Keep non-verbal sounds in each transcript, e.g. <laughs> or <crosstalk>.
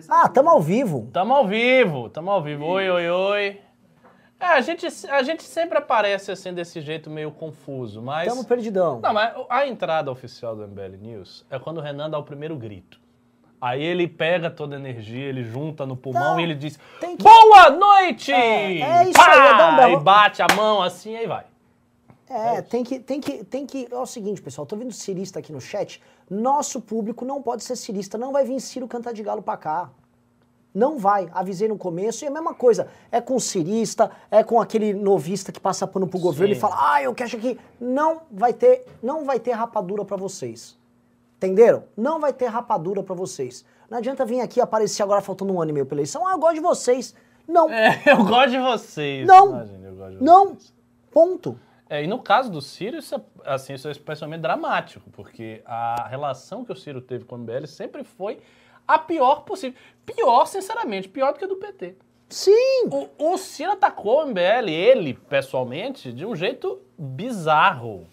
sei se Ah, tamo ao vivo. Tamo ao vivo, tamo ao vivo. Oi, oi, oi. É, a gente, a gente sempre aparece assim desse jeito meio confuso, mas. Tamo perdidão. Não, mas a entrada oficial do MBL News é quando o Renan dá o primeiro grito. Aí ele pega toda a energia, ele junta no pulmão Então, e ele diz: tem que- Boa noite! É, é isso Pá! aí, é dar um belo- E bate a mão assim, aí vai. É, tem que, tem que, tem que. É o seguinte, pessoal, tô vendo cirista aqui no chat. Nosso público não pode ser cirista, não vai vir Ciro cantar de galo pra cá. Não vai. Avisei no começo e é a mesma coisa. É com o cirista, é com aquele novista que passa pano pro governo Sim. e fala: "Ah, eu quero aqui". Não vai ter, não vai ter rapadura pra vocês. Entenderam? Não vai ter rapadura pra vocês. Não adianta vir aqui aparecer agora faltando um ano e meio pra eleição. Ah, eu gosto de vocês. Não. É, <laughs> eu gosto de vocês. Não. Imagina, eu gosto de Não. vocês. Ponto. É, e no caso do Ciro, isso é, assim, isso é especialmente dramático, porque a relação que o Ciro teve com o MBL sempre foi a pior possível. Pior, sinceramente, pior do que a do PT. Sim. O, o Ciro atacou o MBL, ele, pessoalmente, de um jeito bizarro.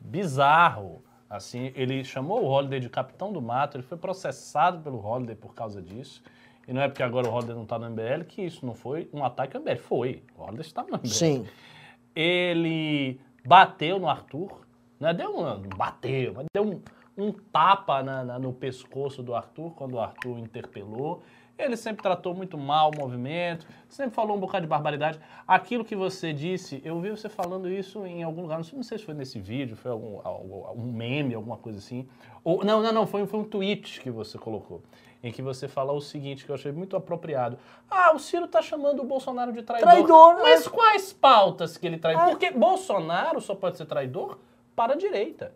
Bizarro. Assim, ele chamou o Holiday de capitão do mato, ele foi processado pelo Holiday por causa disso. E não é porque agora o Holiday não está no MBL que isso não foi um ataque ao MBL. Foi. O Holiday está no MBL Sim. Ele bateu no Arthur, né? Deu um, bateu, mas deu um, um tapa na- na- no pescoço do Arthur quando o Arthur interpelou. Ele sempre tratou muito mal o movimento, sempre falou um bocado de barbaridade. Aquilo que você disse, eu vi você falando isso em algum lugar, não sei, se foi nesse vídeo, foi algum, algum- um meme, alguma coisa assim. Ou, não, não, não, foi, foi um tweet que você colocou, em que você falou o seguinte, que eu achei muito apropriado. Ah, o Ciro tá chamando o Bolsonaro de traidor. Traidor, né? Mas quais pautas que ele trai? É. Porque Bolsonaro só pode ser traidor para a direita.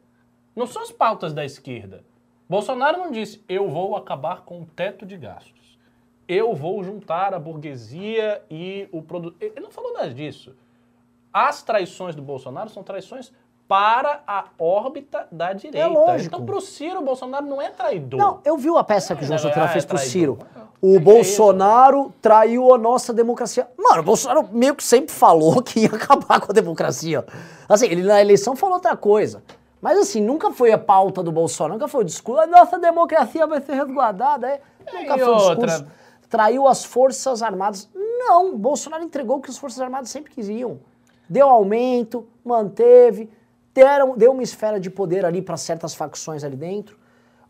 Não são as pautas da esquerda. Bolsonaro não disse, eu vou acabar com o teto de gastos. Eu vou juntar a burguesia e o produto. Ele não falou nada disso. As traições do Bolsonaro são traições para a órbita da direita. É lógico. Então, para o Ciro, o Bolsonaro não é traidor. Não, eu vi a peça que o João É, Santana é, fez é pro traidor. Ciro. O Bolsonaro traiu a nossa democracia. Mano, o Bolsonaro meio que sempre falou <laughs> que ia acabar com a democracia. Assim, ele na eleição falou outra coisa. Mas assim, nunca foi a pauta do Bolsonaro, nunca foi o discurso. A nossa democracia vai ser resguardada. É. Nunca E foi o outra? discurso. Traiu as Forças Armadas. Não, Bolsonaro entregou o que as Forças Armadas sempre quisiam. Deu aumento, manteve, deram, deu uma esfera de poder ali para certas facções ali dentro.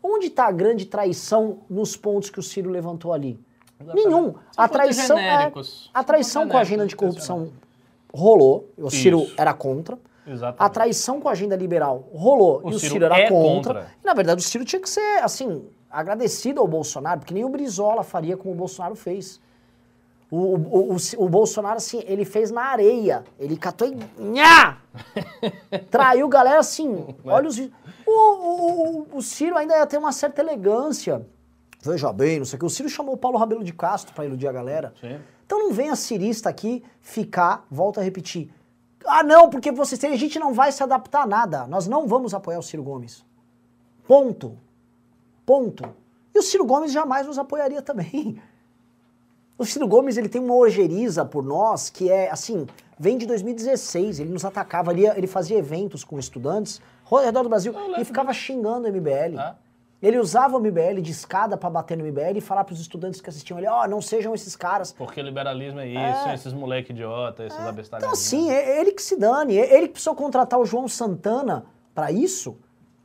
Onde está a grande traição nos pontos que o Ciro levantou ali? Exatamente. Nenhum. São A traição, é, a traição com a agenda de corrupção rolou. O Ciro Isso. era contra. Exatamente. A traição com a agenda liberal rolou O e o Ciro Ciro era é contra. contra. E, na verdade, o Ciro tinha que ser, assim, agradecido ao Bolsonaro, porque nem o Brizola faria como o Bolsonaro fez. O, o, o, o Bolsonaro, assim, ele fez na areia. Ele catou e. Nhá! <laughs> Traiu galera assim. Olha os. O, o, Ciro ainda ia ter uma certa elegância. Veja bem, não sei o que. O Ciro chamou o Paulo Rabelo de Castro pra iludir a galera. Sim. Então não venha cirista aqui ficar, volta a repetir. Ah, não, porque vocês têm, a gente não vai se adaptar a nada. Nós não vamos apoiar o Ciro Gomes. Ponto. Ponto. E o Ciro Gomes jamais nos apoiaria também. O Ciro Gomes, ele tem uma ojeriza por nós que é, assim, vem de 2016. Ele nos atacava, ia- ele fazia eventos com estudantes ao redor do Brasil e ficava xingando o MBL. Ah. Ele usava o MBL de escada pra bater no MBL e falar pros estudantes que assistiam ele, ó, não sejam esses caras. Porque liberalismo é isso, É. esses moleque idiota, esses abestalhados. Então, assim, é ele que se dane. É Ele que precisou contratar o João Santana pra isso.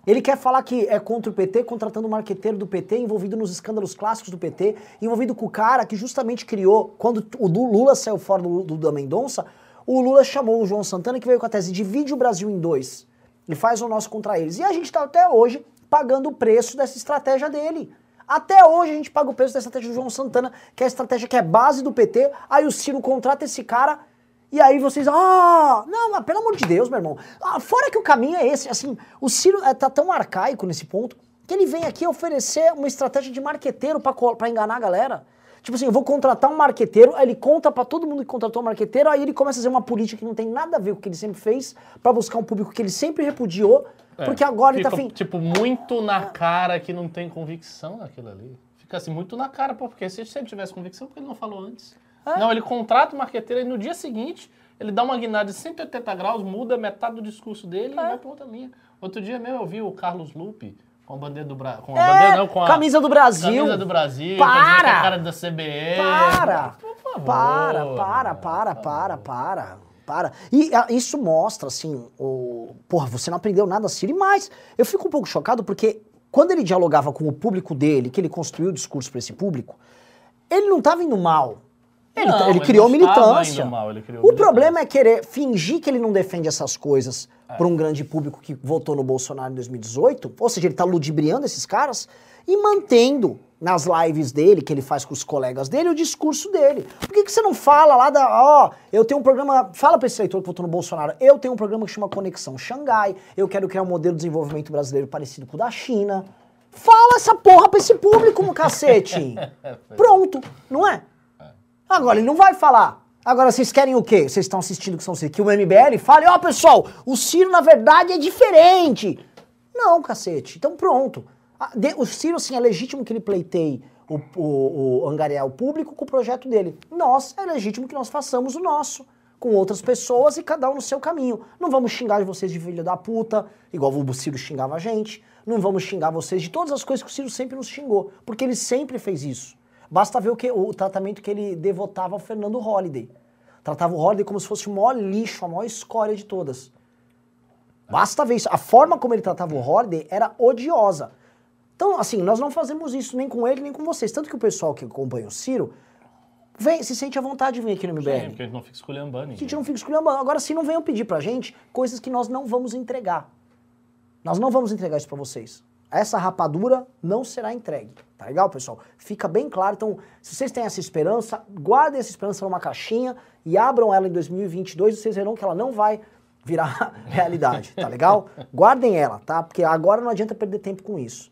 Ele quer falar que é contra o PT, contratando o marqueteiro do PT, envolvido nos escândalos clássicos do PT, envolvido com o cara que justamente criou, quando o Lula saiu fora do, do da Mendonça, o Lula chamou o João Santana, que veio com a tese divide o Brasil em dois e faz o nosso contra eles. E a gente tá até hoje pagando o preço dessa estratégia dele. Até hoje a gente paga o preço da estratégia do João Santana, que é a estratégia que é base do PT, aí o Ciro contrata esse cara e aí vocês, ah, não, mas pelo amor de Deus, meu irmão. Ah, fora que o caminho é esse, assim, o Ciro é, tá tão arcaico nesse ponto que ele vem aqui oferecer uma estratégia de marqueteiro pra enganar a galera. Tipo assim, eu vou contratar um marqueteiro, aí ele conta pra todo mundo que contratou um marqueteiro, aí ele começa a fazer uma política que não tem nada a ver com o que ele sempre fez, pra buscar um público que ele sempre repudiou, É, porque agora ele tá fica, afim. Tipo, muito na cara que não tem convicção naquilo ali. Fica assim, muito na cara, pô, porque se ele tivesse convicção, por que ele não falou antes? É. Não, ele contrata o marqueteiro e no dia seguinte ele dá uma guinada de 180 graus, muda metade do discurso dele e É. vai pra outra linha. Outro dia mesmo eu vi o Carlos Lupe Com a bandeira do Brasil. Com a É, bandeira não, com a camisa do Brasil. camisa do Brasil. Para! com a cara da CBE. Para! Por favor. Para, para, para, para, para, para. E ah, isso mostra, assim, o... Porra, você não aprendeu nada, Ciro. E mais, eu fico um pouco chocado porque quando ele dialogava com o público dele, que ele construiu o discurso para esse público, ele não estava indo mal. Ele, Não, ele ele criou estava militância. mal, ele criou o militância. problema é querer fingir que ele não defende essas coisas É. para um grande público que votou no Bolsonaro em 2018, ou seja, ele tá ludibriando esses caras e mantendo nas lives dele, que ele faz com os colegas dele, o discurso dele. Por que, que você não fala lá da. Ó, eu tenho um programa. Fala pra esse eleitor que votou no Bolsonaro. Eu tenho um programa que chama Conexão Xangai. Eu quero criar um modelo de desenvolvimento brasileiro parecido com o da China. Fala essa porra pra esse público, no cacete. <laughs> Pronto, não é? Agora ele não vai falar. Agora vocês querem o quê? Vocês estão assistindo que são que o MBL fale, ó pessoal, o Ciro na verdade é diferente. Não, cacete. Então pronto. O Ciro, assim, é legítimo que ele pleiteie o, o, o angariar o público com o projeto dele. Nós, é legítimo que nós façamos o nosso. Com outras pessoas e cada um no seu caminho. Não vamos xingar vocês de filho da puta, igual o Ciro xingava a gente. Não vamos xingar vocês de todas as coisas que o Ciro sempre nos xingou. Porque ele sempre fez isso. Basta ver o, que, o tratamento que ele devotava ao Fernando Holliday. Tratava o Holliday como se fosse o maior lixo, a maior escória de todas. Basta ver isso. A forma como ele tratava o Holiday era odiosa. Então, assim, nós não fazemos isso nem com ele, nem com vocês. Tanto que o pessoal que acompanha o Ciro vem, se sente à vontade de vir aqui no Sim, MBL. porque a gente não fica escolhendo A gente não fica escolhendo. Agora, sim, não venham pedir pra gente coisas que nós não vamos entregar. Nós não vamos entregar isso pra vocês. Essa rapadura não será entregue. Tá legal, pessoal? Fica bem claro. Então, se vocês têm essa esperança, guardem essa esperança numa caixinha e abram ela em 2022 e vocês verão que ela não vai virar <laughs> realidade, tá legal? Guardem ela, tá? Porque agora não adianta perder tempo com isso.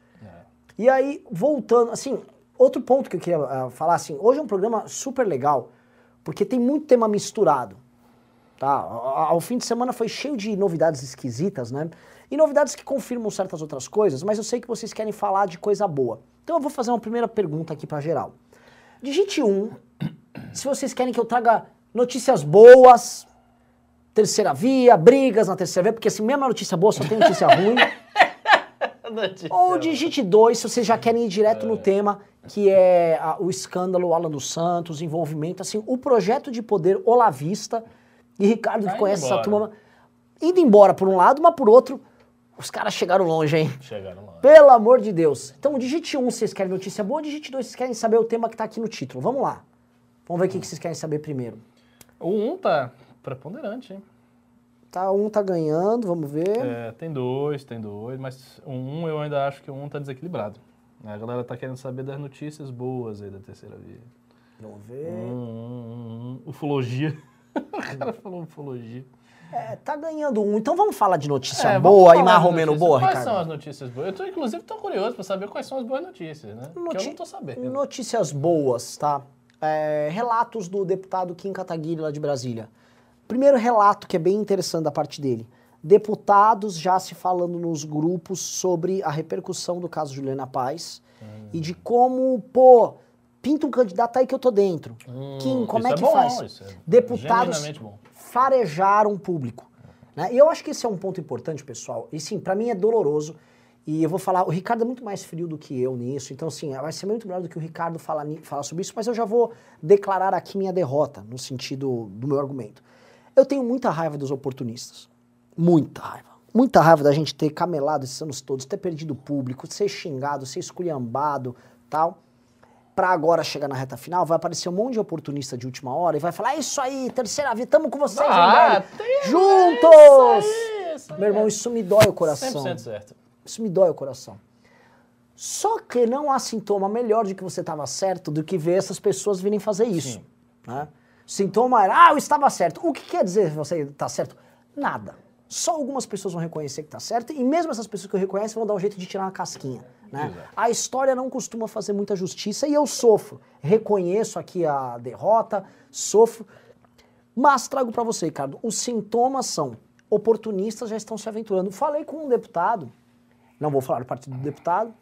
E aí, voltando, assim, outro ponto que eu queria ah, falar, assim, hoje é um programa super legal, porque tem muito tema misturado, tá? Ao fim de semana foi cheio de novidades esquisitas, né? E novidades que confirmam certas outras coisas, mas eu sei que vocês querem falar de coisa boa. Então eu vou fazer uma primeira pergunta aqui pra geral. Digite um, <coughs> se vocês querem que eu traga notícias boas, terceira via, brigas na terceira via, porque assim, mesmo a notícia boa só tem notícia ruim. <laughs> Ou digite dois, se vocês já querem ir direto no tema, que é a- o escândalo Alan dos Santos, envolvimento, assim, o projeto de poder olavista, e Ricardo Tá que conhece essa turma, indo embora por um lado, mas por outro, os caras chegaram longe, hein? Chegaram lá. Pelo amor de Deus. Então, digite um se vocês querem notícia boa, digite dois se vocês querem saber o tema que tá aqui no título. Vamos lá. Vamos ver o que que vocês querem saber primeiro. O 1 tá preponderante, hein? Tá, um tá ganhando, vamos ver. É, tem dois, tem dois, mas 1 eu ainda acho que o 1 tá desequilibrado. A galera tá querendo saber das notícias boas aí da terceira via. Vamos ver. Hum, hum, hum, ufologia. <laughs> o cara falou ufologia. É, tá ganhando um. Então vamos falar de notícia É, boa e mais ou menos boa, Quais Ricardo? são as notícias boas? Eu tô, inclusive, tô curioso pra saber quais são as boas notícias, né? Porque eu Noti- não tô sabendo. Notícias boas, tá? É, relatos do deputado Kim Kataguiri lá de Brasília. Primeiro relato que é bem interessante da parte dele. Deputados já se falando nos grupos sobre a repercussão do caso Juliana Paz e de como, pô, pinta um candidato aí que eu tô dentro. Kim, como isso é que bom, faz? É Deputados farejaram o público. Né? E eu acho que esse é um ponto importante, pessoal. E sim, pra mim é doloroso. E eu vou falar, o Ricardo é muito mais frio do que eu nisso, então assim, vai ser muito melhor do que o Ricardo falar, falar sobre isso, mas eu já vou declarar aqui minha derrota, no sentido do meu argumento. Eu tenho muita raiva dos oportunistas. Muita raiva. Muita raiva da gente ter camelado esses anos todos, ter perdido o público, ser xingado, ser esculhambado, tal. Pra agora chegar na reta final, vai aparecer um monte de oportunista de última hora e vai falar: é isso aí, terceira via, tamo com vocês, Ah, tem- Juntos! Isso aí, isso aí, Meu irmão, é. isso me dói o coração. 100% certo. Isso me dói o coração. Só que não há sintoma melhor de que você estava certo do que ver essas pessoas virem fazer isso. Sim. Né? Sintoma era, ah, eu estava certo. O que quer dizer você está certo? Nada. Só algumas pessoas vão reconhecer que está certo e mesmo essas pessoas que eu reconheço vão dar um jeito de tirar uma casquinha. Né? A história não costuma fazer muita justiça e eu sofro. Reconheço aqui a derrota, sofro. Mas trago para você, Ricardo, os sintomas são oportunistas já estão se aventurando. Falei com um deputado, não vou falar do partido do deputado,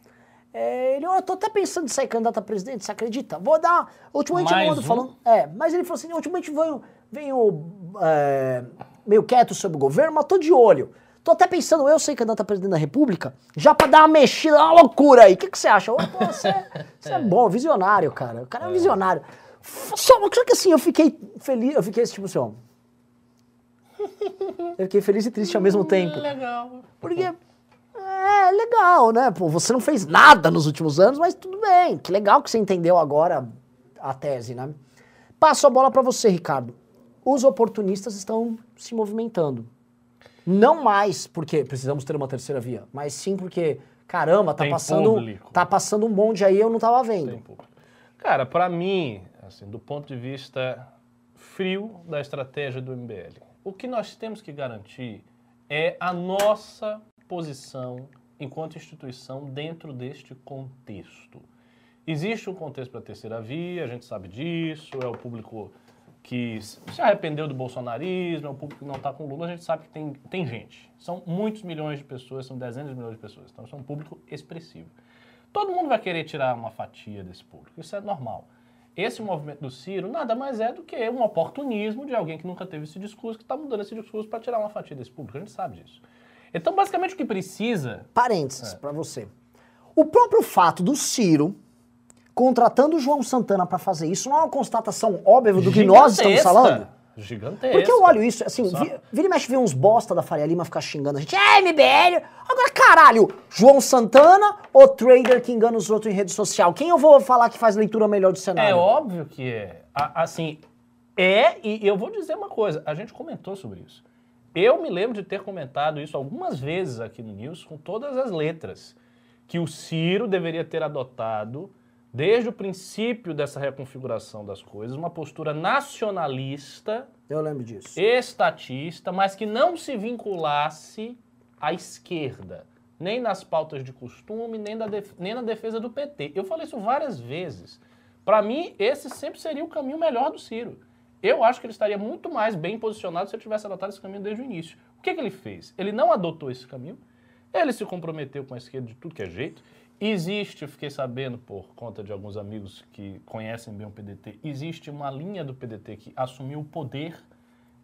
é, ele, "Ó, eu tô até pensando em sair candidato a presidente, você acredita? Vou dar. Ultimamente eu Mais não ando um? falando. É, mas ele falou assim: ultimamente venho, venho é, meio quieto sobre o governo, mas tô de olho. Tô até pensando, eu sei que a presidente da República, já pra dar uma mexida, uma loucura aí. O que, que você acha? Pô, você, é, você é bom, visionário, cara. O cara é um visionário. Só, só que assim, eu fiquei feliz, eu fiquei tipo assim, ó. Eu fiquei feliz e triste ao mesmo tempo. Legal. Porque é legal, né? Pô, você não fez nada nos últimos anos, mas tudo bem. Que legal que você entendeu agora a tese, né? Passo a bola pra você, Ricardo. Os oportunistas estão se movimentando. Não mais porque precisamos ter uma terceira via, mas sim porque, caramba, tá Tem passando, público. tá passando um bonde aí eu não tava vendo. Cara, pra mim, assim, do ponto de vista frio da estratégia do MBL, o que nós temos que garantir é a nossa posição enquanto instituição dentro deste contexto. Existe um contexto para a terceira via, a gente sabe disso, é o público que se arrependeu do bolsonarismo, é um público que não está com o Lula, a gente sabe que tem, tem gente. São muitos milhões de pessoas, são dezenas de milhões de pessoas. Então, isso é um público expressivo. Todo mundo vai querer tirar uma fatia desse público, isso é normal. Esse movimento do Ciro nada mais é do que um oportunismo de alguém que nunca teve esse discurso, que está mudando esse discurso para tirar uma fatia desse público, a gente sabe disso. Então, basicamente, o que precisa Parênteses pra você. O próprio fato do Ciro contratando o João Santana pra fazer isso não é uma constatação óbvia do que nós estamos falando? Gigantesca. Porque eu olho isso, assim, Só- vi- vira e mexe ver uns bosta da Faria Lima ficar xingando a gente. É, MBL! Agora, caralho, João Santana ou trader que engana os outros em rede social? Quem eu vou falar que faz leitura melhor do É cenário? óbvio que é. A- Assim, é, e eu vou dizer uma coisa, a gente comentou sobre isso. Eu me lembro de ter comentado isso algumas vezes aqui no News, com todas as letras, que o Ciro deveria ter adotado, desde o princípio dessa reconfiguração das coisas, uma postura nacionalista, Eu lembro disso. estatista, mas que não se vinculasse à esquerda, nem nas pautas de costume, nem, nem na defesa do PT. Eu falei isso várias vezes. Para mim, esse sempre seria o caminho melhor do Ciro. Eu acho que ele estaria muito mais bem posicionado se ele tivesse adotado esse caminho desde o início. O que, que ele fez? Ele não adotou esse caminho, ele se comprometeu com a esquerda de tudo que é jeito. Existe, eu fiquei sabendo por conta de alguns amigos que conhecem bem o PDT, existe uma linha do PDT que assumiu o poder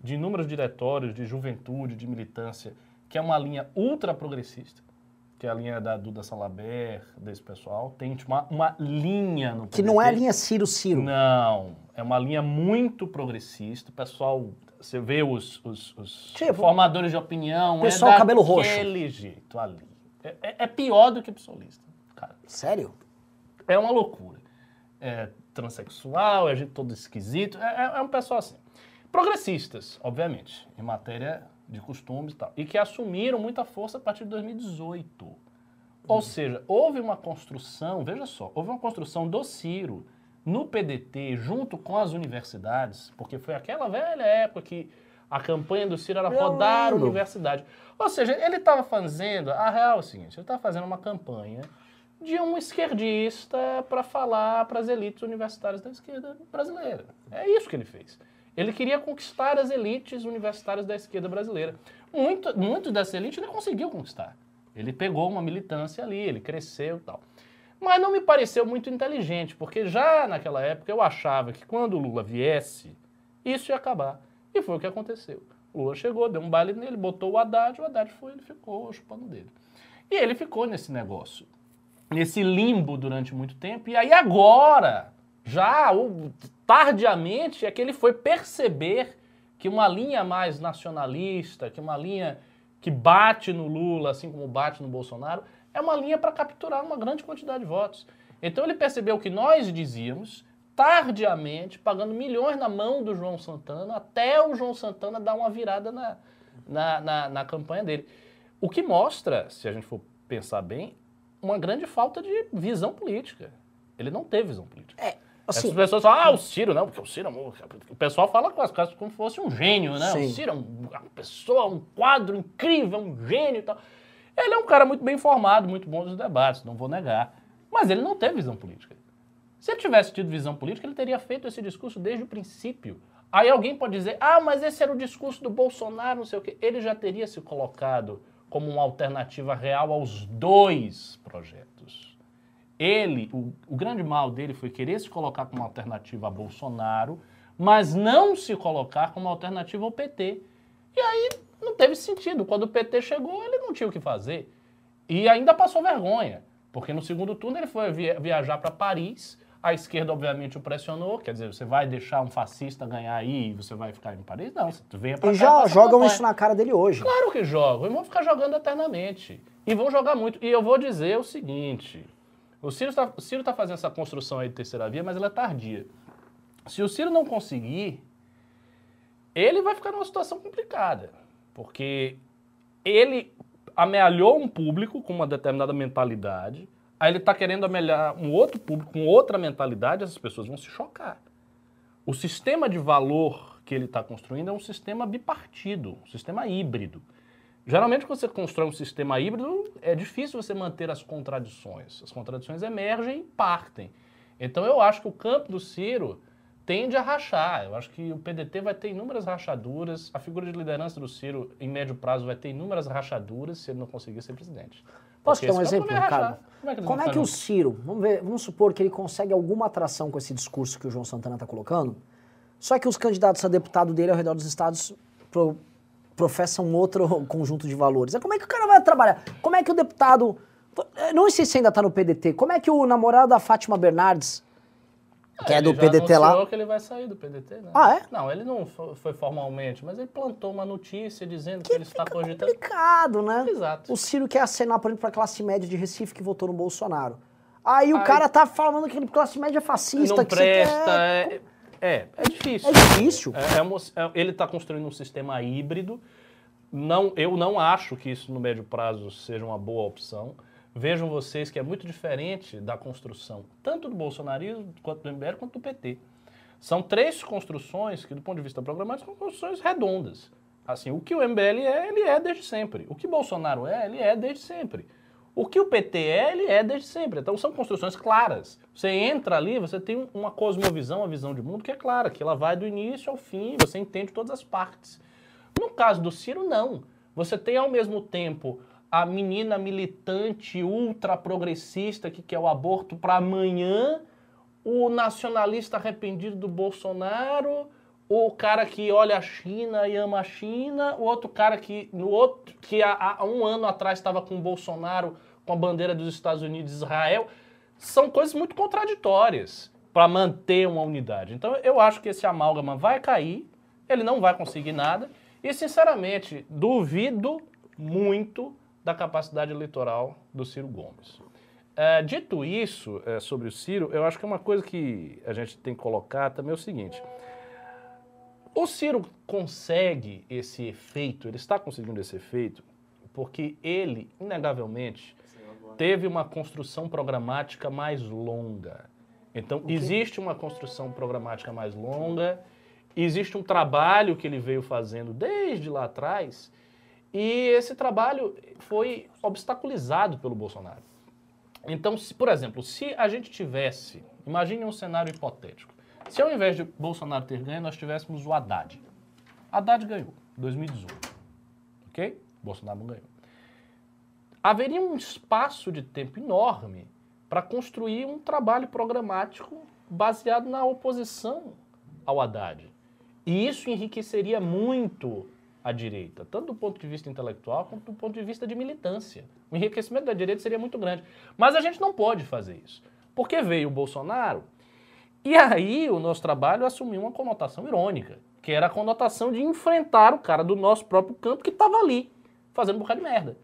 de inúmeros diretórios de juventude, de militância, que é uma linha ultra progressista, que é a linha da Duda Salaber, desse pessoal. Tem tipo, uma, uma linha no Que não é a PDT. linha Ciro-Ciro. Não, é uma linha muito progressista. O pessoal, você vê os, os- os Tipo, formadores de opinião, pessoal é cabelo roxo. jeito ali. É, é- é pior do que psolista. Sério? É uma loucura. É transexual, é gente todo esquisito, é, é- é um pessoal assim. Progressistas, obviamente, em matéria de costumes e tal, e que assumiram muita força a partir de 2018. Ou seja, houve uma construção, veja só, houve uma construção do Ciro no PDT junto com as universidades, porque foi aquela velha época que a campanha do Ciro era Eu rodar a universidade. Ou seja, ele estava fazendo, a real é o seguinte, ele estava fazendo uma campanha de um esquerdista para falar para as elites universitárias da esquerda brasileira. É isso que ele fez. Ele queria conquistar as elites universitárias da esquerda brasileira. Muito, muito dessa elite ele conseguiu conquistar. Ele pegou uma militância ali, ele cresceu e tal. Mas não me pareceu muito inteligente, porque já naquela época eu achava que quando o Lula viesse, isso ia acabar. E foi o que aconteceu. O Lula chegou, deu um baile nele, botou o Haddad, o Haddad foi, ele ficou chupando dele. E ele ficou nesse negócio nesse limbo durante muito tempo. E aí agora, já o- tardiamente, é que ele foi perceber que uma linha mais nacionalista, que uma linha que bate no Lula, assim como bate no Bolsonaro, é uma linha para capturar uma grande quantidade de votos. Então ele percebeu que nós dizíamos, tardiamente, pagando milhões na mão do João Santana, até o João Santana dar uma virada na, na, na, na campanha dele. O que mostra, se a gente for pensar bem, uma grande falta de visão política. Ele não teve visão política. É, assim, pessoas falam, ah, o Ciro não, porque o Ciro é. O pessoal fala com as coisas como se fosse um gênio, né? Sim. O Ciro é um- uma pessoa, um quadro incrível, um gênio e tal. Ele é um cara muito bem informado, muito bom nos debates, não vou negar. Mas ele não teve visão política. Se ele tivesse tido visão política, ele teria feito esse discurso desde o princípio. Aí alguém pode dizer, ah, mas esse era o discurso do Bolsonaro, não sei o quê. Ele já teria se colocado como uma alternativa real aos dois projetos. Ele, o, o grande mal dele foi querer se colocar como alternativa a Bolsonaro, mas não se colocar como alternativa ao PT. E aí não teve sentido. Quando o PT chegou, ele não tinha o que fazer. E ainda passou vergonha, porque no segundo turno ele foi viajar para Paris. A esquerda, obviamente, o pressionou. Quer dizer, você vai deixar um fascista ganhar aí e você vai ficar em Paris? Não, você venha para cá. E já jogam isso na cara dele hoje. Claro que jogam. E vão ficar jogando eternamente. E vão jogar muito. E eu vou dizer o seguinte: o Ciro está tá fazendo essa construção aí de terceira via, mas ela é tardia. Se o Ciro não conseguir, ele vai ficar numa situação complicada. Porque ele amealhou um público com uma determinada mentalidade, aí ele está querendo amealhar um outro público com outra mentalidade, essas pessoas vão se chocar. O sistema de valor que ele está construindo é um sistema bipartido, um sistema híbrido. Geralmente, quando você constrói um sistema híbrido, é difícil você manter as contradições. As contradições emergem e partem. Então, eu acho que o campo do Ciro tende a rachar. Eu acho que o PDT vai ter inúmeras rachaduras, a figura de liderança do Ciro, em médio prazo, vai ter inúmeras rachaduras se ele não conseguir ser presidente. Posso dar um exemplo, Ricardo? Como é que, Como é que o Ciro, vamos, ver, vamos supor que ele consegue alguma atração com esse discurso que o João Santana está colocando, só que os candidatos a deputado dele ao redor dos estados pro, professam outro <laughs> conjunto de valores. Como é que o cara vai trabalhar? Como é que o deputado... Não sei se ainda está no PDT. Como é que o namorado da Fátima Bernardes que é, é do PDT lá. que ele vai sair do PDT, né? Ah, é? Não, ele não foi formalmente, mas ele plantou uma notícia dizendo que, que ele está cogitando. complicado, né? Exato. O Ciro quer acenar, por exemplo, para a classe média de Recife que votou no Bolsonaro. Aí, o cara tá falando que classe média é fascista. Não que presta, é, é, é difícil. É difícil. É, é, é ele está construindo um sistema híbrido. Não, eu não acho que isso no médio prazo seja uma boa opção. Vejam vocês que é muito diferente da construção, tanto do bolsonarismo, quanto do MBL, quanto do PT. São três construções que, do ponto de vista programático, são construções redondas. Assim, o que o MBL é, ele é desde sempre. O que Bolsonaro é, ele é desde sempre. O que o PT é, ele é desde sempre. Então são construções claras. Você entra ali, você tem uma cosmovisão, uma visão de mundo que é clara, que ela vai do início ao fim, você entende todas as partes. No caso do Ciro, não. Você tem ao mesmo tempo a menina militante ultra progressista que quer o aborto para amanhã, o nacionalista arrependido do Bolsonaro, o cara que olha a China e ama a China, o outro cara que no outro que há, há um ano atrás estava com o Bolsonaro com a bandeira dos Estados Unidos e Israel, são coisas muito contraditórias para manter uma unidade. Então eu acho que esse amálgama vai cair, ele não vai conseguir nada e sinceramente duvido muito da capacidade eleitoral do Ciro Gomes. É, dito isso é, sobre o Ciro, eu acho que uma coisa que a gente tem que colocar também é o seguinte. O Ciro consegue esse efeito, ele está conseguindo esse efeito, porque ele, inegavelmente, teve uma construção programática mais longa. Então, existe uma construção programática mais longa, existe um trabalho que ele veio fazendo desde lá atrás, e esse trabalho foi obstaculizado pelo Bolsonaro. Então, se, por exemplo, se a gente tivesse, imagine um cenário hipotético, se ao invés de Bolsonaro ter ganho, nós tivéssemos o Haddad. Haddad ganhou, 2018. Ok? Bolsonaro não ganhou. Haveria um espaço de tempo enorme para construir um trabalho programático baseado na oposição ao Haddad. E isso enriqueceria muito à direita, tanto do ponto de vista intelectual quanto do ponto de vista de militância. O enriquecimento da direita seria muito grande. Mas a gente não pode fazer isso, porque veio o Bolsonaro e aí o nosso trabalho assumiu uma conotação irônica, que era a conotação de enfrentar o cara do nosso próprio campo que estava ali, fazendo um bocado de merda.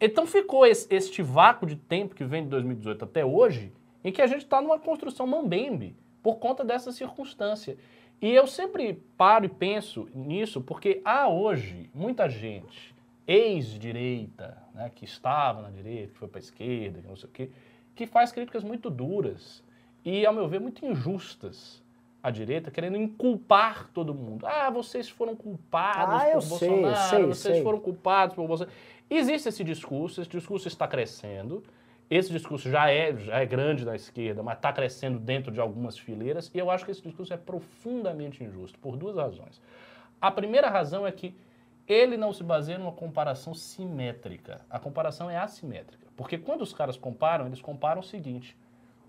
Então ficou esse, este vácuo de tempo que vem de 2018 até hoje, em que a gente está numa construção mambembe, por conta dessa circunstância. E eu sempre paro e penso nisso porque há hoje muita gente, ex-direita, né, que estava na direita, que foi para a esquerda, que não sei o quê, que faz críticas muito duras e, ao meu ver, muito injustas à direita, querendo inculpar todo mundo. Ah, vocês foram culpados ah, por sei, Bolsonaro, sei, vocês sei. foram culpados por Bolsonaro. Existe esse discurso, esse discurso está crescendo. Esse discurso já é, já é grande na esquerda, mas está crescendo dentro de algumas fileiras, e eu acho que esse discurso é profundamente injusto, por duas razões. A primeira razão é que ele não se baseia numa comparação simétrica. A comparação é assimétrica. Porque quando os caras comparam, eles comparam o seguinte: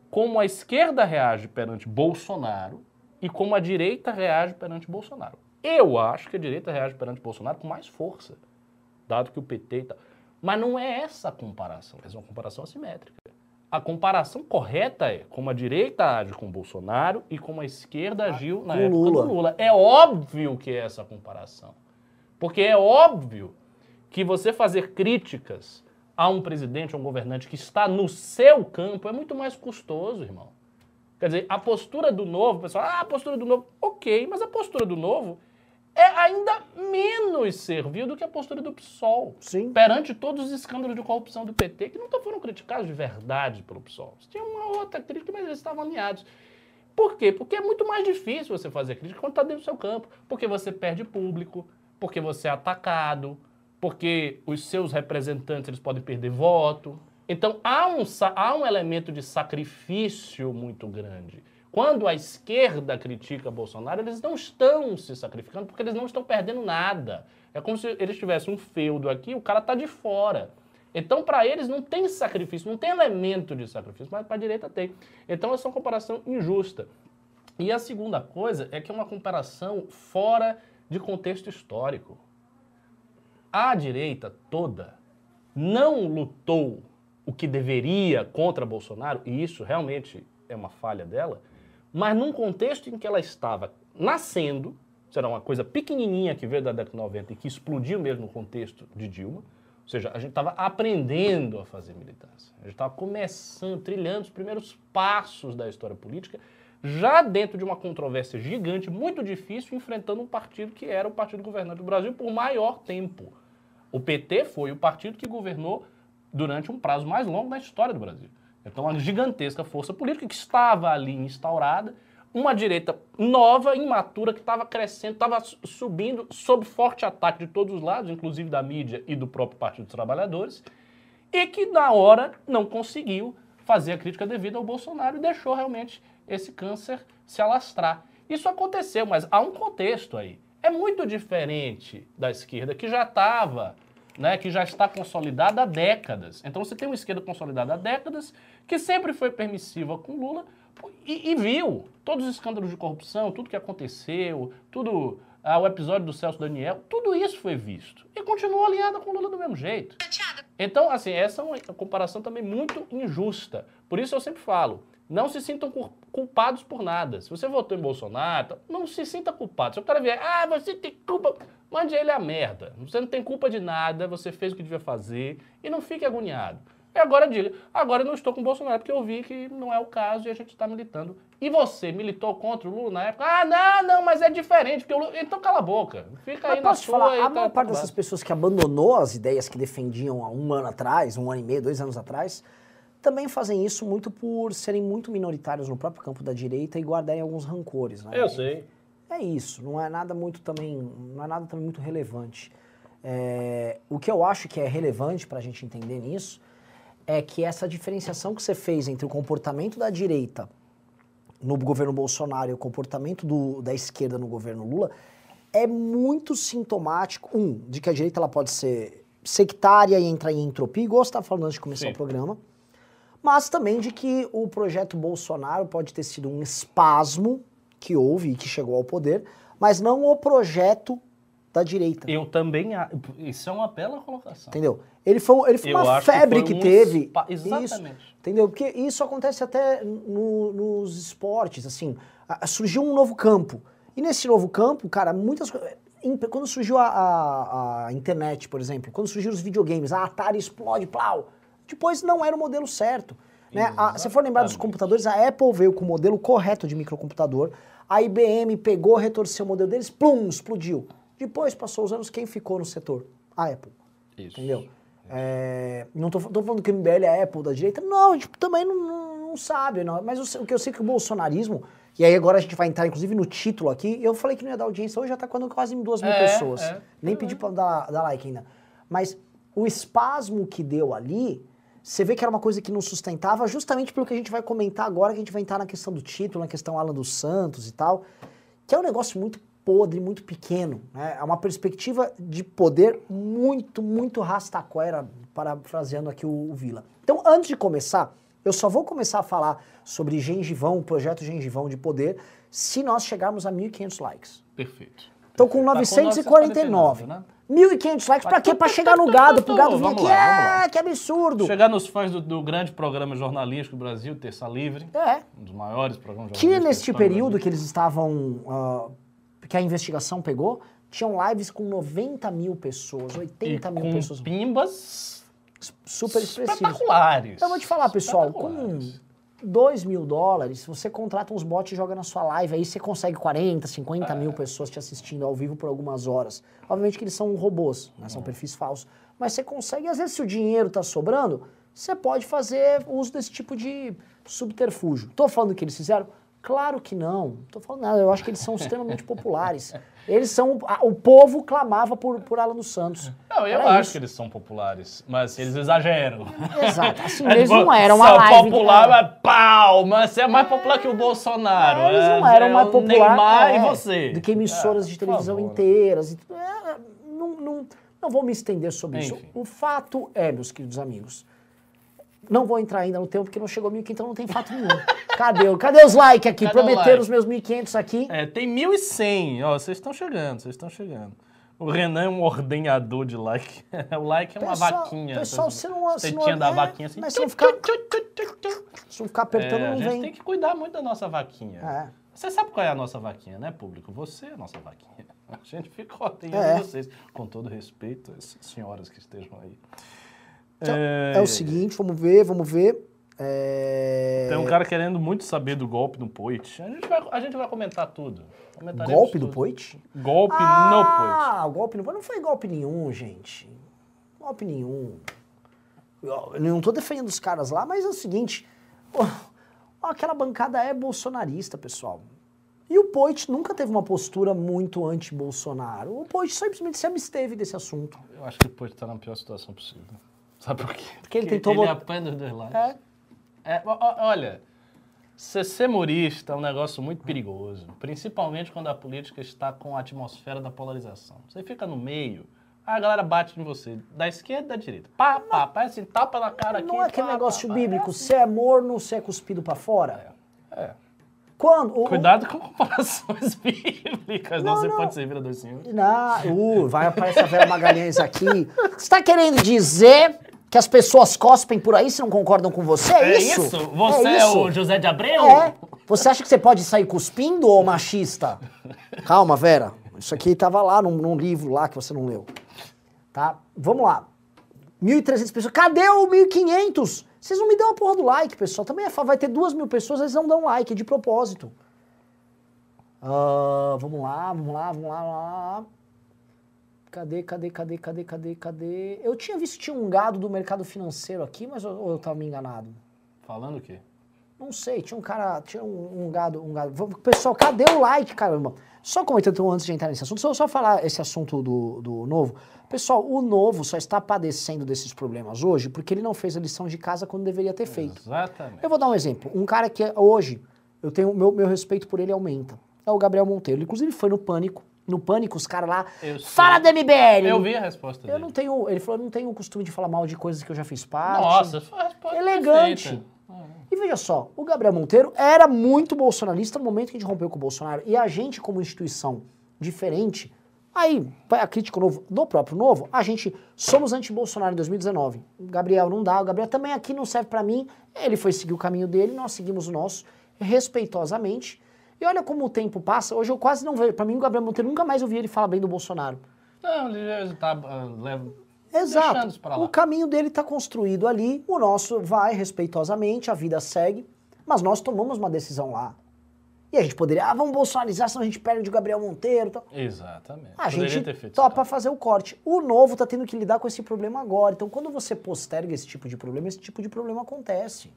como a esquerda reage perante Bolsonaro e como a direita reage perante Bolsonaro. Eu acho que a direita reage perante Bolsonaro com mais força. dado que o PT e tal. Mas não é essa a comparação, é uma comparação assimétrica. A comparação correta é como a direita age com Bolsonaro e como a esquerda agiu na época Lula. do Lula. É óbvio que é essa comparação. Porque é óbvio que você fazer críticas a um presidente, a um governante que está no seu campo é muito mais custoso, irmão. Quer dizer, a postura do novo, o pessoal, ah, a postura do novo, ok, mas a postura do novo é ainda menos servil do que a postura do PSOL. Sim. Perante todos os escândalos de corrupção do PT, que nunca foram criticados de verdade pelo PSOL. Tinha uma outra crítica, mas eles estavam alinhados. Por quê? Porque é muito mais difícil você fazer crítica quando está dentro do seu campo. Porque você perde público, porque você é atacado, porque os seus representantes eles podem perder voto. Então há um, há um elemento de sacrifício muito grande. Quando a esquerda critica Bolsonaro, eles não estão se sacrificando porque eles não estão perdendo nada. É como se eles tivessem um feudo aqui, o cara está de fora. Então, para eles, não tem sacrifício, não tem elemento de sacrifício, mas para a direita tem. Então, essa é uma comparação injusta. E a segunda coisa é que é uma comparação fora de contexto histórico. A direita toda não lutou o que deveria contra Bolsonaro, e isso realmente é uma falha dela, mas num contexto em que ela estava nascendo, será uma coisa pequenininha que veio da década de 90 e que explodiu mesmo no contexto de Dilma, ou seja, a gente estava aprendendo a fazer militância, a gente estava começando, trilhando os primeiros passos da história política, já dentro de uma controvérsia gigante, muito difícil, enfrentando um partido que era o partido governante do Brasil por maior tempo. O PT foi o partido que governou durante um prazo mais longo na história do Brasil. Então, uma gigantesca força política que estava ali instaurada, uma direita nova, imatura, que estava crescendo, estava su- subindo sob forte ataque de todos os lados, inclusive da mídia e do próprio Partido dos Trabalhadores, e que na hora não conseguiu fazer a crítica devida ao Bolsonaro e deixou realmente esse câncer se alastrar. Isso aconteceu, mas há um contexto aí. É muito diferente da esquerda que já estava, né, que já está consolidada há décadas. Então você tem uma esquerda consolidada há décadas que sempre foi permissiva com Lula e, e viu todos os escândalos de corrupção, tudo que aconteceu, tudo ah, o episódio do Celso Daniel, tudo isso foi visto e continuou alinhada com Lula do mesmo jeito. Então, assim, essa é uma comparação também muito injusta. Por isso eu sempre falo, não se sintam cul- culpados por nada. Se você votou em Bolsonaro, não se sinta culpado. Se o cara vier, ah, você tem culpa, mande ele a merda. Você não tem culpa de nada, você fez o que devia fazer e não fique agoniado. E agora diga, agora eu não estou com o Bolsonaro porque eu vi que não é o caso e a gente está militando. E você militou contra o Lula na época? Ah, não, não, mas é diferente, porque o Lula... Então cala a boca. Fica aí Mas na posso te sua falar, a tá- maior parte tá- dessas pessoas que abandonou as ideias que defendiam há um ano atrás, um ano e meio, dois anos atrás, também fazem isso muito por serem muito minoritários no próprio campo da direita e guardarem alguns rancores, né? Eu sei. É isso, não é nada muito também, não é nada também muito relevante. É, o que eu acho que é relevante para a gente entender nisso é que essa diferenciação que você fez entre o comportamento da direita no governo Bolsonaro e o comportamento do- da esquerda no governo Lula é muito sintomático, um, de que a direita ela pode ser sectária e entrar em entropia, igual você estava falando antes de começar Sim. o programa, mas também de que o projeto Bolsonaro pode ter sido um espasmo que houve e que chegou ao poder, mas não o projeto da direita. Eu também. Isso é uma bela colocação. Entendeu? Ele foi, ele foi Eu uma que febre que, um teve. Isso, Exatamente. entendeu? Porque isso acontece até no- nos esportes, assim. surgiu um novo campo. E nesse novo campo, cara, muitas coisas. Quando surgiu a, a- a internet, por exemplo, quando surgiram os videogames, a Atari explode, plau. Depois não era o modelo certo. Né? A- se for lembrar dos computadores, a Apple veio com o modelo correto de microcomputador, a IBM pegou, retorceu o modelo deles, plum, explodiu. Depois, passou os anos, quem ficou no setor? A Apple. Isso. Entendeu? É, não tô falando que o MBL é Apple da direita, não, a gente também não, não- não sabe, não. mas sei- o que eu sei é que o bolsonarismo, e aí agora a gente vai entrar inclusive no título aqui, eu falei que não ia dar audiência, hoje já tá quase quase duas mil É, pessoas, é. nem pedi pra dar, dar like ainda, mas o espasmo que deu ali, você vê que era uma coisa que não sustentava, justamente pelo que a gente vai comentar agora, que a gente vai entrar na questão do título, na questão Alan dos Santos e tal, que é um negócio muito podre, muito pequeno. Né? É uma perspectiva de poder muito, muito rastaquera, parafraseando aqui o, o Vila. Então, antes de começar, eu só vou começar a falar sobre Gengivão, o projeto Gengivão de Poder, se nós chegarmos a 1.500 likes. Perfeito. Tô com Tá 949. né? 1.500 likes pra Mas quê? Pra tu, chegar no gado, pro gado vir aqui. É, que absurdo. Chegar nos fãs do, do grande programa jornalístico do Brasil, Terça Livre. É. Um dos maiores programas Que jornalísticos. neste história do período que eles estavam. ah, que a investigação pegou, tinham lives com 90 mil pessoas, E 80 mil com pessoas. pimbas Super expressivos. espetaculares. Eu vou te falar, pessoal, com. 2 mil dólares, você contrata uns bots e joga na sua live, aí você consegue 40, 50 É. mil pessoas te assistindo ao vivo por algumas horas. Obviamente que eles são robôs, né, são perfis falsos. Mas você consegue, às vezes, se o dinheiro tá sobrando, você pode fazer uso desse tipo de subterfúgio. Tô falando que eles fizeram? Claro que não. Tô falando nada, eu acho que eles são extremamente populares. <laughs> Eles são. o povo clamava por, por Alan dos Santos. Não, eu Era acho isso. que eles são populares, mas eles exageram. Exato. Assim, <laughs> É, eles tipo, não eram uma live. popular, mas pau, mas você é mais popular que o Bolsonaro. É, eles não é, eram é mais o popular Neymar é, e você. do que emissoras É, de televisão inteiras. É, não, não, não vou me estender sobre isso. Enfim. O fato é, meus queridos amigos, não vou entrar ainda no tempo porque não chegou 1.500, então não tem fato nenhum. <laughs> Cadê, o- cadê os likes aqui? Cadê Prometeram like? os meus 1.500 aqui. É, tem 1.100, ó, vocês estão chegando, vocês estão chegando. O Renan é um ordenhador de like. <laughs> o like é uma Pessoal- vaquinha. pessoal, se não- se não- tetinha da é, vaquinha assim. mas se não ficar-. Se não ficar apertando, É, a não gente vem. tem que cuidar muito da nossa vaquinha. É. Você sabe qual é a nossa vaquinha, né, público? Você é a nossa vaquinha. <laughs> A gente fica ordenhando É. vocês. Com todo respeito às senhoras que estejam aí. Então, é o seguinte, vamos ver, vamos ver. É... Tem um cara querendo muito saber do golpe no Poit. A gente vai, a gente vai comentar tudo. Golpe do tudo. Poit? Golpe no Poit. Ah, golpe no Poit. Não foi golpe nenhum, gente. Golpe nenhum. Eu não tô defendendo os caras lá, mas é o seguinte. ó, aquela bancada é bolsonarista, pessoal. E o Poit nunca teve uma postura muito anti-Bolsonaro. O Poit simplesmente se absteve desse assunto. Eu acho que o Poit tá na pior situação possível. Sabe por quê? Porque ele tentou Ele vot- apanha dos dois lados. É. É, olha, ser semurista é um negócio muito perigoso, principalmente quando a política está com a atmosfera da polarização. Você fica no meio, aí a galera bate em você, da esquerda e da direita. Pá, pá, pá, assim, tapa na cara aqui. Não é aquele pá, negócio pá, bíblico, se é morno, se é cuspido pra fora. É. Quando? o- o- Cuidado com comparações <laughs> bíblicas, não, Não, você não. pode servir a dois senhores. Não, uh, vai aparecer a Vera Magalhães aqui. Você tá querendo dizer que as pessoas cospem por aí se não concordam com você? É, É isso? isso? Você é, isso? o José de Abreu? É. Você acha que você pode sair cuspindo, ô machista? Calma, Vera. Isso aqui tava lá num, num livro lá que você não leu. Tá? Vamos lá. 1.300 pessoas. Cadê o 1.500? Vocês não me dão a porra do like, pessoal. Também é, vai ter duas mil pessoas, eles não dão like, é de propósito. Ah, vamos lá, vamos lá, vamos lá, vamos lá. Cadê, cadê, cadê, cadê, cadê, cadê? Eu tinha visto que tinha um gado do mercado financeiro aqui, mas eu, ou eu tava me enganado. Falando o quê? Não sei, tinha um cara, tinha um, um gado, um gado. Pessoal, cadê o like, caramba? Só comentando então, antes de entrar nesse assunto, só, só falar esse assunto do, do novo. Pessoal, o novo só está padecendo desses problemas hoje porque ele não fez a lição de casa quando deveria ter feito. Exatamente. Eu vou dar um exemplo. Um cara que é- hoje, eu tenho meu, meu respeito por ele aumenta. É o Gabriel Monteiro. Ele, inclusive, foi no Pânico. No Pânico, os caras lá. Fala da MBL! Eu vi a resposta Eu dele. não tenho. Ele falou, eu não tenho o costume de falar mal de coisas que eu já fiz parte. Nossa, foi a resposta Elegante. perfeita. E veja só, o Gabriel Monteiro era muito bolsonarista no momento que a gente rompeu com o Bolsonaro. E a gente, como instituição diferente, aí a crítica novo, do próprio novo, a gente somos anti-Bolsonaro em 2019. O Gabriel não dá, o Gabriel também aqui não serve pra mim. Ele foi seguir o caminho dele, nós seguimos o nosso respeitosamente. E olha como o tempo passa, hoje eu quase não vejo. Pra mim, o Gabriel Monteiro nunca mais ouvi ele falar bem do Bolsonaro. Não, ele já tá, ah, leva, Exato. O caminho dele está construído ali, o nosso vai respeitosamente, a vida segue, mas nós tomamos uma decisão lá. E a gente poderia, ah, vamos bolsonarizar, senão a gente perde o Gabriel Monteiro. tal. Exatamente. A Poderia gente ter feito topa isso. fazer o corte. O novo tá tendo que lidar com esse problema agora. Então, quando você posterga esse tipo de problema, esse tipo de problema acontece.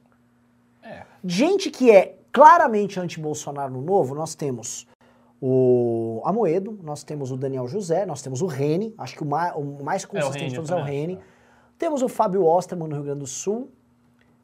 É. Gente que é claramente anti-Bolsonaro no novo, nós temos o Amoedo, nós temos o Daniel José, nós temos o Rene, acho que o mais, o mais consistente Rene, de todos é o Rene. Temos o Fábio Osterman no Rio Grande do Sul.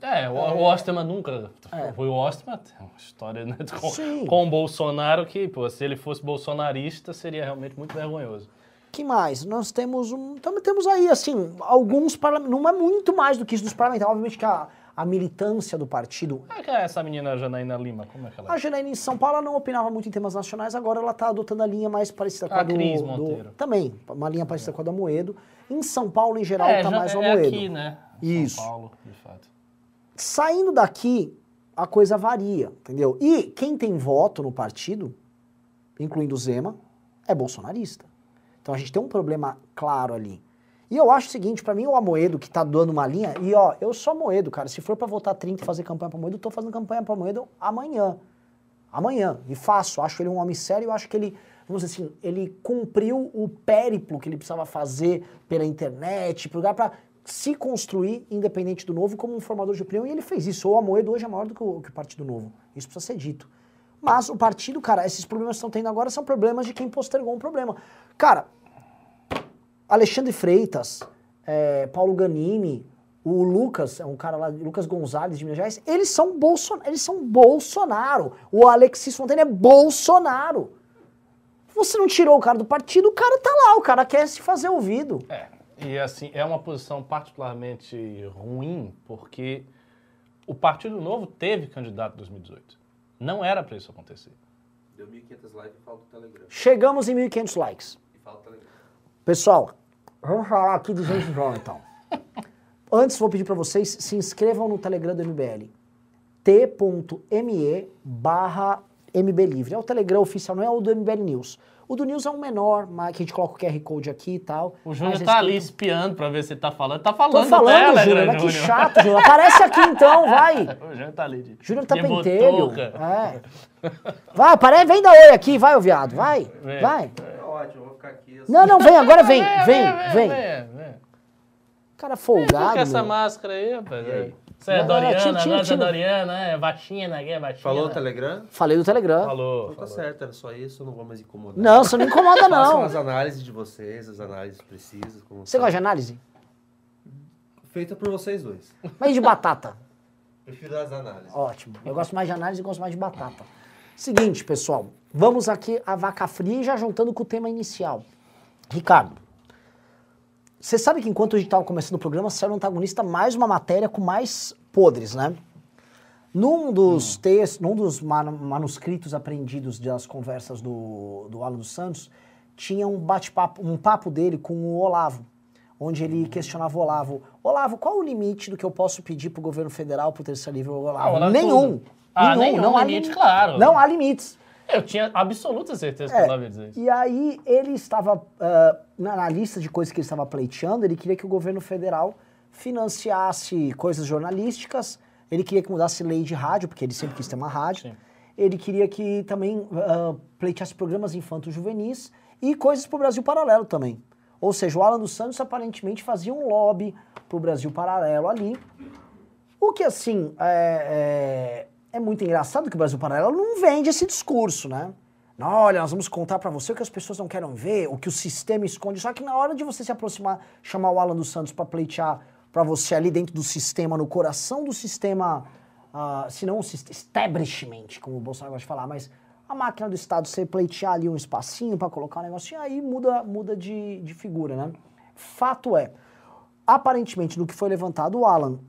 É, o, o Osterman nunca. É. Foi o Osterman, tem uma história né, com, Sim. com o Bolsonaro que, pô, se ele fosse bolsonarista, seria realmente muito vergonhoso. que mais? Nós temos um. Também temos aí, assim, alguns parlamentares. Não é muito mais do que isso dos parlamentares. Obviamente que a, a militância do partido. Como é que é essa menina Janaína Lima? Como é que ela é? A Janaína em São Paulo ela não opinava muito em temas nacionais, agora ela está adotando a linha mais parecida com a, A do, Cris do- Monteiro. Também, uma linha parecida com a da Moedo. Em São Paulo, em geral, é, está já- mais o é Moedo. aqui, né? Isso. São Paulo, de fato. Saindo daqui, a coisa varia, entendeu? E quem tem voto no partido, incluindo o Zema, é bolsonarista. Então a gente tem um problema claro ali. E eu acho o seguinte, pra mim o Amoedo que tá dando uma linha, e ó, eu sou Amoedo, cara, se for pra votar 30 e fazer campanha pra Amoedo, eu tô fazendo campanha pra Amoedo amanhã. Amanhã. E faço. Acho ele um homem sério, eu acho que ele, vamos dizer assim, ele cumpriu o périplo que ele precisava fazer pela internet, pro lugar pra se construir independente do novo como um formador de opinião, e ele fez isso. O Amoedo hoje é maior do que o, que o Partido Novo. Isso precisa ser dito. Mas o partido, cara, esses problemas que estão tendo agora são problemas de quem postergou um problema. Cara, Alexandre Freitas, é, Paulo Ganini, o Lucas, é um cara lá, Lucas Gonzalez de Minas Gerais, eles são, Bolson, eles são Bolsonaro. O Alexis Fontaine é Bolsonaro. Você não tirou o cara do partido, o cara tá lá, o cara quer se fazer ouvido. É, e assim, é uma posição particularmente ruim, porque o Partido Novo teve candidato em 2018. Não era para isso acontecer. Deu 1.500 likes e fala do Telegram. Chegamos em 1.500 likes. E fala do Telegram. Pessoal, vamos falar aqui de jovem, então. Antes, vou pedir para vocês, se inscrevam no Telegram do MBL. t.me barra mblivre. É o Telegram oficial, não é o do MBL News. O do News é um menor, mas que a gente coloca o QR Code aqui e tal. O Júnior tá ali espiando pra ver se ele tá falando. Tá Tô falando, falando, no Telegram, Júnior, mas que chato, Júnior. Aparece aqui então, vai. <laughs> O Júnior tá ali. de- Júnior tá pentelho. É. Vai, aparece, vem dar oi aqui, vai, ô viado, vai. Vai. É ótimo, eu vou ficar aqui. eu Não, não, vem, agora vem, Vem, vem, vem, vem. vem, vem. Cara folgado, que essa meu. máscara aí, rapaz? E aí? Você é Doriana, tira, tira, você é tira. Doriana, é vacina, aqui é vacina. Falou o Telegram? Falei do Telegram. Falou, Então tá falou. certo, era só isso, eu não vou mais incomodar. Não, você não incomoda, <laughs> Façam não. as análises de vocês, as análises precisas. Como Você gosta de análise? Feita por vocês dois. Mas e de batata? <laughs> Prefiro as análises. Ótimo. Eu gosto mais de análise e gosto mais de batata. Seguinte, pessoal. Vamos aqui a vaca fria e já juntando com o tema inicial. Ricardo, você sabe que enquanto a gente estava começando o programa, saiu no antagonista mais uma matéria com mais podres, né? Num dos textos, num dos man- manuscritos apreendidos das conversas do, do Alan dos Santos, tinha um bate-papo, um papo dele com o Olavo, onde ele questionava o Olavo. Olavo, qual o limite do que eu posso pedir para o governo federal, para o terceiro livre? Olavo, Ah, Olavo, nenhum. tudo. Ah, nenhum não há limite, lim- claro. Não há limites. Eu tinha absoluta certeza que É, eu estava dizer isso. E aí ele estava, ah, na, na lista de coisas que ele estava pleiteando, ele queria que o governo federal financiasse coisas jornalísticas, ele queria que mudasse lei de rádio, porque ele sempre quis ter uma rádio, Sim. ele queria que também ah, pleiteasse programas infanto-juvenis e coisas para o Brasil Paralelo também. Ou seja, o Alan dos Santos aparentemente fazia um lobby para o Brasil Paralelo ali, o que, assim, é, é, é muito engraçado que o Brasil Paralelo não vende esse discurso, né? Olha, nós vamos contar pra você o que as pessoas não querem ver, o que o sistema esconde. Só que na hora de você se aproximar, chamar o Alan dos Santos pra pleitear pra você ali dentro do sistema, no coração do sistema, ah, se não o establishment, como o Bolsonaro gosta de falar, mas a máquina do Estado, você pleitear ali um espacinho pra colocar um negocinho, aí muda, muda de, de figura, né? Fato é, aparentemente, no que foi levantado, o Alan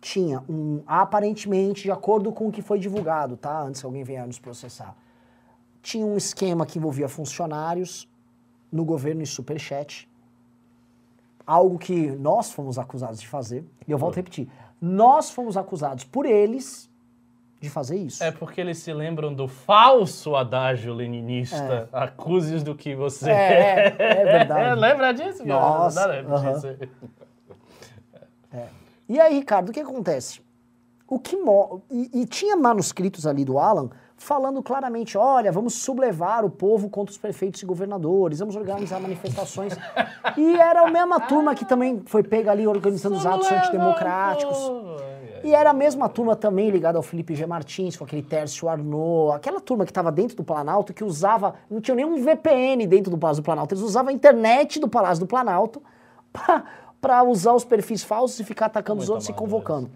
tinha um. Aparentemente, de acordo com o que foi divulgado, tá? Antes que alguém venha nos processar. Tinha um esquema que envolvia funcionários no governo e superchat. Algo que nós fomos acusados de fazer. E eu volto a repetir. Nós fomos acusados por eles de fazer isso. É porque eles se lembram do falso adágio leninista. Acuses do que você É, é, é verdade. <laughs> Lembra disso? Nossa, Não dá pra aham. dizer. E aí, Ricardo, o que acontece? O que e, e tinha manuscritos ali do Alan falando claramente, olha, vamos sublevar o povo contra os prefeitos e governadores, vamos organizar manifestações. e era a mesma turma que também foi pega ali organizando os atos antidemocráticos. E era a mesma turma também ligada ao Felipe G. Martins, com aquele Tércio Arnaud, aquela turma que estava dentro do Planalto, que usava, não tinha nenhum VPN dentro do Palácio do Planalto, eles usavam a internet do Palácio do Planalto para usar os perfis falsos e ficar atacando os Muito outros e convocando.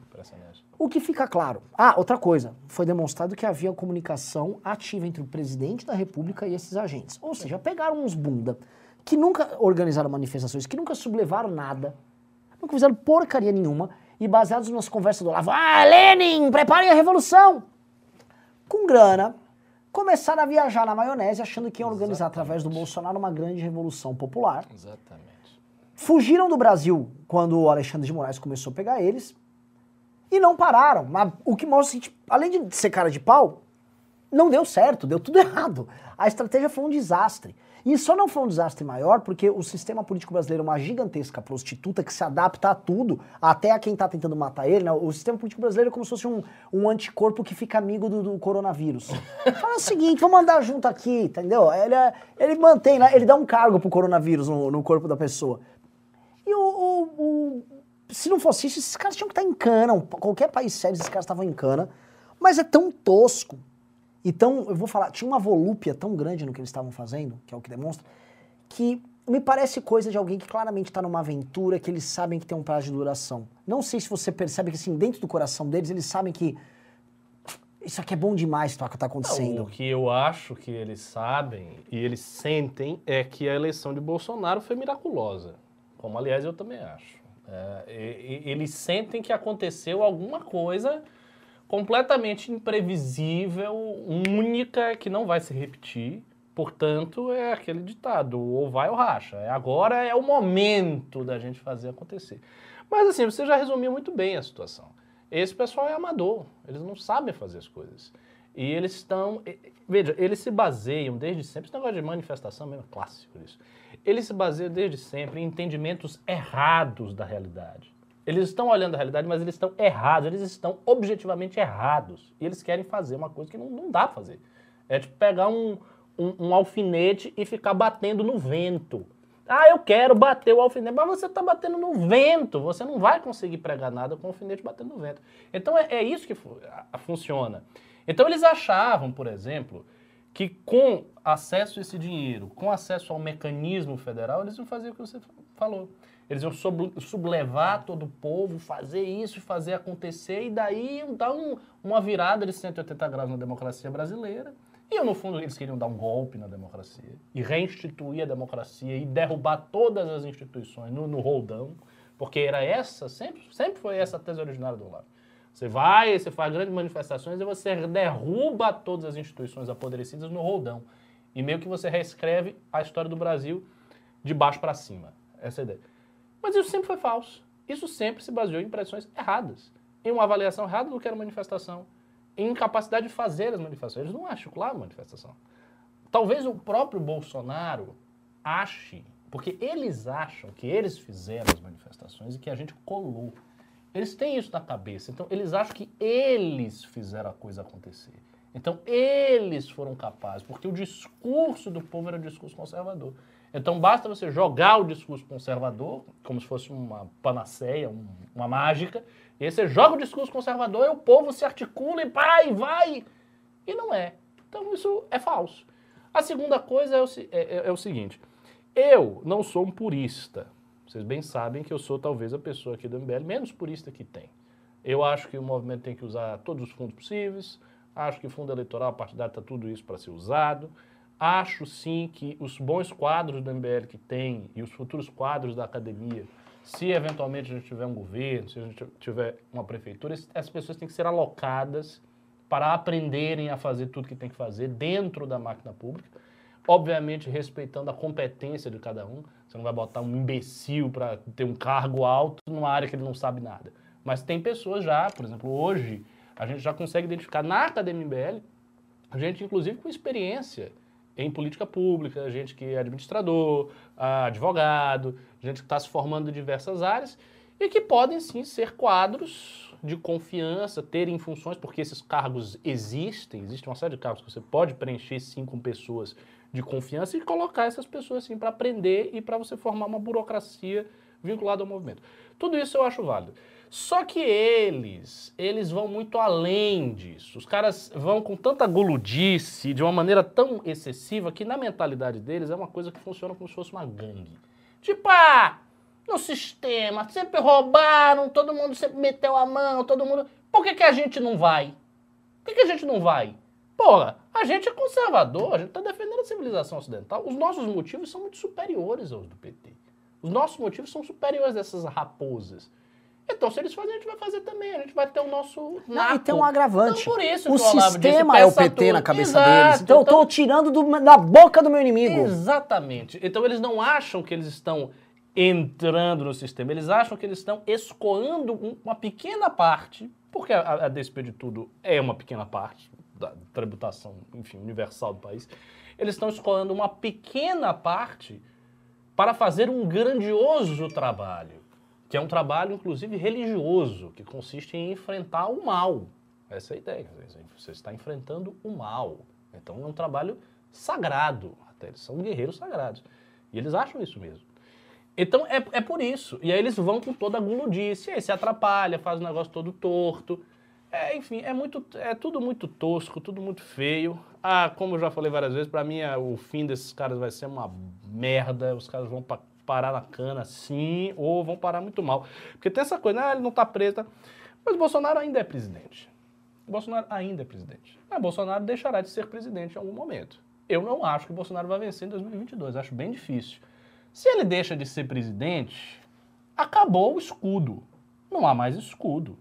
O que fica claro. Ah, outra coisa. Foi demonstrado que havia comunicação ativa entre o presidente da República e esses agentes. Ou seja, pegaram uns bunda que nunca organizaram manifestações, que nunca sublevaram nada, nunca fizeram porcaria nenhuma e baseados nas conversas do Olavo, ah, Lenin, preparem a revolução! Com grana, começaram a viajar na maionese achando que iam organizar através do Bolsonaro uma grande revolução popular. Exatamente. Fugiram do Brasil quando o Alexandre de Moraes começou a pegar eles e não pararam. Mas o que mostra que, além de ser cara de pau, não deu certo, deu tudo <laughs> errado. A estratégia foi um desastre. E só não foi um desastre maior porque o sistema político brasileiro é uma gigantesca prostituta que se adapta a tudo, até a quem está tentando matar ele. Né? O sistema político brasileiro é como se fosse um, um anticorpo que fica amigo do, do coronavírus. <laughs> Fala o seguinte, vamos andar junto aqui, entendeu? Ele, é, ele mantém, né? ele dá um cargo pro coronavírus no, no corpo da pessoa. E o, o, o, se não fosse isso, esses caras tinham que estar em cana. Qualquer país sério, esses caras estavam em cana. Mas é tão tosco, então, eu vou falar, tinha uma volúpia tão grande no que eles estavam fazendo, que é o que demonstra, que me parece coisa de alguém que claramente está numa aventura, que eles sabem que tem um prazo de duração. Não sei se você percebe que, assim, dentro do coração deles, eles sabem que isso aqui é bom demais tá, que está acontecendo. Não, o que eu acho que eles sabem e eles sentem é que a eleição de Bolsonaro foi miraculosa. Como, aliás, eu também acho. É, e, e, eles sentem que aconteceu alguma coisa completamente imprevisível, única, que não vai se repetir. Portanto, é aquele ditado, ou vai ou racha. É agora é o momento da gente fazer acontecer. Mas assim, você já resumiu muito bem a situação. Esse pessoal é amador, eles não sabem fazer as coisas. E eles estão. Veja, eles se baseiam desde sempre. Esse negócio de manifestação mesmo é clássico isso. Eles se baseiam desde sempre em entendimentos errados da realidade. Eles estão olhando a realidade, mas eles estão errados, eles estão objetivamente errados. E eles querem fazer uma coisa que não, não dá pra fazer. É tipo pegar um, um, um, alfinete e ficar batendo no vento. Ah, eu quero bater o alfinete, mas você está batendo no vento. Você não vai conseguir pregar nada com o alfinete batendo no vento. Então é, é isso que fu funciona. Então eles achavam, por exemplo, que com acesso a esse dinheiro, com acesso ao mecanismo federal, eles iam fazer o que você falou. Eles iam sublevar todo o povo, fazer isso, fazer acontecer, e daí dar um, uma virada de 180 graus na democracia brasileira. E no fundo eles queriam dar um golpe na democracia e reinstituir a democracia e derrubar todas as instituições no, no roldão, porque era essa, sempre, sempre foi essa a tese originária do Olavo. Você vai, você faz grandes manifestações e você derruba todas as instituições apodrecidas no roldão. E meio que você reescreve a história do Brasil de baixo para cima. Essa é ideia. Mas isso sempre foi falso. Isso sempre se baseou em impressões erradas, em uma avaliação errada do que era manifestação, em incapacidade de fazer as manifestações. Eles não articulavam manifestação. Talvez o próprio Bolsonaro ache, porque eles acham que eles fizeram as manifestações e que a gente colou. Eles têm isso na cabeça. Então, eles acham que eles fizeram a coisa acontecer. Então, eles foram capazes, porque o discurso do povo era um discurso conservador. Então basta você jogar o discurso conservador, como se fosse uma panaceia, um, uma mágica, e aí você joga o discurso conservador e o povo se articula e vai, vai. E não é. Então isso é falso. A segunda coisa é o, é, é, é o seguinte: eu não sou um purista. Vocês bem sabem que eu sou talvez a pessoa aqui do MBL menos purista que tem. Eu acho que o movimento tem que usar todos os fundos possíveis, acho que fundo eleitoral partidário está tudo isso para ser usado. Acho sim que os bons quadros do MBL que tem e os futuros quadros da academia, se eventualmente a gente tiver um governo, se a gente tiver uma prefeitura, essas pessoas têm que ser alocadas para aprenderem a fazer tudo que tem que fazer dentro da máquina pública, obviamente respeitando a competência de cada um. Você não vai botar um imbecil para ter um cargo alto numa área que ele não sabe nada. Mas tem pessoas já, por exemplo, hoje a gente já consegue identificar na academia MBL, gente inclusive com experiência em política pública, gente que é administrador, advogado, gente que está se formando em diversas áreas e que podem sim ser quadros de confiança, terem funções, porque esses cargos existem, existe uma série de cargos que você pode preencher sim com pessoas de confiança e colocar essas pessoas assim para aprender e para você formar uma burocracia vinculada ao movimento. Tudo isso eu acho válido. Só que eles, eles vão muito além disso. Os caras vão com tanta guludice, de uma maneira tão excessiva, que na mentalidade deles é uma coisa que funciona como se fosse uma gangue. Tipo, ah, no sistema, sempre roubaram, todo mundo sempre meteu a mão, todo mundo... Por que, que a gente não vai? Por que, que a gente não vai? Porra, a gente é conservador, a gente está defendendo a civilização ocidental. Os nossos motivos são muito superiores aos do PT. Os nossos motivos são superiores a essas raposas. Então, se eles fazem, a gente vai fazer também. A gente vai ter o nosso. Não, e tem um agravante. Então, por isso o Olavo disse, sistema é o PT tudo. na cabeça Exato, deles. Então eu tô então- tirando do- da boca do meu inimigo. Exatamente. Então eles não acham que eles estão entrando no sistema, eles acham que eles estão escoando um- uma pequena parte, porque a, a despeito de tudo é uma pequena parte da tributação, enfim, universal do país. Eles estão escoando uma pequena parte para fazer um grandioso trabalho, que é um trabalho, inclusive, religioso, que consiste em enfrentar o mal. Essa é a ideia. Você está enfrentando o mal. Então é um trabalho sagrado. Até eles são guerreiros sagrados. E eles acham isso mesmo. Então é, é por isso. E aí eles vão com toda a guludice. E aí se atrapalha, faz o negócio todo torto. É, enfim, é, muito, é tudo muito tosco, tudo muito feio. Ah, como eu já falei várias vezes, pra mim é, o fim desses caras vai ser uma merda. Os caras vão pa- parar na cana, sim, ou vão parar muito mal. Porque tem essa coisa, ah, ele não tá preso. tá? Mas o Bolsonaro ainda é presidente. O Bolsonaro ainda é presidente. Mas Bolsonaro deixará de ser presidente em algum momento. Eu não acho que o Bolsonaro vai vencer em 2022. Acho bem difícil. Se ele deixa de ser presidente, acabou o escudo. Não há mais escudo.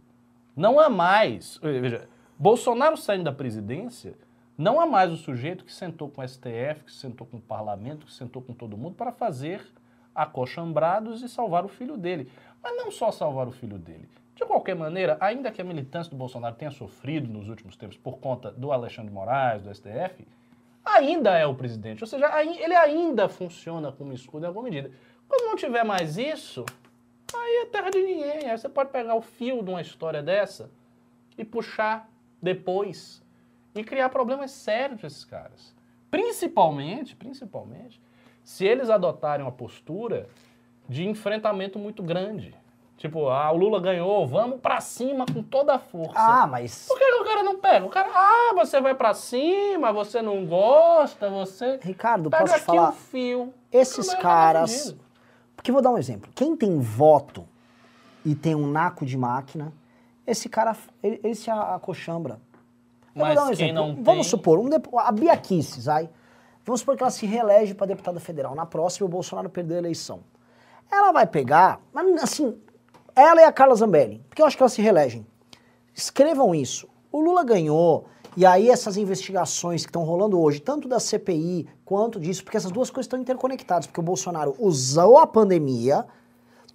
Não há mais. Veja, Bolsonaro saindo da presidência, não há mais o sujeito que sentou com o STF, que sentou com o parlamento, que sentou com todo mundo para fazer acochambrados e salvar o filho dele. Mas não só salvar o filho dele. De qualquer maneira, ainda que a militância do Bolsonaro tenha sofrido nos últimos tempos por conta do Alexandre Moraes, do STF, ainda é o presidente. Ou seja, ele ainda funciona como escudo em alguma medida. Quando não tiver mais isso, aí é terra de ninguém. Aí você pode pegar o fio de uma história dessa e puxar depois e criar problemas sérios para esses caras. Principalmente, principalmente, se eles adotarem uma postura de enfrentamento muito grande. Tipo, ah, o Lula ganhou, vamos pra cima com toda a força. Ah, mas. Por que, o cara não pega? O cara, ah, você vai pra cima, você não gosta, você. Ricardo, Pega posso aqui falar? um fio. Esses caras. Porque vou dar um exemplo. Quem tem voto e tem um naco de máquina, esse cara, ele, ele se acochambra. Eu Mas vou dar um quem exemplo. Vamos tem- supor, um depo- a Bia Kicis, vai. Vamos supor que ela se reelege para deputada federal. Na próxima, o Bolsonaro perdeu a eleição. Ela vai pegar, mas assim, ela e a Carla Zambelli, porque eu acho que elas se reelegem. Escrevam isso. O Lula ganhou, e aí essas investigações que estão rolando hoje, tanto da CPI quanto disso, porque essas duas coisas estão interconectadas, porque o Bolsonaro usou a pandemia,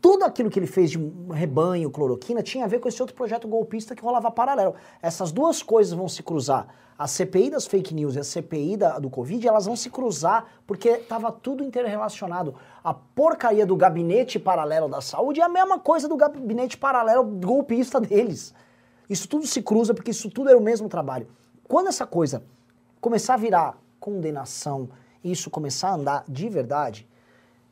tudo aquilo que ele fez de rebanho, cloroquina, tinha a ver com esse outro projeto golpista que rolava paralelo. Essas duas coisas vão se cruzar. A CPI das fake news e a CPI da- do Covid, elas vão se cruzar porque estava tudo interrelacionado. A porcaria do gabinete paralelo da saúde é a mesma coisa do gabinete paralelo golpista deles. Isso tudo se cruza porque isso tudo era o mesmo trabalho. Quando essa coisa começar a virar condenação e isso começar a andar de verdade,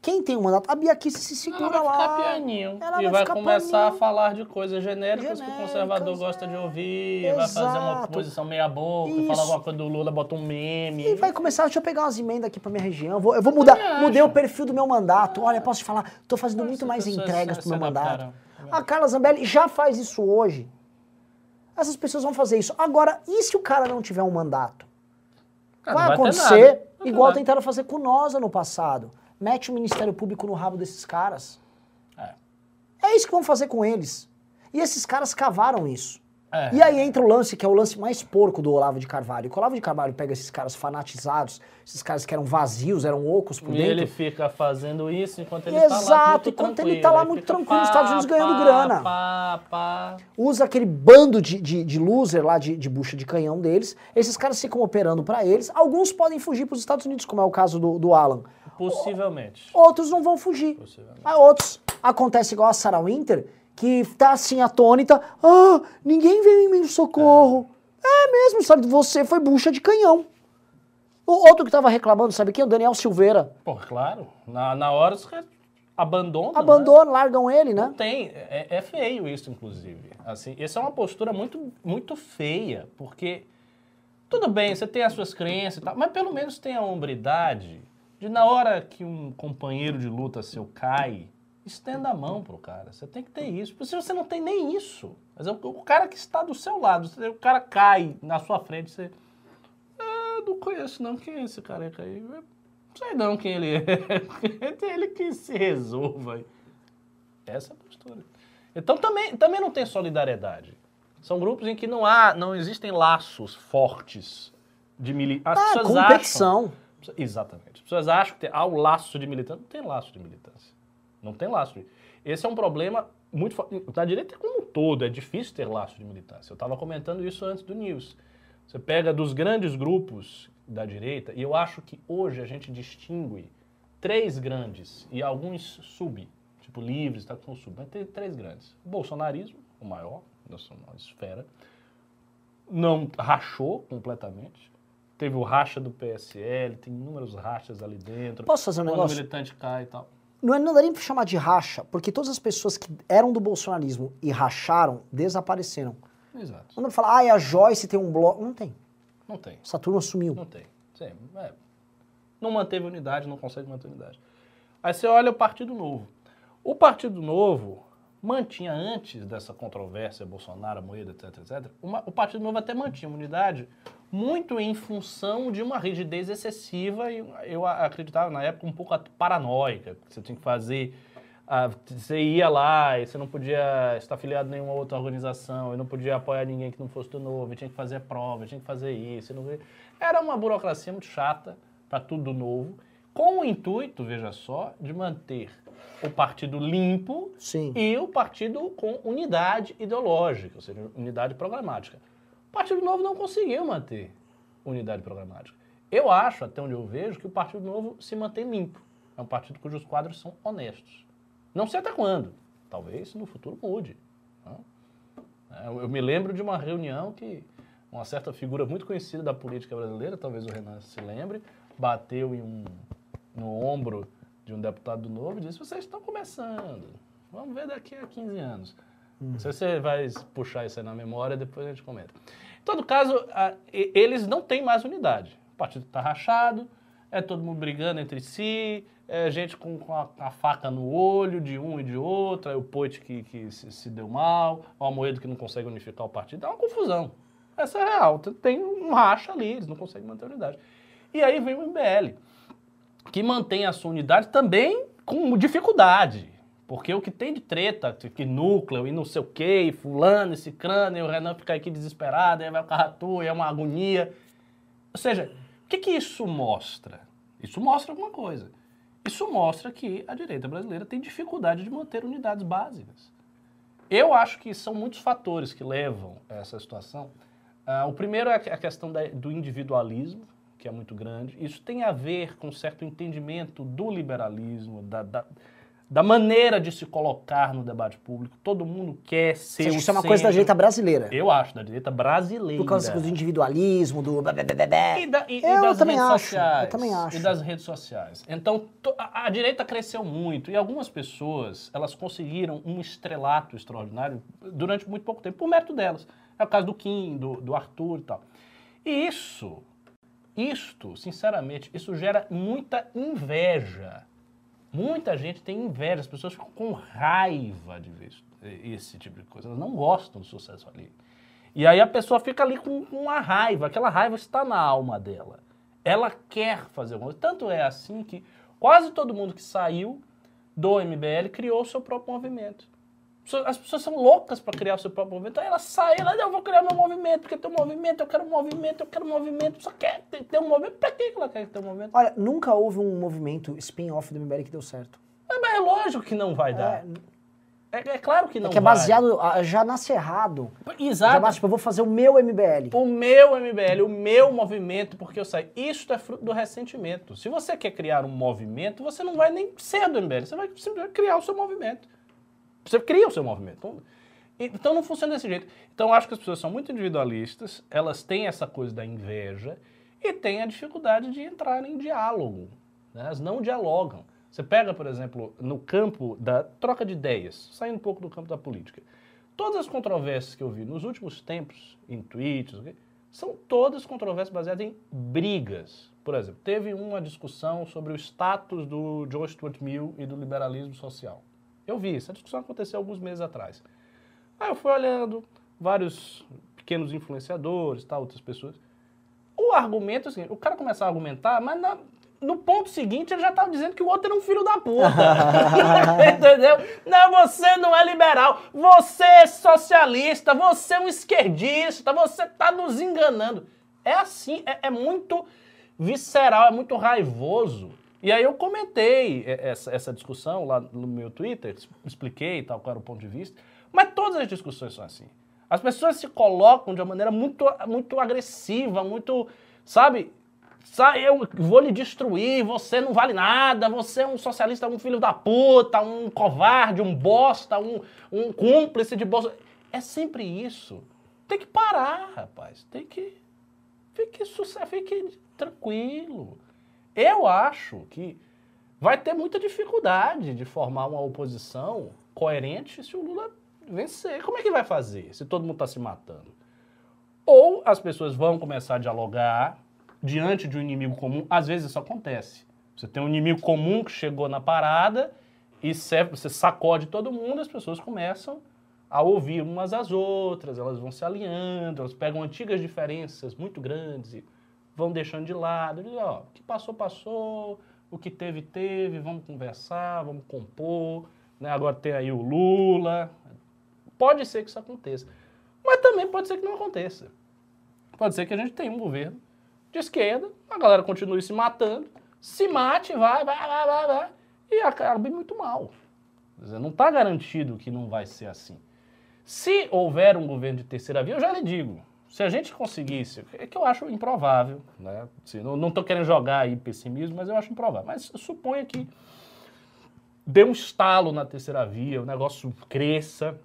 quem tem um mandato, a Bia Kicis se Ela segura vai lá. pianinho. Ela e vai vai, começar a falar de coisas genéricas, que o Genéricas, conservador gosta de ouvir, vai fazer uma Exato. posição meia boca, falar alguma coisa do Lula, bota um meme. E vai começar, deixa eu pegar umas emendas aqui pra minha região. Vou, eu vou mudar, mudei o perfil do meu mandato. Olha, posso te falar, tô fazendo muito Essas mais pessoas entregas se- pro meu se mandato. A Carla Zambelli já faz isso hoje. Essas pessoas vão fazer isso. Agora, e se o cara não tiver um mandato? Cara, vai vai acontecer vai igual nada. tentaram fazer com nós no passado. Mete o Ministério Público no rabo desses caras. É. É isso que vão fazer com eles. E esses caras cavaram isso. É. E aí entra o lance, que é o lance mais porco do Olavo de Carvalho. Que o Olavo de Carvalho pega esses caras fanatizados, esses caras que eram vazios, eram ocos por E dentro. ele fica fazendo isso enquanto ele tá lá Exato, muito enquanto ele tá lá muito tranquilo nos Estados Unidos ganhando grana. Pá, pá. Usa aquele bando de, de, de loser lá, de, de bucha de canhão deles. Esses caras ficam operando pra eles. Alguns podem fugir pros Estados Unidos, como é o caso do, do Alan. Possivelmente. Outros não vão fugir. Possivelmente. Mas outros, acontece igual a Sarah Winter, que tá assim atônita. Ah, ninguém veio em meu socorro. É, mesmo, sabe? Você foi bucha de canhão. O outro que tava reclamando, sabe quem? O Daniel Silveira. Pô, claro. Na, na hora os caras abandonam. né? Abandonam, largam ele, né? Não tem. É, é feio isso, inclusive. Assim, essa é uma postura muito, muito feia, porque tudo bem, você tem as suas crenças e tal, mas pelo menos tem a hombridade de na hora que um companheiro de luta seu cai, estenda a mão pro cara. Você tem que ter isso. Porque se você não tem nem isso, mas é o, o cara que está do seu lado, o cara cai na sua frente, você. Ah, não conheço não. Quem é esse careca aí? Não sei não quem ele é. <laughs> Ele que se resolva. Essa é a postura. Então também, também não tem solidariedade. São grupos em que não há, não existem laços fortes de militância. Ah, pessoas competição. acham. Exatamente. As pessoas acham que tem, há o laço de militância. Não tem laço de militância. Não tem laço. De... Esse é um problema muito forte. Na direita como um todo, é difícil ter laço de militância. Eu estava comentando isso antes do News. Você pega dos grandes grupos da direita, e eu acho que hoje a gente distingue três grandes e alguns sub, tipo livres, tá, que são sub, mas tem três grandes. O bolsonarismo, o maior, da sua esfera, não rachou completamente. Teve o racha do PSL, tem inúmeros rachas ali dentro. Posso fazer um Quando negócio? o militante cai e tal. Não, é- não daria pra chamar de racha, porque todas as pessoas que eram do bolsonarismo e racharam, desapareceram. Exato. Não dá pra falar, ah, a Joyce tem um bloco. Não tem. Não tem. Essa turma sumiu. Não tem. Sim, é. Não manteve unidade, não consegue manter unidade. Aí você olha o Partido Novo. O Partido Novo mantinha, antes dessa controvérsia, Bolsonaro, Moeda, etc, etc, uma- o Partido Novo até mantinha uma unidade muito em função de uma rigidez excessiva e eu a- acreditava na época um pouco paranoica. que Você tinha que fazer... ah, você ia lá e você não podia estar afiliado a nenhuma outra organização, e não podia apoiar ninguém que não fosse do novo, e tinha que fazer prova, e tinha que fazer isso. não... Era uma burocracia muito chata para tudo novo, com o intuito, veja só, de manter o partido limpo Sim. e o partido com unidade ideológica, ou seja, unidade programática. Partido Novo não conseguiu manter unidade programática. Eu acho, até onde eu vejo, que o Partido Novo se mantém limpo. É um partido cujos quadros são honestos. Não sei até quando. Talvez no futuro mude. né? É, eu me lembro de uma reunião que uma certa figura muito conhecida da política brasileira, talvez o Renan se lembre, bateu em um, no ombro de um deputado do Novo e disse: Vocês estão começando. Vamos ver daqui a 15 anos. Não sei se você vai puxar isso aí na memória, depois a gente comenta. Em todo caso, a- eles não têm mais unidade. O partido está rachado, é todo mundo brigando entre si, é gente com, com a, a faca no olho de um e de outro, é o Poit que, que se, se deu mal, o Amoedo que não consegue unificar o partido. É uma confusão. Essa é real. Tem um racha ali, eles não conseguem manter a unidade. E aí vem o MBL que mantém a sua unidade também com dificuldade. Porque o que tem de treta, que núcleo e não sei o quê, e fulano, esse crânio, e o Renan fica aqui desesperado, aí vai o Carratu, e é uma agonia. Ou seja, o que, que isso mostra? Isso mostra alguma coisa. Isso mostra que a direita brasileira tem dificuldade de manter unidades básicas. Eu acho que são muitos fatores que levam a essa situação. Ah, o primeiro é a questão da- do individualismo, que é muito grande. Isso tem a ver com certo entendimento do liberalismo, da, da, da maneira de se colocar no debate público. Todo mundo quer ser Você acha o isso é uma coisa da direita brasileira? Eu acho, da direita brasileira. Por causa do individualismo, do... E, da- e- e Eu das também redes acho, sociais. eu também acho. E das redes sociais. Então, a, a direita cresceu muito e algumas pessoas, elas conseguiram um estrelato extraordinário durante muito pouco tempo, por mérito delas. É o caso do Kim, do, do Arthur e tal. E isso, isto, sinceramente, isso gera muita inveja. Muita gente tem inveja, as pessoas ficam com raiva de ver esse tipo de coisa. Elas não gostam do sucesso ali. E aí a pessoa fica ali com uma raiva, aquela raiva está na alma dela. Ela quer fazer alguma coisa. Tanto é assim que quase todo mundo que saiu do MBL criou o seu próprio movimento. As pessoas são loucas para criar o seu próprio movimento. Aí ela sai, ela, eu vou criar meu movimento, porque tem um movimento, eu quero um movimento, eu quero um movimento, só quer ter, um movimento. Pra que ela quer ter um movimento? Olha, nunca houve um movimento spin-off do MBL que deu certo. É, mas é lógico que não vai dar. É, é claro que não É que é vai. baseado, ah, já nasce errado. Já Exato. nasce, tipo, eu vou fazer o meu MBL. O meu MBL, o meu movimento, porque eu saí. Isso é fruto do ressentimento. Se você quer criar um movimento, você não vai nem ser do MBL, você vai simplesmente criar o seu movimento. Você cria o seu movimento. Então, Então não funciona desse jeito. Então eu acho que as pessoas são muito individualistas, elas têm essa coisa da inveja e têm a dificuldade de entrar em diálogo. né? Elas não dialogam. Você pega, por exemplo, no campo da troca de ideias, saindo um pouco do campo da política. Todas as controvérsias que eu vi nos últimos tempos, em tweets, são todas controvérsias baseadas em brigas. Por exemplo, teve uma discussão sobre o status do John Stuart Mill e do liberalismo social. Eu vi, essa discussão aconteceu alguns meses atrás. Aí eu fui olhando vários pequenos influenciadores, tal, outras pessoas. O argumento é o seguinte, o cara começa a argumentar, mas na- no ponto seguinte ele já estava dizendo que o outro era um filho da puta. <laughs> Entendeu? Não, você não é liberal, você é socialista, você é um esquerdista, você está nos enganando. É assim, é, é muito visceral, é muito raivoso. E aí eu comentei essa, essa discussão lá no meu Twitter, expliquei tal qual era o ponto de vista, mas todas as discussões são assim. As pessoas se colocam de uma maneira muito, muito agressiva, muito, sabe? Eu vou lhe destruir, você não vale nada, você é um socialista, um filho da puta, um covarde, um bosta, um, um cúmplice de bolsa. É sempre isso. Tem que parar, rapaz. Tem que. Fique, fique tranquilo. Eu acho que vai ter muita dificuldade de formar uma oposição coerente se o Lula vencer. Como é que vai fazer se todo mundo está se matando? Ou as pessoas vão começar a dialogar diante de um inimigo comum. Às vezes isso acontece. Você tem um inimigo comum que chegou na parada e você sacode todo mundo, as pessoas começam a ouvir umas às outras, elas vão se alinhando, elas pegam antigas diferenças muito grandes e vão deixando de lado. Dizem, ó, o que passou, passou, o que teve, teve, vamos conversar, vamos compor. Né? Agora tem aí o Lula. Pode ser que isso aconteça. Mas também pode ser que não aconteça. Pode ser que a gente tenha um governo de esquerda, a galera continue se matando, se mate, vai, vai, vai, vai, vai, e acabe muito mal. Dizer, não está garantido que não vai ser assim. Se houver um governo de terceira via, eu já lhe digo, se a gente conseguisse, é que eu acho improvável, né? Assim, não estou querendo jogar aí pessimismo, mas eu acho improvável. Mas suponha que dê um estalo na terceira via, o negócio cresça,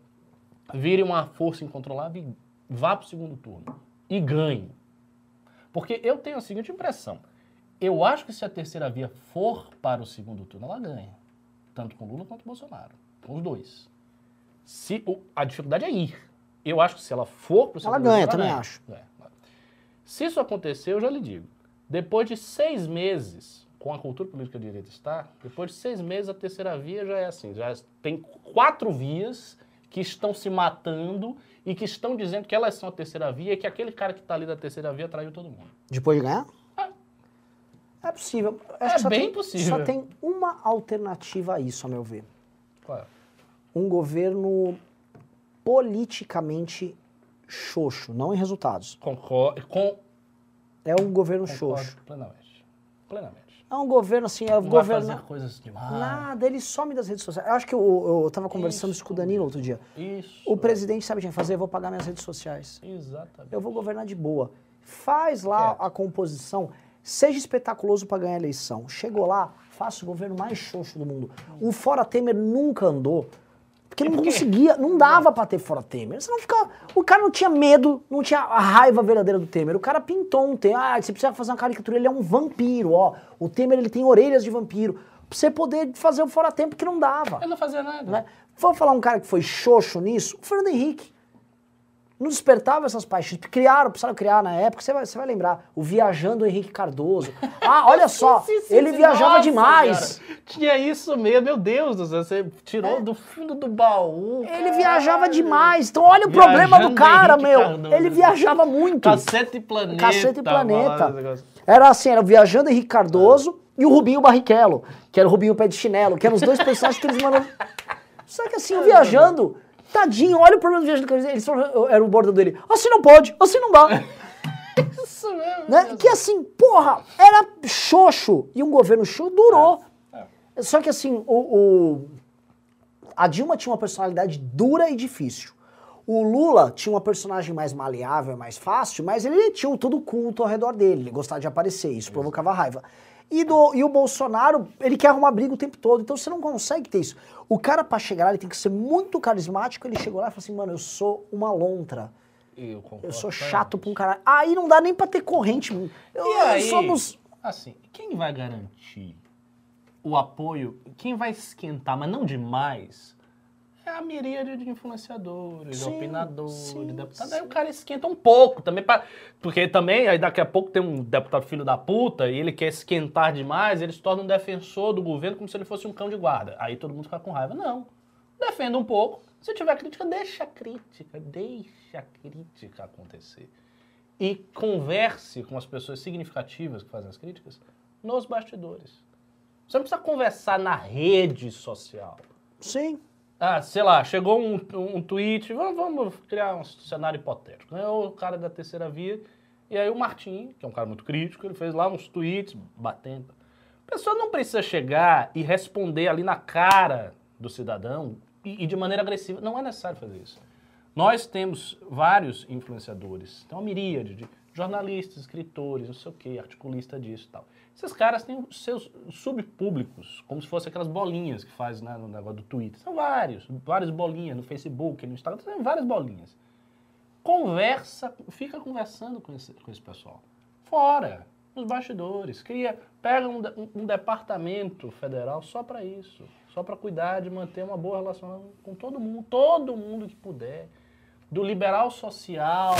vire uma força incontrolável e vá para o segundo turno. E ganhe. Porque eu tenho a seguinte impressão. Eu acho que se a terceira via for para o segundo turno, ela ganha. Tanto com Lula quanto com Bolsonaro. Com os dois. Se, o, a dificuldade é ir. Eu acho que se ela for para o Ela ganha, também ganha. acho. É. Se isso acontecer, eu já lhe digo. Depois de seis meses, com a cultura política de direita está, depois de seis meses a terceira via já é assim, já tem quatro vias que estão se matando e que estão dizendo que elas são a terceira via e que aquele cara que está ali da terceira via traiu todo mundo. Depois de ganhar? É, é possível. Acho é bem tem, possível. Só tem uma alternativa a isso, a meu ver. Qual é? Um governo politicamente xoxo, não em resultados. Concordo. Com... É um governo Concordo xoxo. Plenamente. Plenamente. É um governo assim, é não governo. Vai fazer coisas demais. Nada, ele some das redes sociais. Eu acho que eu, eu tava conversando isso, isso com o Danilo outro dia. Isso. O presidente sabe o que vai fazer? Eu vou pagar minhas redes sociais. Exatamente. Eu vou governar de boa. Faz lá a composição, seja espetaculoso para ganhar a eleição. Chegou lá, faça o governo mais xoxo do mundo. O Fora Temer nunca andou porque não conseguia, não dava pra ter fora Temer. Você não ficava. O cara não tinha medo, não tinha a raiva verdadeira do Temer. O cara pintou um Temer. Ah, você precisa fazer uma caricatura, ele é um vampiro, ó. O Temer ele tem orelhas de vampiro. Pra você poder fazer o fora tempo que não dava. Ele não fazia nada. Né? Vamos falar um cara que foi xoxo nisso? O Fernando Henrique não despertava essas paixões. Criaram, precisaram criar na época, você vai, você vai lembrar, o Viajando Henrique Cardoso. Ah, <laughs> olha só, sim, sim, ele sim, viajava nossa, demais. Cara. Tinha isso mesmo, meu Deus do céu, você tirou é. do fundo do baú. Ele viajava demais. Então olha o Viajando problema do cara, Henrique meu. Cardoso. Ele viajava muito. Cacete e Planeta. Cacete e Planeta. Era assim, era o Viajando Henrique Cardoso é. e o Rubinho Barrichello, que era o Rubinho Pé de Chinelo, que eram os dois personagens que eles mandam... Só que assim, o Viajando... Tadinho, olha o problema do viagem do. Eles falaram, era o bordo dele. Assim não pode, assim não dá. <laughs> Isso mesmo. Né? Que assim, porra, era xoxo. E um governo xoxo durou. É, é. Só que assim, o, o, a Dilma tinha uma personalidade dura e difícil. O Lula tinha uma personagem mais maleável, mais fácil, mas ele tinha todo culto ao redor dele. Ele gostava de aparecer, isso provocava raiva. E, do, e o Bolsonaro, ele quer arrumar briga o tempo todo, então você não consegue ter isso. O cara, para chegar lá, ele tem que ser muito carismático. Ele chegou lá e falou assim: mano, eu sou uma lontra. Eu, eu sou chato pra um caralho. Aí não dá nem pra ter corrente. Eu, e aí, somos. Assim, quem vai garantir o apoio? Quem vai esquentar, mas não demais, é a miríade de influenciadores, sim, opinadores, sim, deputados. Sim. Aí o cara esquenta um pouco também, pra, porque também aí daqui a pouco tem um deputado filho da puta e ele quer esquentar demais, ele se torna um defensor do governo como se ele fosse um cão de guarda. Aí todo mundo fica com raiva. Não. Defenda um pouco. Se tiver crítica, deixa a crítica, deixa a crítica acontecer. E converse com as pessoas significativas que fazem as críticas nos bastidores. Você não precisa conversar na rede social. Sim. Ah, sei lá, chegou um, um tweet, vamos, vamos criar um cenário hipotético. Ganhou o cara da terceira via, e aí o Martim, que é um cara muito crítico, ele fez lá uns tweets batendo. A pessoa não precisa chegar e responder ali na cara do cidadão e, e de maneira agressiva. Não é necessário fazer isso. Nós temos vários influenciadores, tem uma miríade de jornalistas, escritores, não sei o quê, articulista disso e tal. Esses caras têm os seus subpúblicos, como se fossem aquelas bolinhas que faz né, no negócio do Twitter. São vários, várias bolinhas no Facebook, no Instagram, várias bolinhas. Conversa, fica conversando com esse, com esse pessoal. Fora, nos bastidores. Cria, pega um, um- um departamento federal só para isso. Só para cuidar de manter uma boa relação com todo mundo, todo mundo que puder. Do liberal social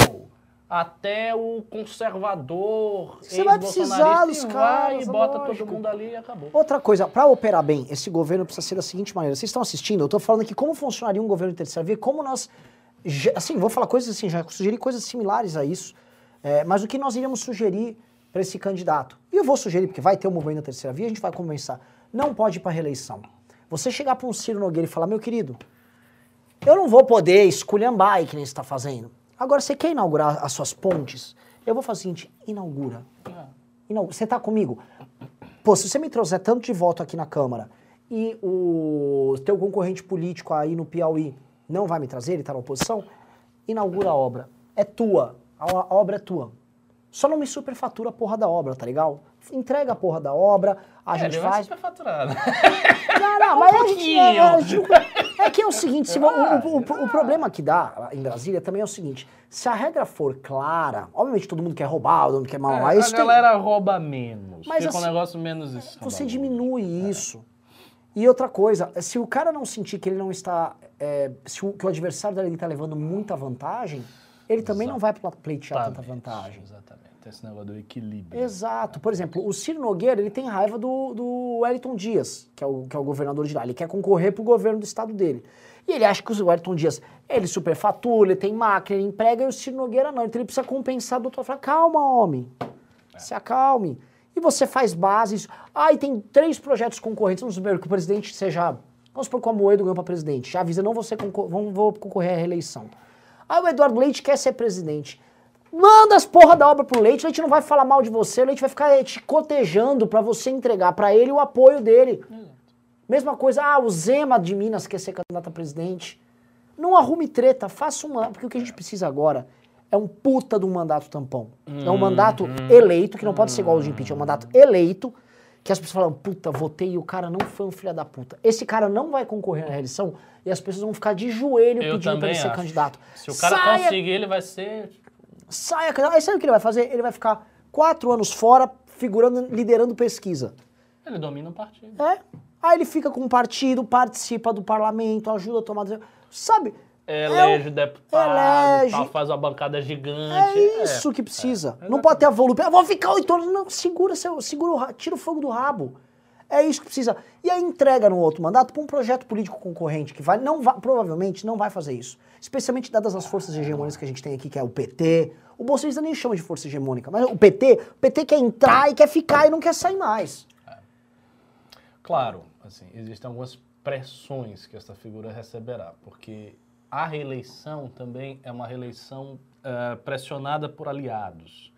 até o conservador, Você vai precisar dos vai caras, e bota lógico. todo mundo ali e acabou. Outra coisa, para operar bem, esse governo precisa ser da seguinte maneira. Vocês estão assistindo, eu estou falando aqui como funcionaria um governo de terceira via, como nós. Assim, vou falar coisas assim, já sugeri coisas similares a isso, é, mas o que nós iríamos sugerir para esse candidato? E eu vou sugerir, porque vai ter um movimento da terceira via, a gente vai conversar. Não pode ir para reeleição. Você chegar para um Ciro Nogueira e falar, meu querido, eu não vou poder esculhambar aí que nem você está fazendo. Agora, você quer inaugurar as suas pontes? Eu vou fazer o seguinte, inaugura. Inaugura. Você tá comigo? Pô, se você me trouxer tanto de voto aqui na Câmara e o teu concorrente político aí no Piauí não vai me trazer, ele tá na oposição, inaugura a obra. É tua. A, obra é tua. Só não me superfatura a porra da obra, tá legal? Entrega a porra da obra, a É, gente ele vai faz. superfaturar, né? Não, não, mas a gente, pouquinho. é, a gente é que é o seguinte, se vo- o, o- o- o problema que dá em Brasília também é o seguinte, se a regra for clara, obviamente todo mundo quer roubar, todo mundo quer mal, É, mas a isso tem- galera rouba menos. Mas fica um assim, negócio menos escandaloso. você diminui isso. E outra coisa, se o cara não sentir que ele não está, é, se o, que o adversário dele está levando muita vantagem, ele também não vai pleitear tanta vantagem. Exatamente. Tem esse negócio do equilíbrio. Exato. Por exemplo, o Ciro Nogueira, ele tem raiva do, do Wellington Dias, que é, o, que é o governador de lá. Ele quer concorrer pro governo do estado dele. E ele acha que o Wellington Dias, ele superfatura, ele tem máquina, ele emprega, e o Ciro Nogueira não. Então ele precisa compensar do outro. Fala, calma, homem. Se acalme. E você faz bases. Ah, e tem três projetos concorrentes. Vamos supor que o presidente seja... Vamos supor que o Amoedo ganhou para presidente. Já avisa, não vou, ser concor vou concorrer à reeleição. Ah, o Eduardo Leite quer ser presidente. Manda as porra da obra pro Leite, o Leite não vai falar mal de você, o Leite vai ficar te cotejando pra você entregar pra ele o apoio dele. Mesma coisa, ah, o Zema de Minas quer ser candidato a presidente. Não arrume treta, faça uma. Porque o que a gente precisa agora é um puta de um mandato tampão. É um mandato eleito, que não pode ser igual ao de impeachment, é um mandato eleito, que as pessoas falam, puta, votei e o cara não foi um filho da puta. Esse cara não vai concorrer à reeleição e as pessoas vão ficar de joelho Eu pedindo pra ele ser acho. candidato. Se o cara Saia conseguir, ele vai ser. Saia. Aí sabe o que ele vai fazer? Ele vai ficar quatro anos fora, figurando, liderando pesquisa. Ele domina o partido. É. Aí ele fica com o partido, participa do parlamento, ajuda a tomar. Sabe? Elege é o- deputado, elege. tal, faz uma bancada gigante. É isso que precisa. não pode ter a volúpia. Ah, vou ficar oito anos. Não, segura, seu, segura o, tira o fogo do rabo. É isso que precisa. E aí entrega no outro mandato para um projeto político concorrente que vai, não vai, provavelmente não vai fazer isso. Especialmente dadas as forças hegemônicas que a gente tem aqui, que é o PT. O bolsonaro nem chama de força hegemônica, mas o PT, o PT quer entrar e quer ficar e não quer sair mais. Claro, assim, existem algumas pressões que essa figura receberá, porque a reeleição também é uma reeleição eh, pressionada por aliados.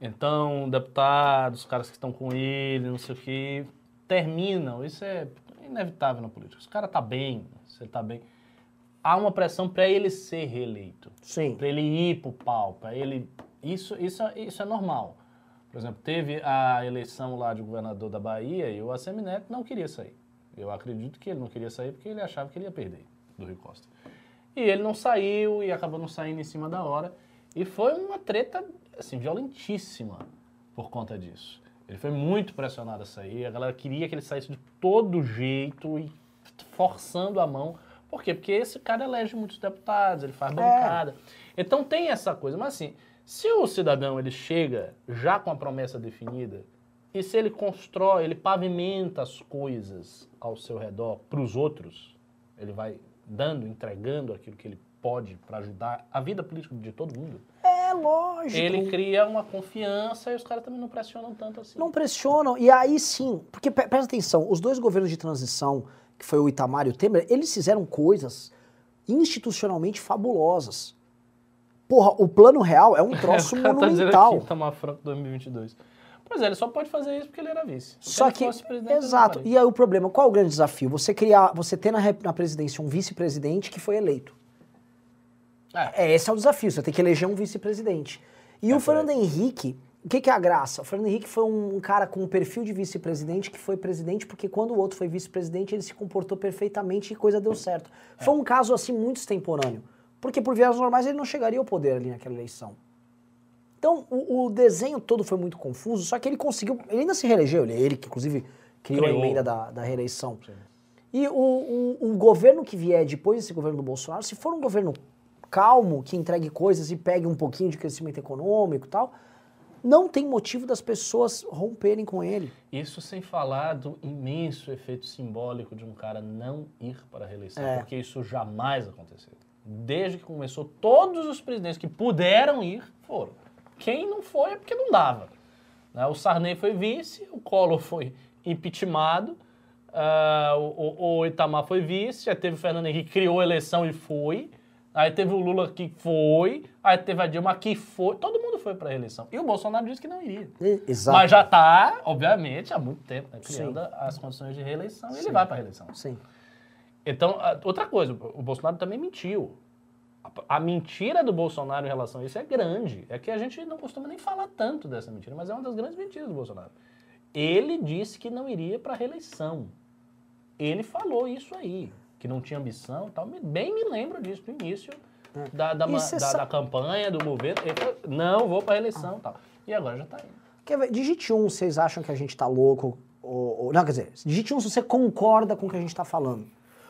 Então, deputados, caras que estão com ele, não sei o quê, terminam. Isso é inevitável na política. Se o cara tá bem, se ele tá bem, há uma pressão para ele ser reeleito Sim. para ele ir pro pau, para ele isso isso isso é normal. Por exemplo, teve a eleição lá de governador da Bahia e o ACM Neto não queria sair. Eu acredito que ele não queria sair porque ele achava que ele ia perder do Rio Costa. E ele não saiu e acabou não saindo em cima da hora. E foi uma treta assim violentíssima por conta disso. Ele foi muito pressionado a sair, a galera queria que ele saísse de todo jeito e forçando a mão. Por quê? Porque esse cara elege muitos deputados, ele faz bancada. Então tem essa coisa. Mas assim, se o cidadão ele chega já com a promessa definida, e se ele constrói, ele pavimenta as coisas ao seu redor para os outros, ele vai dando, entregando aquilo que ele pode para ajudar a vida política de todo mundo. É lógico. Ele cria uma confiança e os caras também não pressionam tanto assim. Não pressionam. E aí sim, porque pre- presta atenção, os dois governos de transição, que foi o Itamar e o Temer, eles fizeram coisas institucionalmente fabulosas. Porra, o plano real é um <laughs> troço o cara tá monumental. aqui, Itamar Franco 2022. Pois é, ele só pode fazer isso porque ele era vice. Se Só que, exato. E aí o problema, qual é o grande desafio? Você criar, você ter na, na presidência um vice-presidente que foi eleito. É. É, esse é o desafio, você tem que eleger um vice-presidente. E É o Fernando aí. Henrique, o que, que é a graça? O Fernando Henrique foi um cara com um perfil de vice-presidente que foi presidente porque quando o outro foi vice-presidente ele se comportou perfeitamente e coisa deu certo. Foi um caso assim muito extemporâneo. Porque por vias normais ele não chegaria ao poder ali naquela eleição. Então, o, o desenho todo foi muito confuso, só que ele conseguiu. Ele ainda se reelegeu, ele, ele que inclusive criou, Criou. a emenda da, da reeleição. E o, o, o governo que vier depois desse governo do Bolsonaro, se for um governo calmo, que entregue coisas e pegue um pouquinho de crescimento econômico e tal, não tem motivo das pessoas romperem com ele. Isso sem falar do imenso efeito simbólico de um cara não ir para a reeleição, É. porque isso jamais aconteceu. Desde que começou, todos os presidentes que puderam ir foram. Quem não foi é porque não dava. né? O Sarney foi vice, o Collor foi impeachmentado, ah, o, Itamar foi vice, aí teve o Fernando Henrique, criou a eleição e foi, aí teve o Lula que foi, aí teve a Dilma que foi, todo mundo foi para a reeleição. E o Bolsonaro disse que não iria. Exato. Mas já está, obviamente, há muito tempo, né, criando Sim. as condições de reeleição e ele vai para a reeleição. Sim. Então, outra coisa, o Bolsonaro também mentiu. A mentira do Bolsonaro em relação a isso é grande. É que a gente não costuma nem falar tanto dessa mentira, mas é uma das grandes mentiras do Bolsonaro. Ele disse que não iria para a reeleição. Ele falou isso aí, que não tinha ambição e tal. Bem me lembro disso, do início da, da, É. Cê da- sa- da campanha, do governo. Ele falou, não, vou para a reeleição e tal. E agora já está indo. Digite um, vocês acham que a gente tá louco? Ou, ou- não, quer dizer, digite um se você concorda com o que a gente tá falando.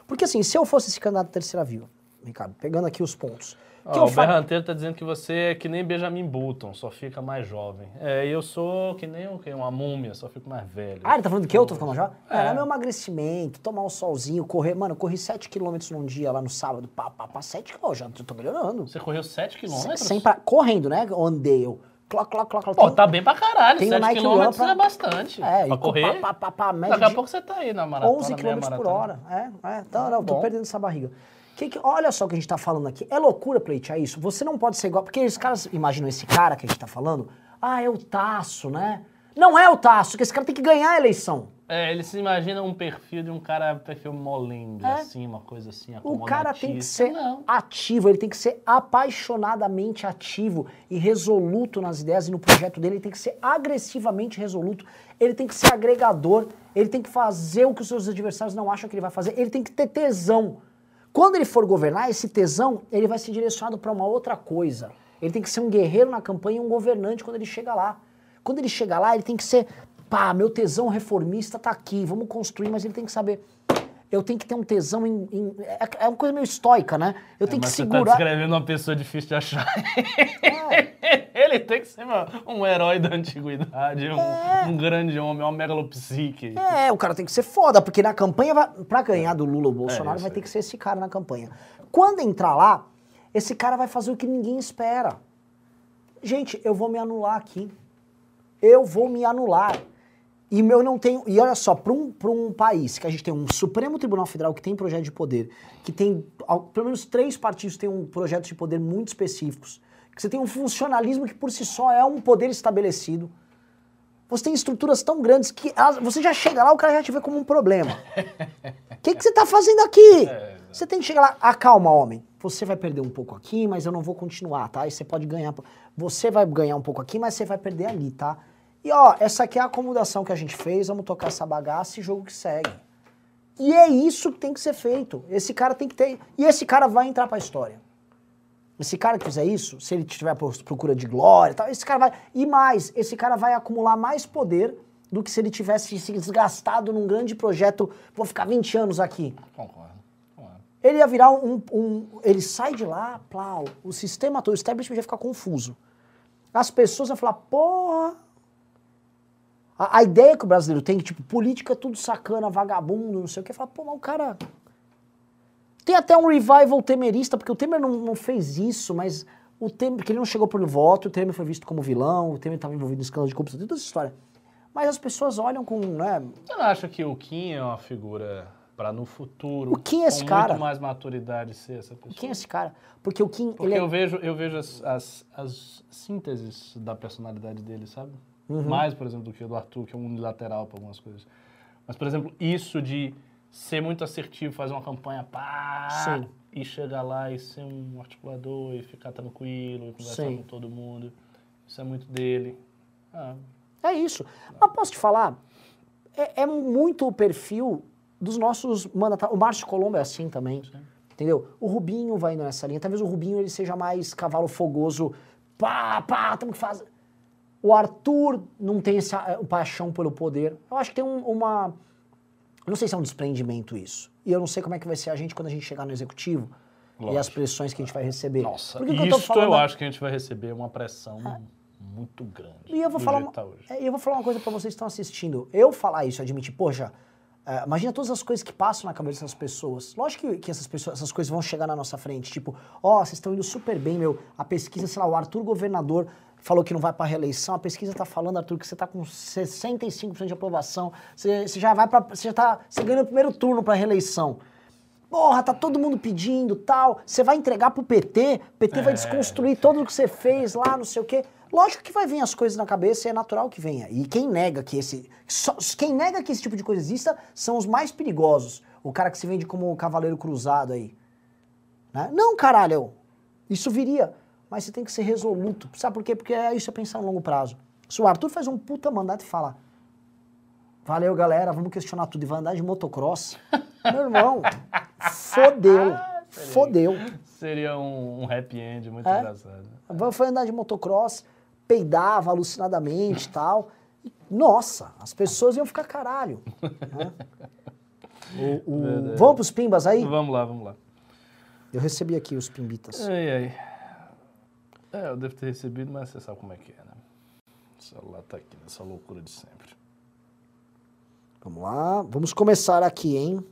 Porque assim, se eu fosse esse candidato à terceira via, Ricardo, pegando aqui os pontos. Eu o Berranteiro tá dizendo que você é que nem Benjamin Button, só fica mais jovem. É, eu sou que nem o quê? uma múmia, só fico mais velho. Ah, ele tá falando que eu tô ficando já? É, É. é meu emagrecimento, tomar um solzinho, correr. Mano, eu corri 7km num dia lá no sábado, pá, pá, pá, 7 km, já tô melhorando. Você correu 7 quilômetros? Sem pa- Correndo, né? Andei, eu. Cloc, cloc, cloc, cloc. Pô, tá bem pra caralho. tem o 7 Nike quilômetros Run pra- é bastante. É, pra correr. Pá, pá, pá, média Daqui a pouco você tá aí na maratona. 11 meia km por hora. É, é. Então, não, tô perdendo essa barriga. Que que- olha só o que a gente tá falando aqui. É loucura pleitear isso. Você não pode ser igual. Porque os caras imaginam esse cara que a gente tá falando. Ah, é o Taço, né? Não é o Taço, que esse cara tem que ganhar a eleição. É, ele se imagina um perfil de um cara, perfil molengo, É. assim, uma coisa assim, O cara tem que ser Não. ativo, ele tem que ser apaixonadamente ativo e resoluto nas ideias e no projeto dele, ele tem que ser agressivamente resoluto, ele tem que ser agregador, ele tem que fazer o que os seus adversários não acham que ele vai fazer, ele tem que ter tesão. Quando ele for governar, esse tesão, ele vai ser direcionado para uma outra coisa. Ele tem que ser um guerreiro na campanha e um governante quando ele chega lá. Quando ele chega lá, ele tem que ser, pá, meu tesão reformista tá aqui, vamos construir, mas ele tem que saber eu tenho que ter um tesão em. em- é, é uma coisa meio estoica, né? Eu tenho que Mas você tá segurar. descrevendo uma pessoa difícil de achar. É. <laughs> Ele tem que ser um herói da antiguidade, um, um grande homem, uma megalopsique. É, o cara tem que ser foda, porque na campanha, vai, pra ganhar do Lula ou Bolsonaro, isso vai ter que ser esse cara na campanha. Quando entrar lá, esse cara vai fazer o que ninguém espera. Gente, eu vou me anular aqui. Eu vou me anular. E eu não tenho. E olha só, para um, pra um país que a gente tem um Supremo Tribunal Federal que tem projeto de poder, que tem ao- pelo menos três partidos que têm um projeto de poder muito específicos, que você tem um funcionalismo que por si só é um poder estabelecido. Você tem estruturas tão grandes que elas- você já chega lá, o cara já te vê como um problema. O <laughs> que, que você está fazendo aqui? Você tem que chegar lá, acalma, homem. Você vai perder um pouco aqui, mas eu não vou continuar, tá? E você pode ganhar. Você vai ganhar um pouco aqui, mas você vai perder ali, tá? E ó, essa aqui é a acomodação que a gente fez, vamos tocar essa bagaça e jogo que segue. E é isso que tem que ser feito. Esse cara tem que ter. E esse cara vai entrar pra história. Esse cara que fizer isso, se ele tiver por procura de glória e tal, esse cara vai. E mais, esse cara vai acumular mais poder do que se ele tivesse se desgastado num grande projeto. Vou ficar 20 anos aqui. Concordo. concordo. Ele ia virar um. um- ele sai de lá, plau, o sistema todo, o establishment ia ficar confuso. As pessoas vão falar, porra. A, a ideia que o brasileiro tem, que, tipo, política é tudo sacana, vagabundo, não sei o que, fala, pô, mas o cara. Tem até um revival temerista, porque o Temer não, não fez isso, mas o Temer, porque ele não chegou pelo voto, o Temer foi visto como vilão, o Temer estava envolvido em escândalo de corrupção, tem toda essa história. Mas as pessoas olham com, né, Você não acha que o Kim é uma figura para no futuro, O Kim é esse com cara. muito mais maturidade, ser essa pessoa? quem é esse cara? Porque o Kim, Porque ele é... eu vejo, eu vejo as, as, as sínteses da personalidade dele, sabe? Uhum. Mais, por exemplo, do que o do Arthur, que é um unilateral para algumas coisas. Mas, por exemplo, isso de ser muito assertivo, fazer uma campanha pá, Sim. e chegar lá e ser um articulador e ficar tranquilo e conversar Sim. com todo mundo. Isso é muito dele. Ah, É isso. Mas posso te falar, é, é muito o perfil dos nossos mandatários. O Márcio Colombo é assim também, entendeu? O Rubinho vai indo nessa linha. Talvez o Rubinho ele seja mais cavalo fogoso, pá, pá, temos que fazer. O Arthur não tem essa eh, paixão pelo poder. Eu acho que tem um- uma... Não sei se é um desprendimento isso. E eu não sei como é que vai ser a gente quando a gente chegar no executivo e Lógico. as pressões que a gente vai receber. Nossa, Porque o que eu isso falando eu acho que a gente vai receber uma pressão muito grande. E eu vou falar uma, tá é, e eu vou falar uma coisa pra vocês que estão assistindo. Eu falar isso, admitir, poxa, é, imagina todas as coisas que passam na cabeça dessas pessoas. Lógico que, que essas pessoas, essas coisas vão chegar na nossa frente. Tipo, ó, vocês estão indo super bem, meu. A pesquisa, sei lá, o Arthur governador falou que não vai pra reeleição. A pesquisa tá falando, Arthur, que você tá com 65% de aprovação. Você, você já vai para, você já tá, você ganha no primeiro turno pra reeleição. Porra, tá todo mundo pedindo, tal. Você vai entregar pro PT, o PT vai desconstruir tudo o que você fez lá, não sei o quê. Lógico que vai vir as coisas na cabeça e é natural que venha. E quem nega que esse. só- quem nega que esse tipo de coisa exista são os mais perigosos. O cara que se vende como o cavaleiro cruzado aí. Né? Não, caralho. Isso viria. Mas você tem que ser resoluto. Sabe por quê? Porque é isso é pensar no longo prazo. Se o Arthur faz um puta mandato e fala. Valeu, galera, vamos questionar tudo e vai andar de motocross. <laughs> Meu irmão, fodeu. Fodeu. Seria um, um happy end muito É? engraçado. Foi andar de motocross, peidava alucinadamente e tal. Nossa, as pessoas iam ficar caralho. né? <laughs> O- o-. Vamos pros pimbas aí? Vamos lá, vamos lá. Eu recebi aqui os pimbitas. Ai, ai. É, eu devo ter recebido, mas você sabe como é que é, né? O celular tá aqui nessa loucura de sempre. Vamos lá, vamos começar aqui, hein?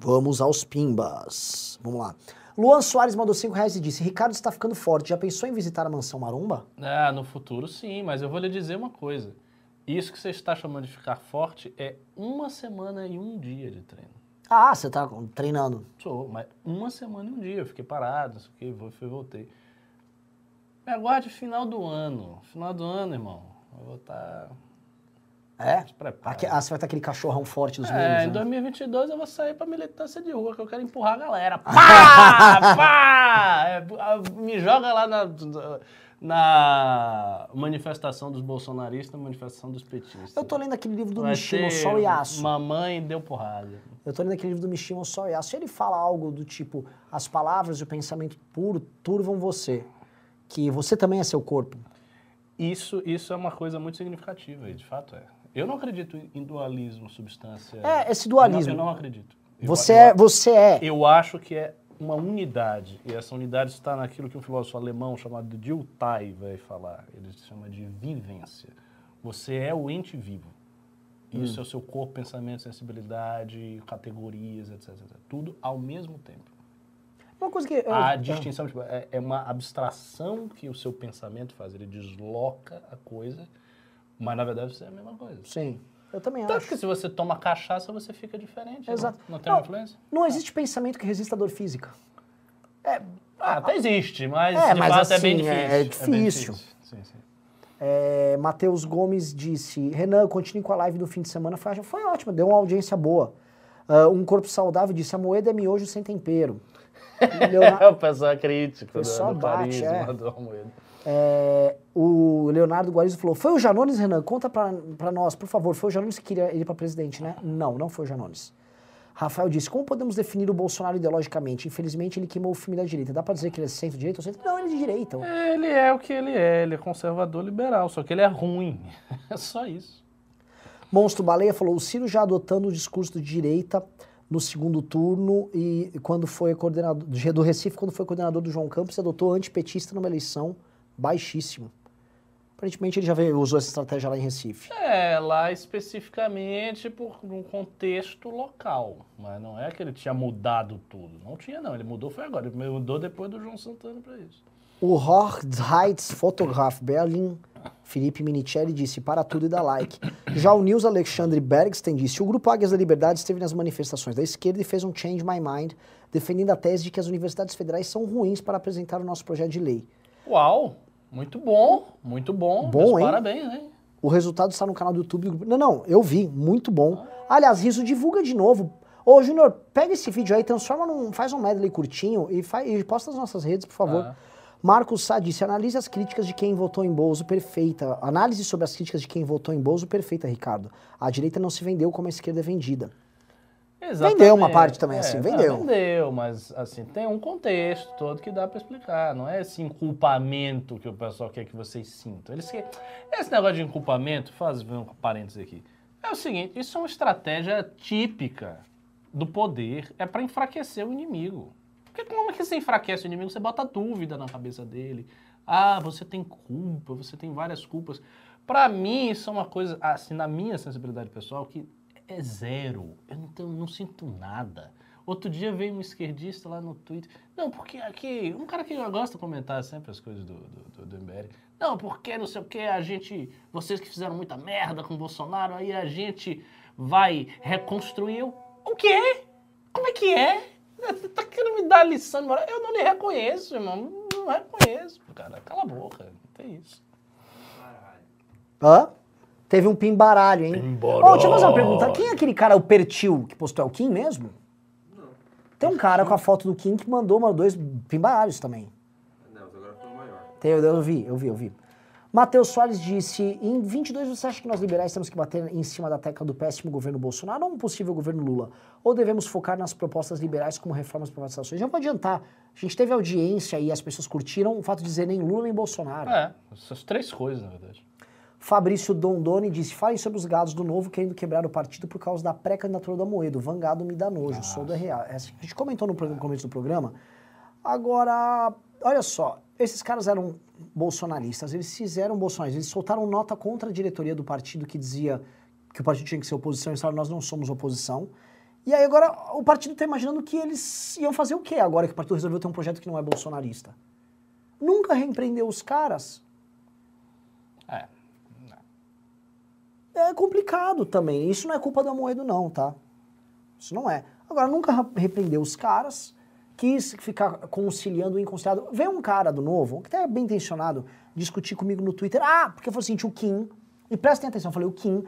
Vamos aos pimbas. Vamos lá. Luan Soares mandou 5 reais e disse: Ricardo está ficando forte. Já pensou em visitar a mansão Maromba? Ah, no futuro sim, mas eu vou lhe dizer uma coisa. Isso que você está chamando de ficar forte é uma semana e um dia de treino. Ah, você tá treinando. Sou, mas uma semana e um dia. Eu fiquei parado, não sei o vou- fui, voltei. Me aguarde final do ano. Final do ano, irmão. Eu vou estar... É? Se prepara. Aqui- ah, você vai estar aquele cachorrão forte dos É, memes, em né? 2022 eu vou sair pra militância de rua, que eu quero empurrar a galera. <laughs> Pá! Pá! É, me joga lá na, na manifestação dos bolsonaristas, na manifestação dos petistas. Eu tô lendo aquele livro do Vai Mishima, Sol e Aço. Mamãe deu porrada. Eu tô lendo aquele livro do Mishima, Sol e Aço. Ele fala algo do tipo, as palavras e o pensamento puro turvam você. Que você também é seu corpo. Isso, isso é uma coisa muito significativa, e de fato é. Eu não acredito em dualismo, substância. É, esse dualismo. Eu não, eu não acredito. Eu- Você eu- é, você é. Eu acho que é uma unidade, e essa unidade está naquilo que um filósofo alemão chamado Dilthey vai falar. Ele chama de vivência. Você é o ente vivo. Isso é o seu corpo, pensamento, sensibilidade, categorias, etc, etc. Tudo ao mesmo tempo. Uma coisa que. eu- A é. distinção tipo, é, é uma abstração que o seu pensamento faz. Ele desloca a coisa, mas na verdade você é a mesma coisa. Sim, eu também Tanto acho. que se você toma cachaça, você fica diferente. Exato. Não, não tem Não. uma influência? Não existe pensamento que resista à dor física. Ah, até existe, mas É, de mas fato é bem assim, difícil. é bem difícil. Sim, sim. É, Matheus Gomes disse: Renan, continue com a live do fim de semana. Foi, foi ótimo, deu uma audiência boa. Ah, um corpo saudável disse: a moeda é miojo sem tempero. <laughs> Leonardo- o pessoal crítico do, pessoal do bate, carisma é. do Almoedo. É, o Leonardo Guarizo falou: Foi o Janones, Renan? Conta pra, pra nós, por favor. Foi o Janones que queria ir pra presidente, né? Não, não foi o Janones. Rafael disse: Como podemos definir o Bolsonaro ideologicamente? Infelizmente, ele queimou o filme da direita. Dá pra dizer que ele é centro-direita ou centro? Não, ele é de direita. Ele é o que ele é, ele é conservador liberal, só que ele é ruim. <laughs> É só isso. Monstro Baleia falou: o Ciro já adotando o discurso de direita no segundo turno e quando foi coordenador do Recife, quando foi coordenador do João Campos, adotou antipetista numa eleição baixíssimo. Aparentemente ele já veio, usou essa estratégia lá em Recife. É, lá especificamente por um contexto local. Mas não é que ele tinha mudado tudo. Não tinha, não. Ele mudou foi agora. Ele mudou depois do João Santana pra isso. O Hortheits Fotograf Berlin, Felipe Minicelli, disse para tudo e dá like. Já o Nils Alexandre Bergsten disse: o Grupo Águias da Liberdade esteve nas manifestações da esquerda e fez um Change My Mind, defendendo a tese de que as universidades federais são ruins para apresentar o nosso projeto de lei. Uau! Muito bom, muito bom. Bom, Meus hein? Parabéns, hein? O resultado está no canal do YouTube. Não, não, eu vi, muito bom. Aliás, Riso divulga de novo. Ô, Júnior, pega esse vídeo aí, transforma num. faz um medley curtinho e, faz, e posta nas nossas redes, por favor. Ah. Marcos Sá disse: analise as críticas de quem votou em Bozo, perfeita. Análise sobre as críticas de quem votou em Bozo, perfeita, Ricardo. A direita não se vendeu como a esquerda é vendida. Exatamente. Vendeu uma parte também, assim, É, vendeu. não, vendeu, mas assim, tem um contexto todo que dá pra explicar. Não é esse inculpamento que o pessoal quer que vocês sintam. Eles que... Esse negócio de inculpamento, faz um parênteses aqui. É o seguinte, isso é uma estratégia típica do poder, é pra enfraquecer o inimigo. Porque como é que você enfraquece o inimigo? Você bota dúvida na cabeça dele. Ah, você tem culpa, você tem várias culpas. Pra mim, isso é uma coisa, assim, na minha sensibilidade pessoal, que é zero. Eu não, tenho- não sinto nada. Outro dia veio um esquerdista lá no Twitter. Não, porque aqui. Um cara que gosta de comentar sempre as coisas do, do, do, do MBL. Não, porque não sei o que, a gente. Vocês que fizeram muita merda com o Bolsonaro, aí a gente vai reconstruir. o- quê? Como é que é? Tá querendo me dar lição de moral? Eu não lhe reconheço, irmão. Não reconheço, cara. Cala a boca. Não tem isso. Hã? Teve um pimbaralho, hein? Pimbaralho. Ô, deixa eu fazer uma pergunta. Quem é aquele cara, o Pertil, que postou? É o Kim mesmo? Tem um cara com a foto do Kim que mandou uma, dois pimbaralhos também. Não, agora foi o maior. Tem, eu, eu vi, eu vi, eu vi. Matheus Soares disse: em 22 você acha que nós liberais temos que bater em cima da tecla do péssimo governo Bolsonaro ou um possível governo Lula? Ou devemos focar nas propostas liberais como reformas e privatizações? Já vou adiantar. A gente teve audiência e as pessoas curtiram o fato de dizer nem Lula nem Bolsonaro. É, essas três coisas, na verdade. Fabrício Dondoni disse: falem sobre os gados do novo querendo quebrar o partido por causa da pré-candidatura do Amoedo. Vangado me dá nojo, sou da real. Essa a gente comentou no começo do programa. Agora, olha só, esses caras eram bolsonaristas, eles fizeram bolsonaristas, eles soltaram nota contra a diretoria do partido que dizia que o partido tinha que ser oposição, eles falaram, nós não somos oposição. E aí agora o partido está imaginando que eles iam fazer o quê agora que o partido resolveu ter um projeto que não é bolsonarista? Nunca reempreendeu os caras. É. É complicado também. Isso não é culpa do Amoedo, não, tá? Isso não é. Agora, nunca repreendeu os caras, quis ficar conciliando o inconciliável. Vê um cara do novo, que até é bem intencionado, discutir comigo no Twitter. Ah, porque eu falei assim, o Kim. E prestem atenção, eu falei, o Kim,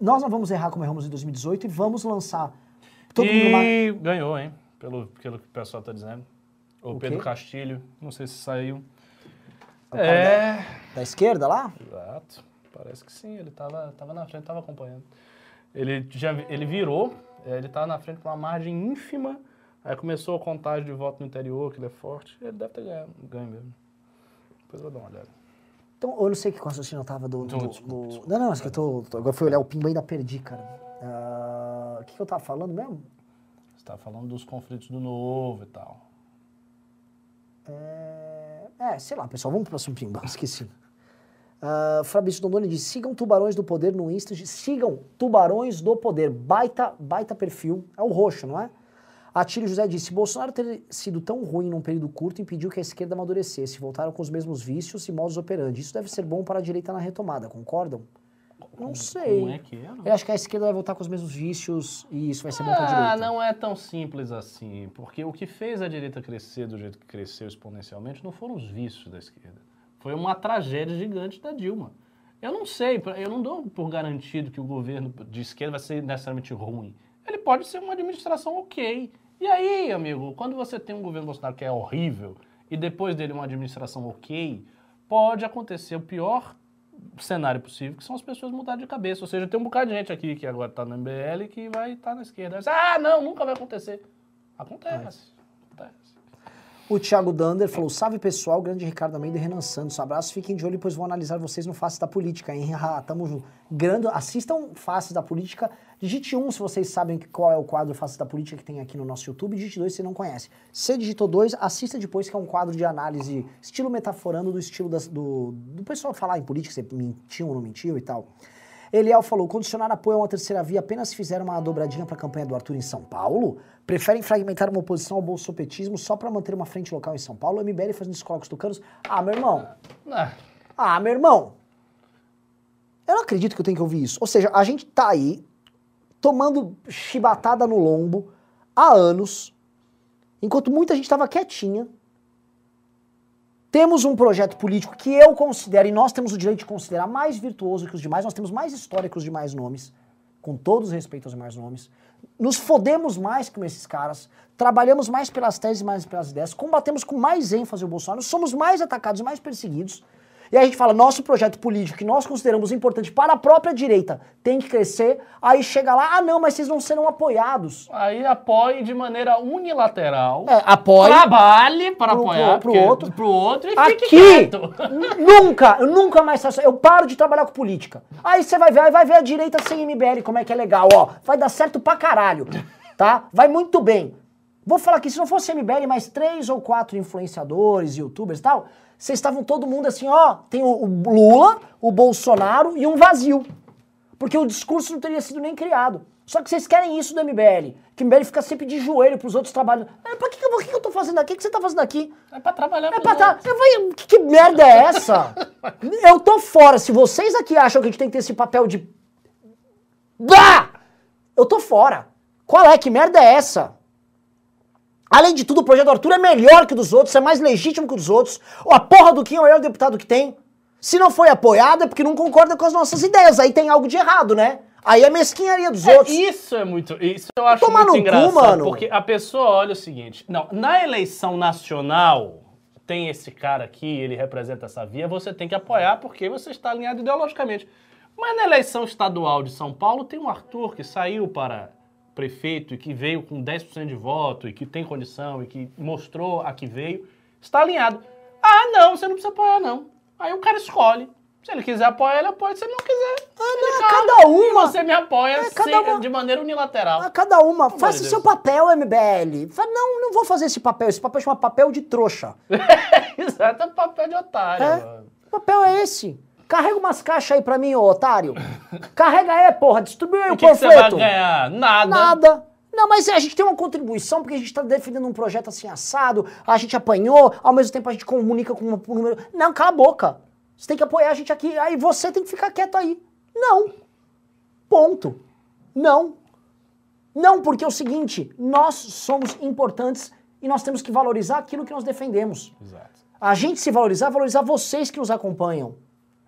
nós não vamos errar como erramos em 2018 e vamos lançar. Todo mundo e ganhou, hein? Pelo, pelo que o pessoal tá dizendo. O, O Pedro quê? Castilho, não sei se saiu. Cara É, da esquerda lá? exato. Parece que sim, ele tava, tava na frente, tava acompanhando. Ele, já, ele virou, é, ele tava na frente com uma margem ínfima, aí começou a contagem de voto no interior, que ele é forte, ele deve ter ganho, ganho mesmo. Depois eu vou dar uma olhada. Então, eu não sei que raciocínio eu tava do. do- Não, desculpa, desculpa. Não, não, é que eu tô. tô- Agora fui olhar o Pimba e ainda perdi, cara. Ah, O que, que eu tava falando mesmo? Você tava falando dos conflitos do novo e tal. É, é, sei lá, pessoal, vamos pro próximo pimba, <laughs> esqueci. Uh, Fabrício Dondoni diz, sigam Tubarões do Poder no Insta, sigam Tubarões do Poder, baita, baita perfil, é o roxo, não é? Atílio José disse, Bolsonaro ter sido tão ruim num período curto impediu que a esquerda amadurecesse, voltaram com os mesmos vícios e modos operandi. Isso deve ser bom para a direita na retomada, concordam? Não sei. Como é que é? não? Eu acho que a esquerda vai voltar com os mesmos vícios e isso vai ser bom para a direita. Ah, não é tão simples assim, porque o que fez a direita crescer do jeito que cresceu exponencialmente não foram os vícios da esquerda. Foi uma tragédia gigante da Dilma. Eu não sei, eu não dou por garantido que o governo de esquerda vai ser necessariamente ruim. Ele pode ser uma administração ok. E aí, amigo, quando você tem um governo Bolsonaro que é horrível e depois dele uma administração ok, pode acontecer o pior cenário possível, que são as pessoas mudarem de cabeça. Ou seja, tem um bocado de gente aqui que agora está no MBL que vai estar na esquerda. Ah, não, nunca vai acontecer. Acontece. Acontece. O Thiago Dander falou: salve pessoal, grande Ricardo Almeida e Renan Santos. Abraço, fiquem de olho, pois vou analisar vocês no Face da Política, hein? <laughs> Ah, tamo junto. Grande, assistam Faces da Política. Digite um se vocês sabem qual é o quadro Faces da Política que tem aqui no nosso YouTube. Digite dois se não conhece. Se digitou dois, assista depois, que é um quadro de análise, estilo metaforando do estilo das- do, do pessoal falar em política, se mentiu ou não mentiu e tal. Eliel falou: condicionar apoio a uma terceira via apenas se fizer uma dobradinha para a campanha do Arthur em São Paulo? Preferem fragmentar uma oposição ao bolsopetismo só para manter uma frente local em São Paulo? O MBL fazendo os colocos tucanos? Ah, meu irmão. Ah, Ah, meu irmão. Eu não acredito que eu tenho que ouvir isso. Ou seja, a gente tá aí tomando chibatada no lombo há anos, enquanto muita gente estava quietinha. Temos um projeto político que eu considero, e nós temos o direito de considerar mais virtuoso que os demais, nós temos mais história que os demais nomes, com todos os respeitos aos demais nomes. Nos fodemos mais que esses caras, trabalhamos mais pelas teses, mais pelas ideias, combatemos com mais ênfase o Bolsonaro, somos mais atacados e mais perseguidos. E aí a gente fala, nosso projeto político, que nós consideramos importante para a própria direita, tem que crescer. Aí chega lá, ah não, mas vocês não serão apoiados. aí apoie de maneira unilateral. É, apoie. Trabalhe para Pro- apoiar pro- pro outro. pro outro e Aqui, fique quieto. nunca, eu nunca mais faço. Eu paro de trabalhar com política. Aí você vai ver, aí vai ver a direita sem MBL, como é que é legal, ó. Vai dar certo pra caralho, tá? Vai muito bem. Vou falar que se não fosse MBL, mais três ou quatro influenciadores, youtubers e tal, vocês estavam todo mundo assim, ó, tem o, o Lula, o Bolsonaro e um vazio. Porque o discurso não teria sido nem criado. Só que vocês querem isso do MBL. Que o MBL fica sempre de joelho pros outros trabalhos. É, pra que, que, que que eu tô fazendo aqui? O que você tá fazendo aqui? É pra trabalhar É pra. Eu falei, que, que merda é essa? <laughs> Eu tô fora. Se vocês aqui acham que a gente tem que ter esse papel de. Bah! Eu tô fora. Qual é? Que merda é essa? Além de tudo, o projeto do Arthur é melhor que o dos outros, é mais legítimo que o dos outros. Ou a porra do Kim é o melhor deputado que tem. Se não foi apoiado é porque não concorda com as nossas ideias. Aí tem algo de errado, né? Aí é mesquinharia dos É, outros. isso é muito. Isso eu acho Tomar muito no cu, engraçado. mano. Porque a pessoa olha o seguinte: não, na eleição nacional, tem esse cara aqui, ele representa essa via, você tem que apoiar porque você está alinhado ideologicamente. Mas na eleição estadual de São Paulo, tem um Arthur que saiu para prefeito e que veio com 10% de voto e que tem condição e que mostrou a que veio, está alinhado. Ah, não, você não precisa apoiar, não. Aí o cara escolhe. Se ele quiser apoiar, ele apoia. Se ele não quiser, ele não, cala. cada uma. Você me apoia É, sem- uma. de maneira unilateral. A cada uma, Pelo faça de seu papel, MBL. Fala, não, não vou fazer esse papel. Esse papel chama papel de trouxa. <laughs> Exato, é papel de otário. É? mano. O papel é esse. Carrega umas caixas aí pra mim, ô otário. Carrega aí, porra. Distribui aí O o que, que você vai panfleto. ganhar? Nada. Nada. Não, mas a gente tem uma contribuição porque a gente tá defendendo um projeto assim assado, a gente apanhou, ao mesmo tempo a gente comunica com um número. Não, cala a boca. Você tem que apoiar a gente aqui, aí você tem que ficar quieto aí. Não. Ponto. Não. Não, porque é o seguinte, nós somos importantes e nós temos que valorizar aquilo que nós defendemos. Exato. A gente se valorizar, valorizar vocês que nos acompanham.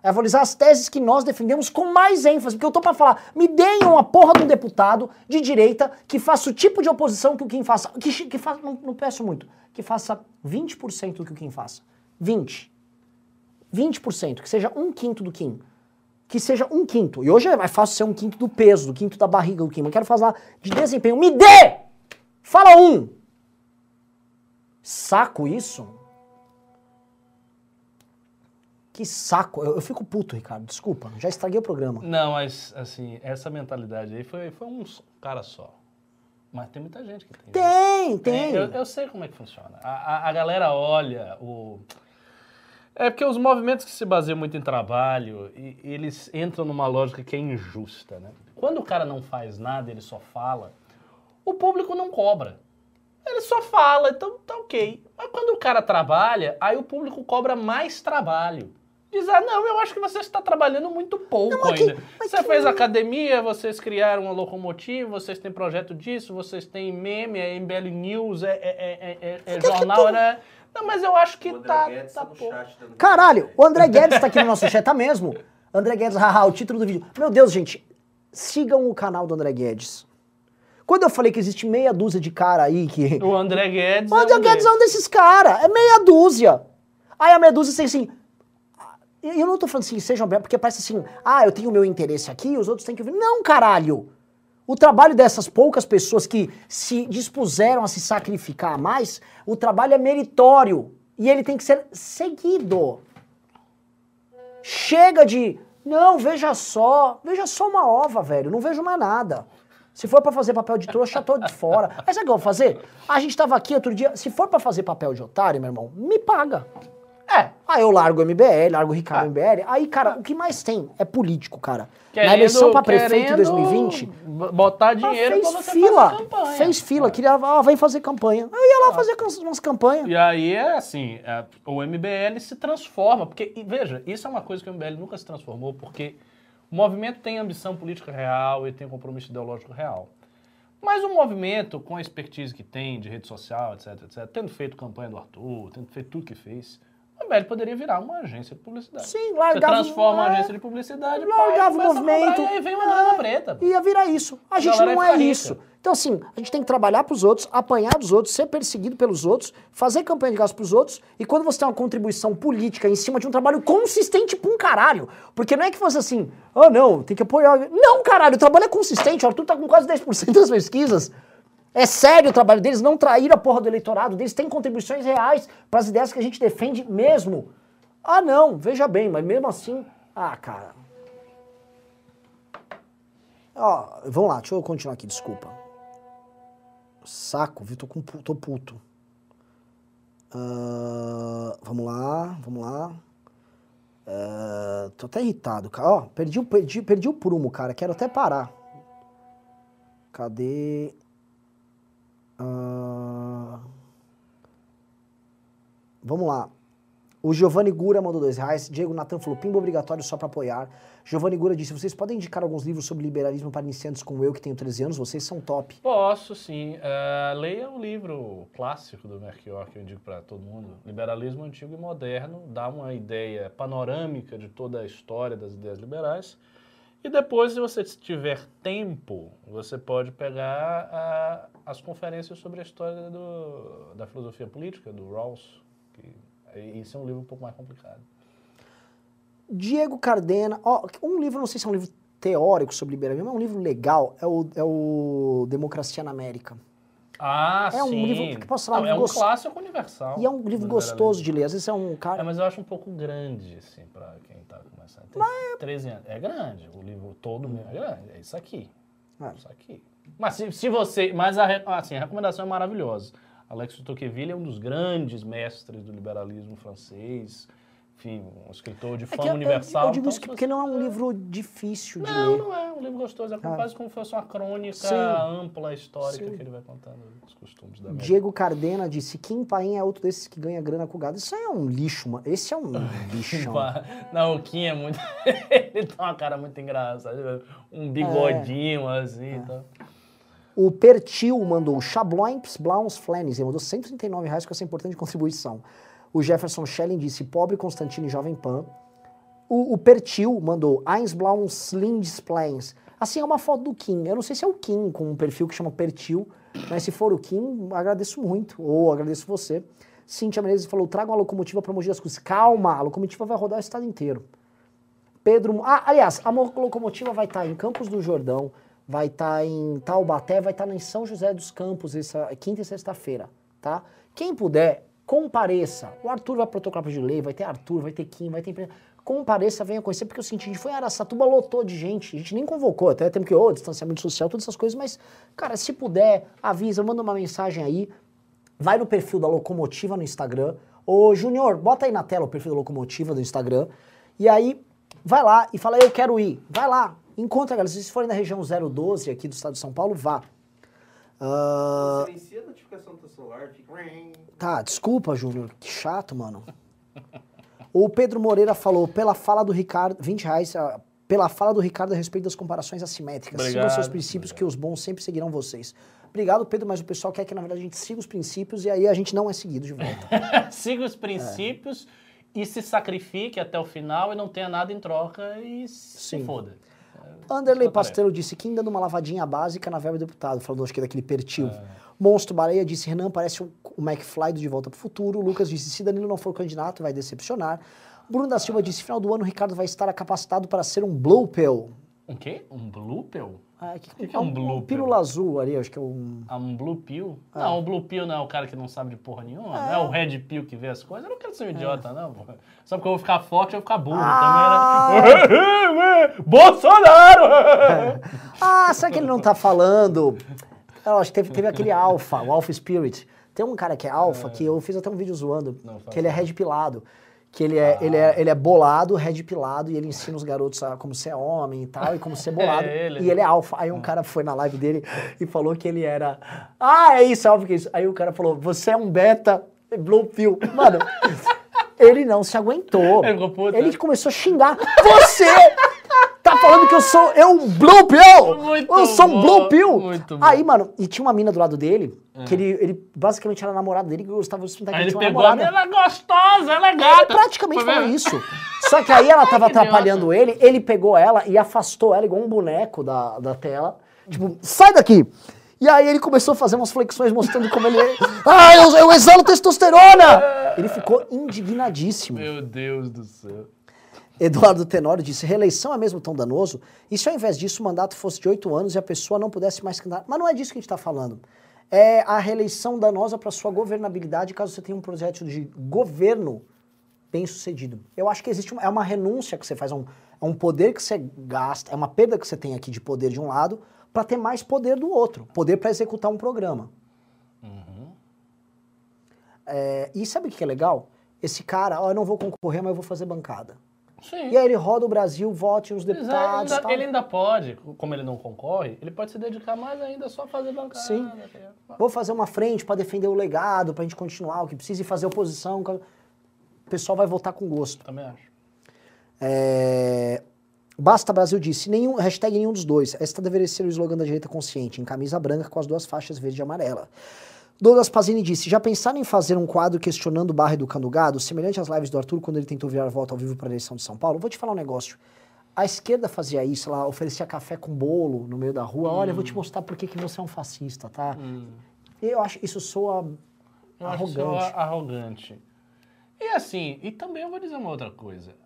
É valorizar as teses que nós defendemos com mais ênfase. Porque eu tô pra falar, me deem uma porra de um deputado de direita que faça o tipo de oposição que o Kim faça. Que, que faça, não, não peço muito, que faça 20% do que o Kim faça. 20. 20%, que seja um quinto do Kim. Que seja um quinto. E hoje é mais fácil ser um quinto do peso, do quinto da barriga do Kim. Eu quero falar de desempenho. Me dê! Fala um! Saco isso? Que saco. Eu, eu fico puto, Ricardo. Desculpa. Já estraguei o programa. Não, mas assim, essa mentalidade aí foi, foi um cara só. Mas tem muita gente que tem. Tem, tem. Eu, eu sei como é que funciona. A, a, a galera olha o. É porque os movimentos que se baseiam muito em trabalho, e- eles entram numa lógica que é injusta, né? Quando o cara não faz nada, ele só fala, o público não cobra. Ele só fala, então tá ok. Mas quando o cara trabalha, aí o público cobra mais trabalho. Diz, ah, não, eu acho que você está trabalhando muito pouco mas que- ainda. mas você que- fez academia, vocês criaram uma locomotiva, vocês têm projeto disso, vocês têm meme, é MBL News, é, é, é, é- é que jornal, tu- né? Não, mas eu acho que O André tá, Guedes tá tá no pouco. Caralho, o André Guedes tá aqui no nosso chat, tá mesmo? André Guedes, haha, o título do vídeo. Meu Deus, gente, sigam o canal do André Guedes. Quando eu falei que existe meia dúzia de cara aí que. O André Guedes. O André é um Guedes é um desses caras, é meia dúzia. Aí a meia dúzia tem assim. Eu não tô falando assim, sejam abertos, porque parece assim, ah, eu tenho o meu interesse aqui, os outros têm que ouvir. Não, caralho! O trabalho dessas poucas pessoas que se dispuseram a se sacrificar mais, o trabalho é meritório e ele tem que ser seguido. Chega de, não, veja só, veja só uma ova, velho, não vejo mais nada. Se for pra fazer papel de trouxa, tô de fora. Aí sabe o que eu vou fazer? A gente tava aqui outro dia, se for pra fazer papel de otário, meu irmão, me paga. Aí eu largo o MBL, largo o Ricardo Ah. MBL. Aí, cara, o que mais tem é político, cara. Na Querendo- eleição pra prefeito em querendo 2020, b- Botar ah, dinheiro pra fez você fila. fazer campanha. Fez fila, queria, ah, vem fazer campanha. Eu ia lá fazer can- umas campanhas. E aí é assim, é, o MBL se transforma, porque, e veja, isso é uma coisa que o MBL nunca se transformou, porque o movimento tem ambição política real e tem compromisso ideológico real. Mas o movimento, com a expertise que tem de rede social, etc, etc, tendo feito campanha do Arthur, tendo feito tudo que fez, o MBL poderia virar uma agência de publicidade. Sim, Você largava. transforma uma é, agência de publicidade, largava o começa a movimento. E aí vem uma grana preta. pô. Ia virar isso. A gente não é ficar rica. isso. Então, assim, a gente tem que trabalhar pros outros, apanhar dos outros, ser perseguido pelos outros, fazer campanha de gasto pros outros, e quando você tem uma contribuição política em cima de um trabalho consistente pra um caralho. Porque não é que fosse assim, ah, não, tem que apoiar. Não, caralho, o trabalho é consistente. O Arthur tá com quase 10% das pesquisas. É sério o trabalho deles, não trair a porra do eleitorado deles, tem contribuições reais pras ideias que a gente defende mesmo. Ah, não, veja bem, mas mesmo assim. Ah, cara. Ó, vamos lá, deixa eu continuar aqui, desculpa. Saco, viu? Tô, com, tô puto. Ah, vamos lá, vamos lá. Ah, tô até irritado, cara. Ó, perdi, perdi, perdi o prumo, cara. Quero até parar. Cadê? Vamos lá. O Giovanni Gura mandou dois reais. Diego Natan falou, pimba obrigatório só pra apoiar. Giovanni Gura disse, vocês podem indicar alguns livros sobre liberalismo para iniciantes como eu, que tenho 13 anos? Vocês são top. Posso, sim. É, leia o livro clássico do Melchior, que eu indico para todo mundo. Liberalismo Antigo e Moderno. Dá uma ideia panorâmica de toda a história das ideias liberais. E depois, se você tiver tempo, você pode pegar ah, as conferências sobre a história do- da filosofia política, do Rawls. Que, isso é um livro um pouco mais complicado. Diego Cardena, ó, um livro, não sei se é um livro teórico sobre liberalismo, mas é um livro legal, é o, é o Democracia na América. Ah, É um sim. livro que posso falar, Não, um é um gost- clássico universal. E é um livro gostoso de ler. Às vezes é um É, cara. mas eu acho um pouco grande, assim, pra quem tá começando. Tem 13 anos. É grande, o livro todo mesmo é grande. É isso aqui. É. Isso aqui. Mas se, se você. Mas a, assim, a recomendação é maravilhosa. Alex de Tocqueville é um dos grandes mestres do liberalismo francês. Enfim, um escritor de É fama que eu- universal. eu digo então, isso porque não é um livro difícil de Não, ler. não é um livro gostoso. É Ah. quase como se fosse uma crônica Sim. ampla, histórica, Sim. que ele vai contando os costumes da América. Diego Cardena disse: Kim Paim é outro desses que ganha grana com gado. Isso aí é um lixo, mano. Esse é um <laughs> lixão. Pá, Não, o Kim é muito. <laughs> ele tem uma cara muito engraçada. Um bigodinho É. assim. Então. O Pertil mandou Chabloins Blauns Flanes, ele mandou 139 reais com essa importante contribuição. O Jefferson Schelling disse Pobre Constantino e Jovem Pan. O, o Pertil mandou Eins Blauns Lindes Plans. Assim, é uma foto do Kim. Eu não sei se é o Kim com um perfil que chama Pertil, mas se for o Kim, agradeço muito. Ou agradeço você. Cintia Menezes falou: traga uma locomotiva para Mogi das Cruzes. Calma, a locomotiva vai rodar o estado inteiro. Pedro. Ah, aliás, a mo- locomotiva vai estar em Campos do Jordão, vai estar em Taubaté, vai estar em São José dos Campos, essa quinta e sexta-feira, tá? Quem puder, compareça. O Arthur vai protocolar de lei, vai ter Arthur, vai ter Kim, vai ter. empre- Compareça, venha conhecer, porque eu senti, a gente foi em Araçatuba, lotou de gente, a gente nem convocou, até temos que, ô, distanciamento social, todas essas coisas, mas, cara, se puder, avisa, manda uma mensagem aí, vai no perfil da Locomotiva no Instagram. Ô, Júnior, bota aí na tela o perfil da Locomotiva do Instagram. E aí, vai lá e fala, eu quero ir. Vai lá, encontra, galera. Se vocês forem da região 012 aqui do estado de São Paulo, vá. Ah, Silencia a notificação do teu celular, fica... <laughs> tá, desculpa, Júnior. Que chato, mano. O Pedro Moreira falou, pela fala do Ricardo, 20 reais, ah, pela fala do Ricardo a respeito das comparações assimétricas. Sigam Obrigado, seus princípios, obrigado. que os bons sempre seguirão vocês. Obrigado, Pedro, mas o pessoal quer que, na verdade, a gente siga os princípios e aí a gente não é seguido de volta. <laughs> Siga os princípios e se sacrifique até o final e não tenha nada em troca e se Sim. foda. Anderley. Pastrello disse, Kim dando uma lavadinha básica na verba do deputado, falando acho que daquele pertil. É. Monstro Baleia disse, Renan parece o o McFly do De Volta pro Futuro. Lucas disse, se Danilo não for candidato, vai decepcionar. Bruno da Silva disse, final do ano, Ricardo vai estar capacitado para ser um blow pill. Um quê? Um blue pill? Ah, que, que é um blooper? Pílula azul ali, acho que é um... Ah, um Blue Pill? Ah. Não, o Blue Pill não é o cara que não sabe de porra nenhuma. Não é o Red Pill que vê as coisas. Eu não quero ser um idiota, não, porra. Só porque eu vou ficar forte, eu vou ficar burro Ah! também, né? <laughs> Bolsonaro! <laughs> Ah, será que ele não tá falando? Eu acho que teve, teve aquele Alpha, o Alpha Spirit. Tem um cara que é Alpha, que eu fiz até um vídeo zoando, Não, que ele é red pilado. Que ele é, ele, é, ele é bolado, red pilado, e ele ensina os garotos a como ser homem e tal, e como ser <laughs> bolado. É ele. E ele é alfa. Aí um cara foi na live dele e falou que ele era. Ah, é isso, é óbvio que é isso. Aí o cara falou: você é um beta blue pill. Mano, <laughs> ele não se aguentou. Ele né? começou a xingar. Você! Tá falando que eu sou eu um blue pill? Muito eu sou um blue pill? muito bom. Aí, mano, e tinha uma mina do lado dele, que ele, ele basicamente era namorado dele, que gostava de sustentar que ele ele tinha pegou namorada. ela é gostosa, ela é Ele gata. praticamente Foi falou mesmo? isso. Só que aí ela tava <laughs> idiota. atrapalhando ele, ele pegou ela e afastou ela igual um boneco da, da tela. Tipo, sai daqui! E aí ele começou a fazer umas flexões mostrando como ele. <laughs> Ah, eu, eu exalo testosterona! Ele ficou indignadíssimo. Meu Deus do céu. Eduardo Tenório disse: reeleição é mesmo tão danoso? E se ao invés disso o mandato fosse de oito anos e a pessoa não pudesse mais candidatar? Mas não é disso que a gente está falando. É a reeleição danosa para sua governabilidade caso você tenha um projeto de governo bem sucedido. Eu acho que existe uma, é uma renúncia que você faz, é um, é um poder que você gasta, é uma perda que você tem aqui de poder de um lado para ter mais poder do outro, poder para executar um programa. É, e sabe o que é legal? Esse cara, ó, eu não vou concorrer, mas eu vou fazer bancada. Sim. E aí ele roda o Brasil, vote Exato, deputados. ainda- tal. ele ainda pode, como ele não concorre, ele pode se dedicar mais ainda só a fazer bancada. Sim. que é- Vou fazer uma frente para defender o legado, para a gente continuar, o que precisa e fazer oposição. O pessoal vai votar com gosto. Também acho. É, Basta Brasil disse, nenhum, hashtag nenhum dos dois. Esta deveria ser o slogan da direita consciente, em camisa branca com as duas faixas verde e amarela. Douglas Pazini disse, já pensaram em fazer um quadro questionando o barra educando gado, semelhante às lives do Arthur quando ele tentou virar voto ao vivo para a eleição de São Paulo? Vou te falar um negócio. A esquerda fazia isso, ela oferecia café com bolo no meio da rua. Olha, eu vou te mostrar por que você é um fascista, tá? Eu acho que isso soa Eu acho arrogante. sou arrogante. E assim, e também eu vou dizer uma outra coisa.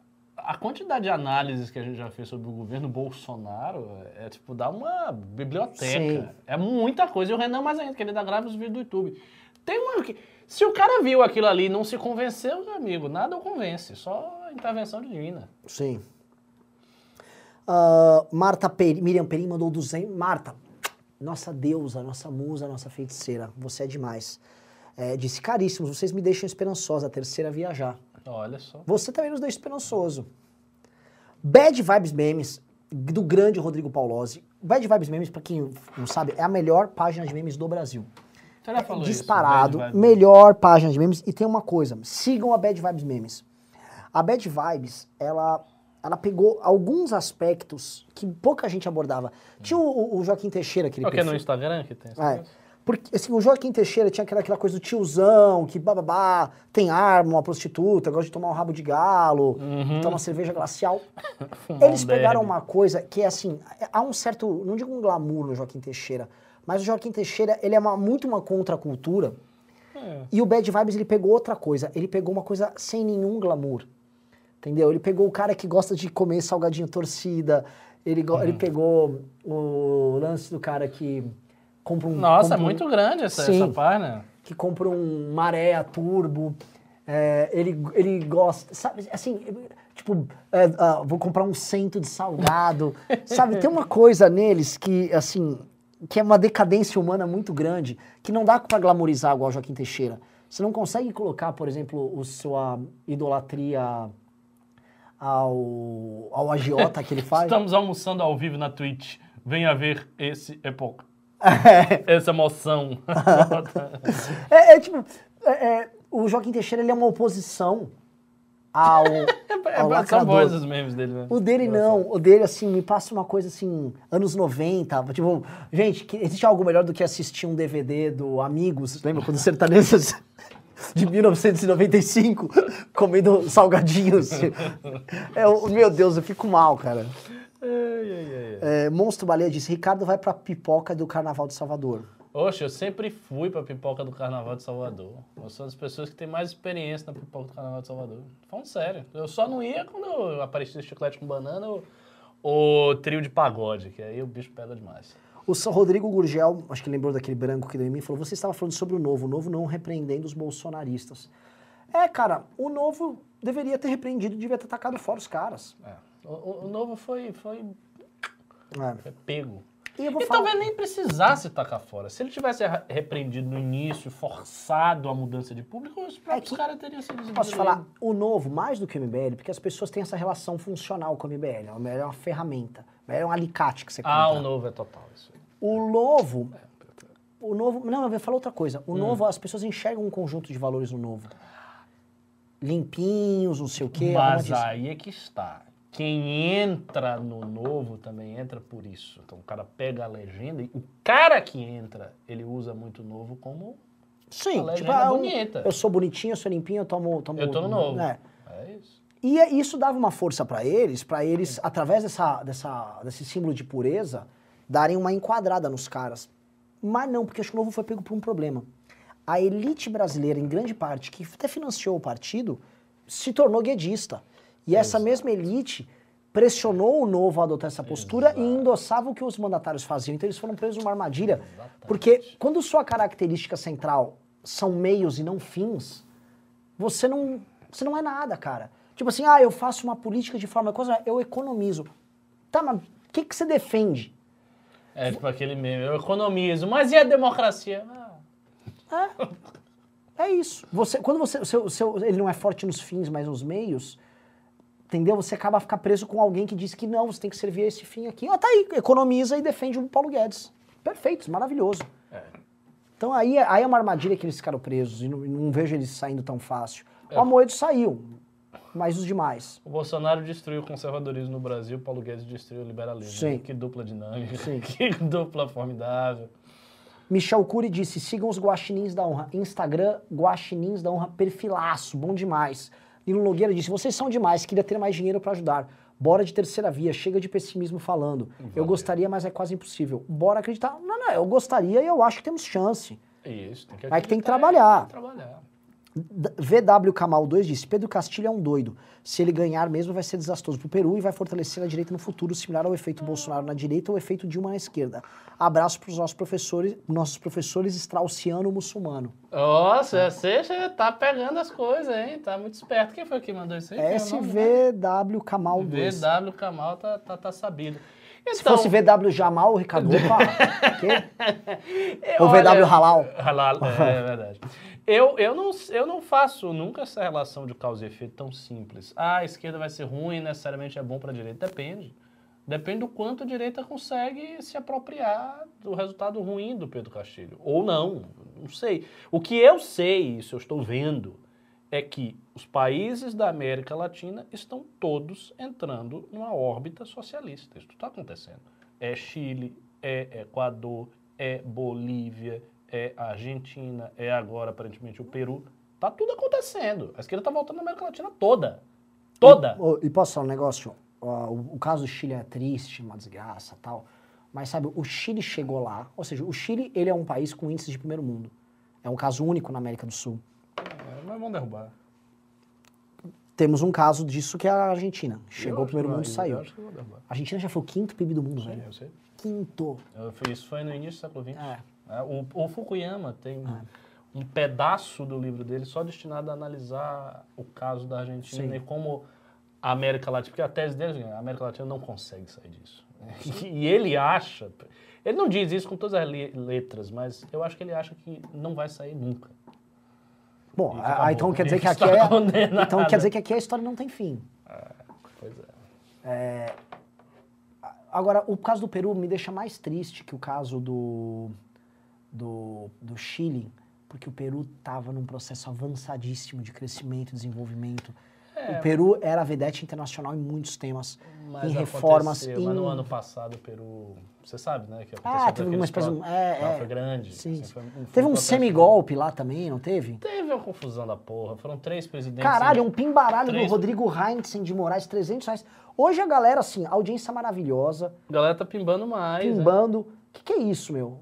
A quantidade de análises que a gente já fez sobre o governo Bolsonaro é tipo dar uma biblioteca. Sim. É muita coisa. E o Renan mais ainda, que ele ainda grava os vídeos do YouTube. Tem uma que. Se o cara viu aquilo ali e não se convenceu, meu amigo, nada o convence. Só intervenção divina. Sim. Ah, Marta Peri, Miriam Perim mandou 200. Marta, nossa deusa, nossa musa, nossa feiticeira, você é demais. É, disse, caríssimos, vocês me deixam esperançosa, a terceira viajar. Olha só. Você também nos deixa esperançoso. Bad Vibes Memes, do grande Rodrigo Paulozzi. Bad Vibes Memes, pra quem não sabe, é a melhor página de memes do Brasil. Você já falou isso, Disparado, Vibes. melhor página de memes. E tem uma coisa, sigam a Bad Vibes Memes. A Bad Vibes, ela, ela pegou alguns aspectos que pouca gente abordava. Tinha o, o- Joaquim Teixeira, aquele É o que é no Instagram que tem esse é. Porque, assim, o Joaquim Teixeira tinha aquela, aquela coisa do tiozão, que bababá, tem arma, uma prostituta, gosta de tomar um rabo de galo, toma cerveja glacial. <laughs> Eles pegaram uma coisa que é assim, há um certo, não digo um glamour no Joaquim Teixeira, mas o Joaquim Teixeira, ele é uma- muito uma contracultura. É. E o Bad Vibes, ele pegou outra coisa, ele pegou uma coisa sem nenhum glamour. Entendeu? Ele pegou o cara que gosta de comer salgadinho torcida, ele, Uhum. ele pegou o lance do cara que compra um... Nossa, compra é um- muito grande essa, Sim. essa página. que compra um maré turbo. é, ele, ele gosta, sabe, assim, tipo, é, ah, vou comprar um cento de salgado, <laughs> sabe? Tem uma coisa neles que, assim, que é uma decadência humana muito grande, que não dá pra glamorizar igual o Joaquim Teixeira. Você não consegue colocar, por exemplo, o sua idolatria ao, ao agiota que ele faz. Estamos almoçando ao vivo na Twitch. Venha ver esse época. É. Essa emoção. <laughs> É, é tipo, é, é, o Joaquim Teixeira ele é uma oposição ao, <laughs> É, ao são lacrador. bons os memes dele, né? O dele não, o dele assim, me passa uma coisa assim, anos 90, tipo, gente, que existe algo melhor do que assistir um DVD do Amigos, lembra quando os sertanejos <laughs> de 1995 comendo salgadinhos? É, meu Deus, eu fico mal, cara. É, Monstro Baleia disse, Ricardo vai pra pipoca do Carnaval de Salvador. Oxe, eu sempre fui pra pipoca do Carnaval de Salvador. Eu sou das pessoas que têm mais experiência na pipoca do Carnaval de Salvador. Falando sério. Eu só não ia quando aparecia chiclete com banana ou, ou trio de pagode, que aí o bicho pega demais. O São Rodrigo Gurgel, acho que lembrou daquele branco que deu em mim, falou: você estava falando sobre o novo, o novo não repreendendo os bolsonaristas. É, cara, o novo deveria ter repreendido, devia ter atacado fora os caras. É. O, o- novo foi, foi, É. foi pego. E E talvez nem precisasse tacar fora. Se ele tivesse re- repreendido no início, forçado a mudança de público, os próprios que- caras teriam sido Posso te falar, o novo, mais do que o MBL, porque as pessoas têm essa relação funcional com o MBL. O MBL é uma ferramenta. O MBL é um alicate que você compra. Ah, o novo é total isso aí. O novo. O novo. Não, eu vou falar outra coisa. Hum. O novo, as pessoas enxergam um conjunto de valores no novo. Limpinhos, não sei o quê. Mas aí é que está. Quem entra no novo também entra por isso. Então o cara pega a legenda e o cara que entra, ele usa muito novo como Sim, a legenda tipo, ah, eu- bonita. Eu sou bonitinho, eu sou limpinho, eu tomo. tomo eu tô no novo. É. É isso. E é- isso dava uma força pra eles, pra eles, através dessa, dessa, desse símbolo de pureza, darem uma enquadrada nos caras. Mas não, porque acho que o Novo foi pego por um problema. A elite brasileira, em grande parte, que até financiou o partido, se tornou guedista. E essa mesma elite pressionou o Novo a adotar essa postura e endossava o que os mandatários faziam. Então eles foram presos numa armadilha. Porque quando sua característica central são meios e não fins, você não, você não é nada, cara. Tipo assim, ah, eu faço uma política de forma coisa, eu economizo. Tá, mas o que, que você defende? É tipo aquele meme, eu economizo, mas e a democracia? Ah, É isso. Você, quando você, seu, seu- ele não é forte nos fins, mas nos meios, entendeu? Você acaba ficar preso com alguém que diz que não, você tem que servir a esse fim aqui. Ó, tá aí, economiza e defende o Paulo Guedes. Perfeito, maravilhoso. é. Então aí, é- aí é uma armadilha que eles ficaram presos e não, não vejo eles saindo tão fácil. É. O Amoedo saiu, mas os demais. O Bolsonaro destruiu o conservadorismo no Brasil, o Paulo Guedes destruiu o liberalismo. Sim. Que dupla dinâmica, Sim. <laughs> que dupla formidável. Michel Cury disse: sigam os Guaxinins da Honra. Instagram, Guaxinins da Honra, perfilaço, bom demais. Nilo Nogueira disse: vocês são demais, queria ter mais dinheiro pra ajudar. Bora de terceira via, chega de pessimismo falando. Eu gostaria, mas é quase impossível. Bora acreditar. Não, não, eu gostaria e eu acho que temos chance. Isso, tem que Mas que tem que acreditar, trabalhar. Tem que trabalhar. VW Kamal 2 disse: Pedro Castilho é um doido. Se ele ganhar mesmo, vai ser desastroso pro Peru e vai fortalecer a direita no futuro, similar ao efeito Bolsonaro na direita ou efeito Dilma na esquerda. Abraço pros nossos professores, nossos professores straussiano-muçulmano. Nossa, você já tá pegando as coisas, hein? Tá muito esperto. Quem foi que mandou isso aí? É o né? SVW Kamal 2. VW Kamal tá, tá, tá sabido. Se Então, fosse VW Jamal, Ricardo, <laughs> opa? <laughs> Ou olha- VW Halal. Halal, é, <laughs> é verdade. Eu, eu, não, eu não faço nunca essa relação de causa e efeito tão simples. Ah, a esquerda vai ser ruim, necessariamente é bom para a direita. Depende. Depende do quanto a direita consegue se apropriar do resultado ruim do Pedro Castilho. Ou não, não sei. O que eu sei, isso eu estou vendo, é que os países da América Latina estão todos entrando numa órbita socialista. Isso está acontecendo. É Chile, é Equador, é Bolívia, é Argentina, é agora aparentemente o Peru. Tá tudo acontecendo. A esquerda tá voltando na América Latina toda. Toda. Ô, E posso falar um negócio? O, o caso do Chile é triste, uma desgraça tal. Mas sabe, o Chile chegou lá. Ou seja, o Chile ele é um país com índices de primeiro mundo. É um caso único na América do Sul. É, vão derrubar. Temos um caso disso que é a Argentina. Chegou ao acho primeiro mundo e saiu. Eu acho que vão derrubar. A Argentina já foi o quinto PIB do mundo, Sim, velho. eu sei. Quinto. Eu Isso foi no início do século XX. É. É, o, o Fukuyama tem um pedaço do livro dele só destinado a analisar o caso da Argentina Sim. e como a América Latina, porque a tese dele é a América Latina não consegue sair disso. <laughs> E ele acha, ele não diz isso com todas as le- letras, mas eu acho que ele acha que não vai sair nunca. Bom, ah, acabou. então quer dizer que <laughs> aqui é. Então quer dizer que aqui a história não tem fim. Pois é. Agora, o caso do Peru me deixa mais triste que o caso do, do, do Chile, porque o Peru estava num processo avançadíssimo de crescimento e desenvolvimento. É. O Peru era a vedete internacional em muitos temas, Mas em reformas, em... Mas no ano passado o Peru, você sabe, né? Que Ah, aconteceu teve daqueles uma espécie de- é, é. foi grande. Sim, assim, sim. foi foi Teve um semigolpe lá também, não teve? Teve uma confusão da porra. Foram três presidentes. Caralho, um pimbaralho Três- do Rodrigo Heintzen de Moraes, 300 reais. Hoje a galera, assim, audiência maravilhosa, A galera tá pimbando mais. né? pimbando. O que, que é isso, meu?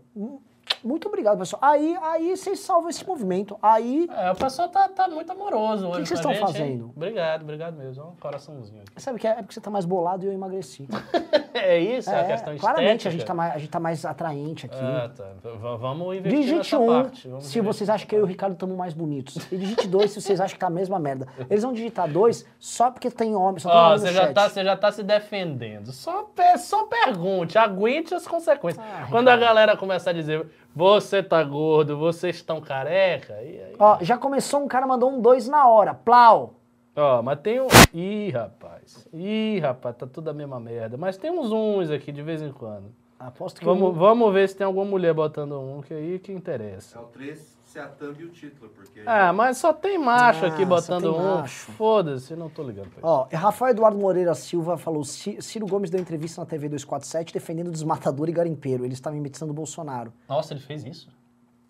Muito obrigado, pessoal. Aí, aí vocês salvam esse movimento. Aí, É, o pessoal tá, tá muito amoroso hoje. que vocês a estão gente, hein? fazendo? Obrigado, obrigado mesmo. Um coraçãozinho aqui. sabe o que é? É porque você tá mais bolado e eu emagreci. <laughs> É isso? É, a É, questão claramente a estética? gente, tá mais, a gente tá mais atraente aqui. Ah, tá. V- vamos investir Digite um parte. vamos se vocês acham que eu e o Ricardo estamos mais bonitos. E digite dois se vocês acham que tá a mesma merda. Eles vão digitar dois só porque tem homem, só tem Ó, homem no você já, chat. tá, você já tá se defendendo. Só, só pergunte, aguente as consequências. Ah, Quando a galera começar a dizer, você tá gordo, vocês estão careca, e aí... Ó, já começou um cara mandou um dois na hora. Plau. Ó, mas tem um... Ih, rapaz. Ih, rapaz, tá tudo a mesma merda. Mas tem uns uns aqui de vez em quando. Aposto que Vamos, um- vamos ver se tem alguma mulher botando um, que aí que interessa. É o 3, se a thumb e o título, porque... Ah, mas só tem macho Ah, aqui botando um. Foda-se, não tô ligando pra isso. Ó, Rafael Eduardo Moreira Silva falou: "Ci- Ciro Gomes deu entrevista na TV 247 defendendo desmatador e garimpeiro. Ele estava imitando o Bolsonaro. Nossa, ele fez isso?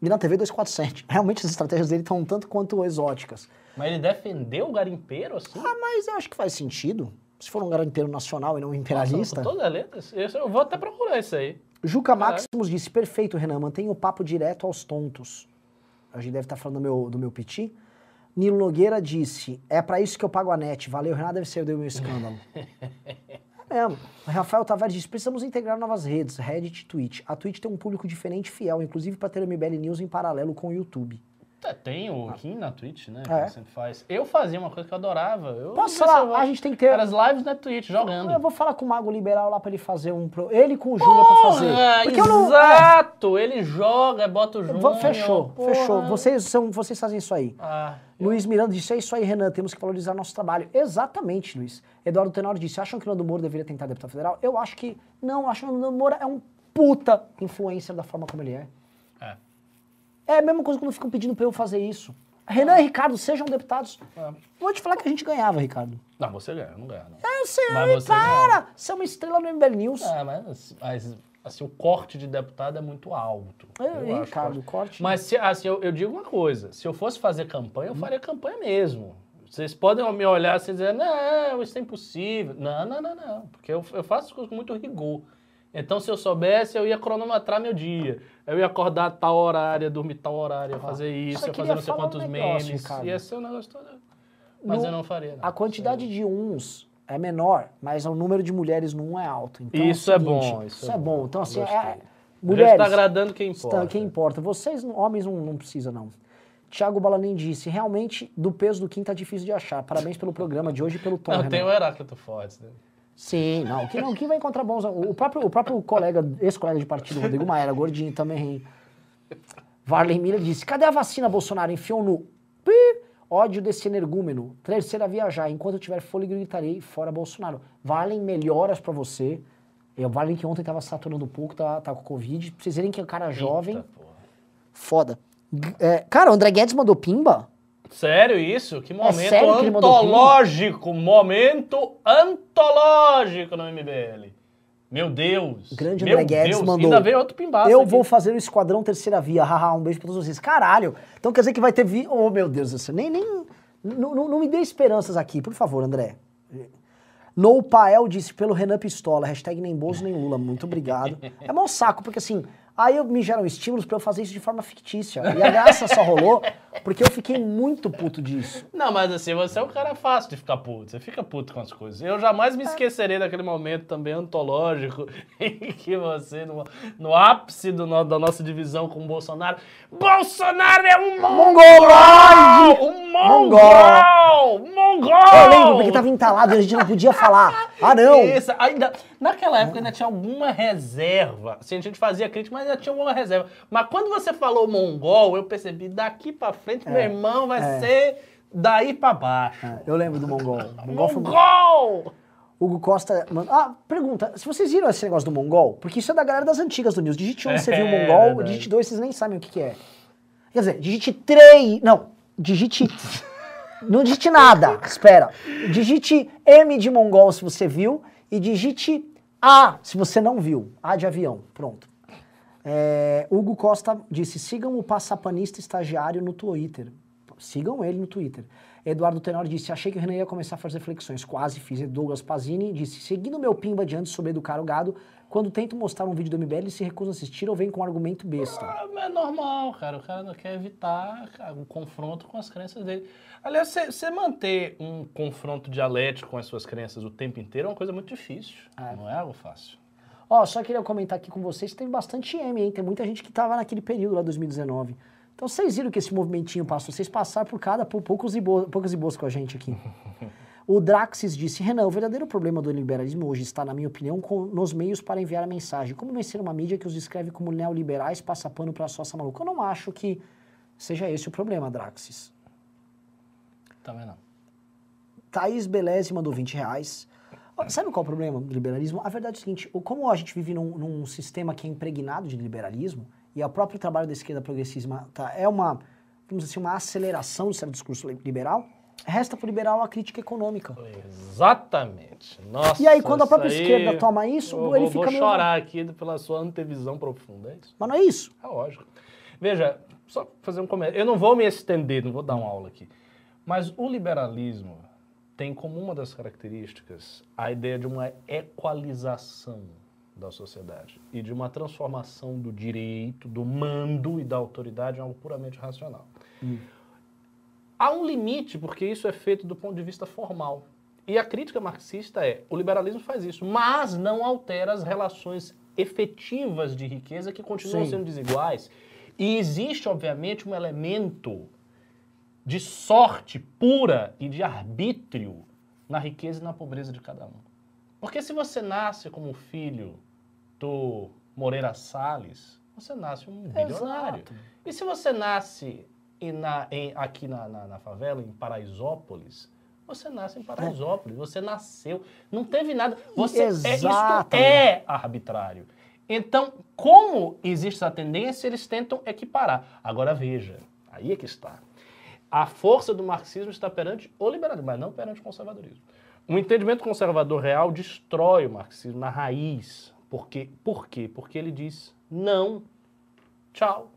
E na TV 247. <laughs> Realmente as estratégias dele estão um tanto quanto exóticas. Mas ele defendeu o garimpeiro assim? Ah, mas eu acho que faz sentido. Se for um garimpeiro nacional e não um imperialista. Nossa, todas as letras? Eu vou até procurar isso aí. Juca. Maximus disse: perfeito, Renan, mantenha o papo direto aos tontos. A gente deve estar falando do meu, do meu piti. Nilo Nogueira disse: é pra isso que eu pago a net. Valeu, Renan, deve ser o meu escândalo. <laughs> é mesmo. Rafael Tavares disse: precisamos integrar novas redes, Reddit e Twitch. A Twitch tem um público diferente e fiel, inclusive para ter o MBL News em paralelo com o YouTube. Tem o Kim na Twitch, né? É. sempre faz. Eu fazia uma coisa que eu adorava. Eu Posso eu falar? vou- A gente tem que ter. Era as lives na Twitch, jogando. Eu vou falar com o Mago Liberal lá pra ele fazer um. Pro... Ele com o Júnior pra fazer. Porque eu não. é, exato! Ele joga, bota o Júnior. Fechou, porra. fechou. Vocês, são, vocês fazem isso aí. Ah, Luiz Miranda disse, é isso aí, Renan, temos que valorizar nosso trabalho. Exatamente, Luiz. Eduardo Tenório disse, acham que o Nando Moura deveria tentar deputado federal? Eu acho que não, acho que o Nando Moura é um puta influencer da forma como ele é. É a mesma coisa quando ficam pedindo pra eu fazer isso. Renan e Ricardo, sejam deputados. É. Vou te falar que a gente ganhava, Ricardo. Não, você ganha, eu não ganha, não. Eu sei, Mas você para! Você é uma estrela no MBL News. É, mas, mas assim, o corte de deputado é muito alto. É, Eu acho Ricardo, que- corte. Mas se- assim, eu, eu digo uma coisa: se eu fosse fazer campanha, eu faria campanha mesmo. Vocês podem me olhar assim e dizer, não, isso é impossível. Não, não, não, não. Porque eu, eu faço as coisas com muito rigor. Então, se eu soubesse, eu ia cronometrar meu dia. Eu ia acordar a tal horário, dormir tal horário, ia fazer isso, fazer não sei falar um quantos negócio, memes. Ricardo. Ia ser um negócio todo. Mas No- eu não faria. Não. A quantidade de uns é menor, mas o número de mulheres no um é alto. Então, Isso o é seguinte, bom, Isso, isso é é bom. bom. Então, assim, é, mulheres. está agradando quem Está- importa. Quem importa? Vocês, homens, não, não precisa, não. Tiago Balanem disse, realmente, do peso do Kim tá difícil de achar. Parabéns pelo programa de hoje e pelo tom, Não, Renan. tem o Heráclito Fortes, né? Sim, não. Kim, não, Kim vai encontrar bons... O próprio, o próprio colega, ex-colega de partido, Rodrigo Maia, gordinho também. Varley Miller disse, cadê a vacina, Bolsonaro? Enfiou no... Pi! Ódio desse energúmeno. Terceira viajar. Enquanto eu tiver fôlego, gritarei fora Bolsonaro. Varley, melhoras pra você. Eu, Varley que ontem tava saturando um pouco, tá, tá com Covid. Pra vocês verem que é um cara jovem. Eita. Foda. É, cara, o André Guedes mandou pimba? Sério isso? Que momento É sério que ele mandou antológico! Antológico no MBL. Meu Deus. Grande Meu André Guedes Deus. mandou. Ainda veio outro pimbaço eu aqui. vou fazer o Esquadrão Terceira Via. Haha, um beijo pra todos vocês. Caralho. Então quer dizer que vai ter vi... Oh, meu Deus do céu. Nem, nem... Não, não- não me dê esperanças aqui, por favor, André. No Pael disse pelo Renan Pistola, hashtag nem Bozo nem Lula, muito obrigado. É mau saco, porque assim, aí eu, me geram estímulos pra eu fazer isso de forma fictícia. E a graça só rolou porque eu fiquei muito puto disso. Não, mas assim, você é um cara fácil de ficar puto. Você fica puto com as coisas. Eu jamais É. me esquecerei daquele momento também antológico <laughs> em que você, no, no ápice do no- da nossa divisão com o Bolsonaro, Bolsonaro é um mongol! Um mongol! Mongol! Eu lembro, porque tava entalado e a gente não podia falar. Ah, não! Isso, ainda, naquela época ainda tinha alguma reserva. Assim, a gente fazia crítica, mas ainda tinha alguma reserva. Mas quando você falou mongol, eu percebi, daqui pra frente, meu irmão, vai é. ser daí pra baixo. É, Eu lembro do Mongol. <laughs> Mongol foi... Mongol! Hugo Costa mandou. Ah, pergunta. Se vocês viram esse negócio do Mongol, porque isso é da galera das antigas do News. Digite 1, você <laughs> viu o É, Mongol, verdade. digite 2, vocês nem sabem o que, que é. Quer dizer, digite 3. Não, digite. <laughs> não digite nada. Espera. Digite M de Mongol se você viu e digite A se você não viu. A de avião. Pronto. É, Hugo Costa disse: sigam o passapanista estagiário no Twitter. Sigam ele no Twitter. Eduardo Tenório disse: achei que o Renan ia começar a fazer flexões. Quase fiz. E Douglas Pazini disse: seguindo meu pimba de antes sobre educar o gado, Quando tento mostrar um vídeo do MBL, eles se recusam a assistir ou vêm com um argumento besta. Ah, É normal, cara. O cara não quer evitar um confronto com as crenças dele. Aliás, você- você manter um confronto dialético com as suas crenças o tempo inteiro é uma coisa muito difícil. Não é algo fácil. Ó, só queria comentar aqui com vocês, teve bastante M, hein? Tem muita gente que tava naquele período lá, 2019. Então vocês viram que esse movimentinho passou, vocês passaram por cada, por poucos e, bo poucas e boas com a gente aqui. <laughs> O Draxis disse, Renan, o verdadeiro problema do liberalismo hoje está, na minha opinião, com, nos meios para enviar a mensagem. Como vencer uma mídia que os descreve como neoliberais, passa pano para a soça maluca? Eu não acho que seja esse o problema, Draxis. Também não. Thaís Beleze mandou 20 reais. Sabe qual é o problema do liberalismo? A verdade é o seguinte, como a gente vive num, num sistema que é impregnado de liberalismo, e o próprio trabalho da esquerda progressista tá, é uma, vamos dizer assim, uma aceleração do certo discurso liberal, resta para o liberal a crítica econômica. Exatamente. Nossa, E aí, quando a própria esquerda toma isso, eu ele vou, fica vou meio- chorar aqui pela sua antevisão profunda. É isso. Mas não é isso. É lógico. Veja, só fazer um comentário. Eu não vou me estender, não vou dar uma aula aqui. Mas o liberalismo tem como uma das características a ideia de uma equalização da sociedade e de uma transformação do direito, do mando e da autoridade em algo puramente racional. Há um limite, porque isso é feito do ponto de vista formal. E a crítica marxista é: o liberalismo faz isso, mas não altera as relações efetivas de riqueza que continuam Sim. sendo desiguais. E existe, obviamente, um elemento de sorte pura e de arbítrio na riqueza e na pobreza de cada um. Porque se você nasce como filho do Moreira Salles, você nasce um bilionário. Exato. E se você nasce em- na- em- aqui na, na- na favela, em Paraisópolis, você nasce em Paraisópolis, você nasceu, não teve nada. Você, é, isto Exatamente. é arbitrário. Então, como existe essa tendência, eles tentam equiparar. Agora veja, aí é que está. A força do marxismo está perante o liberalismo, mas não perante o conservadorismo. O entendimento conservador real destrói o marxismo na raiz. Por quê? Por quê? Porque ele diz não, tchau.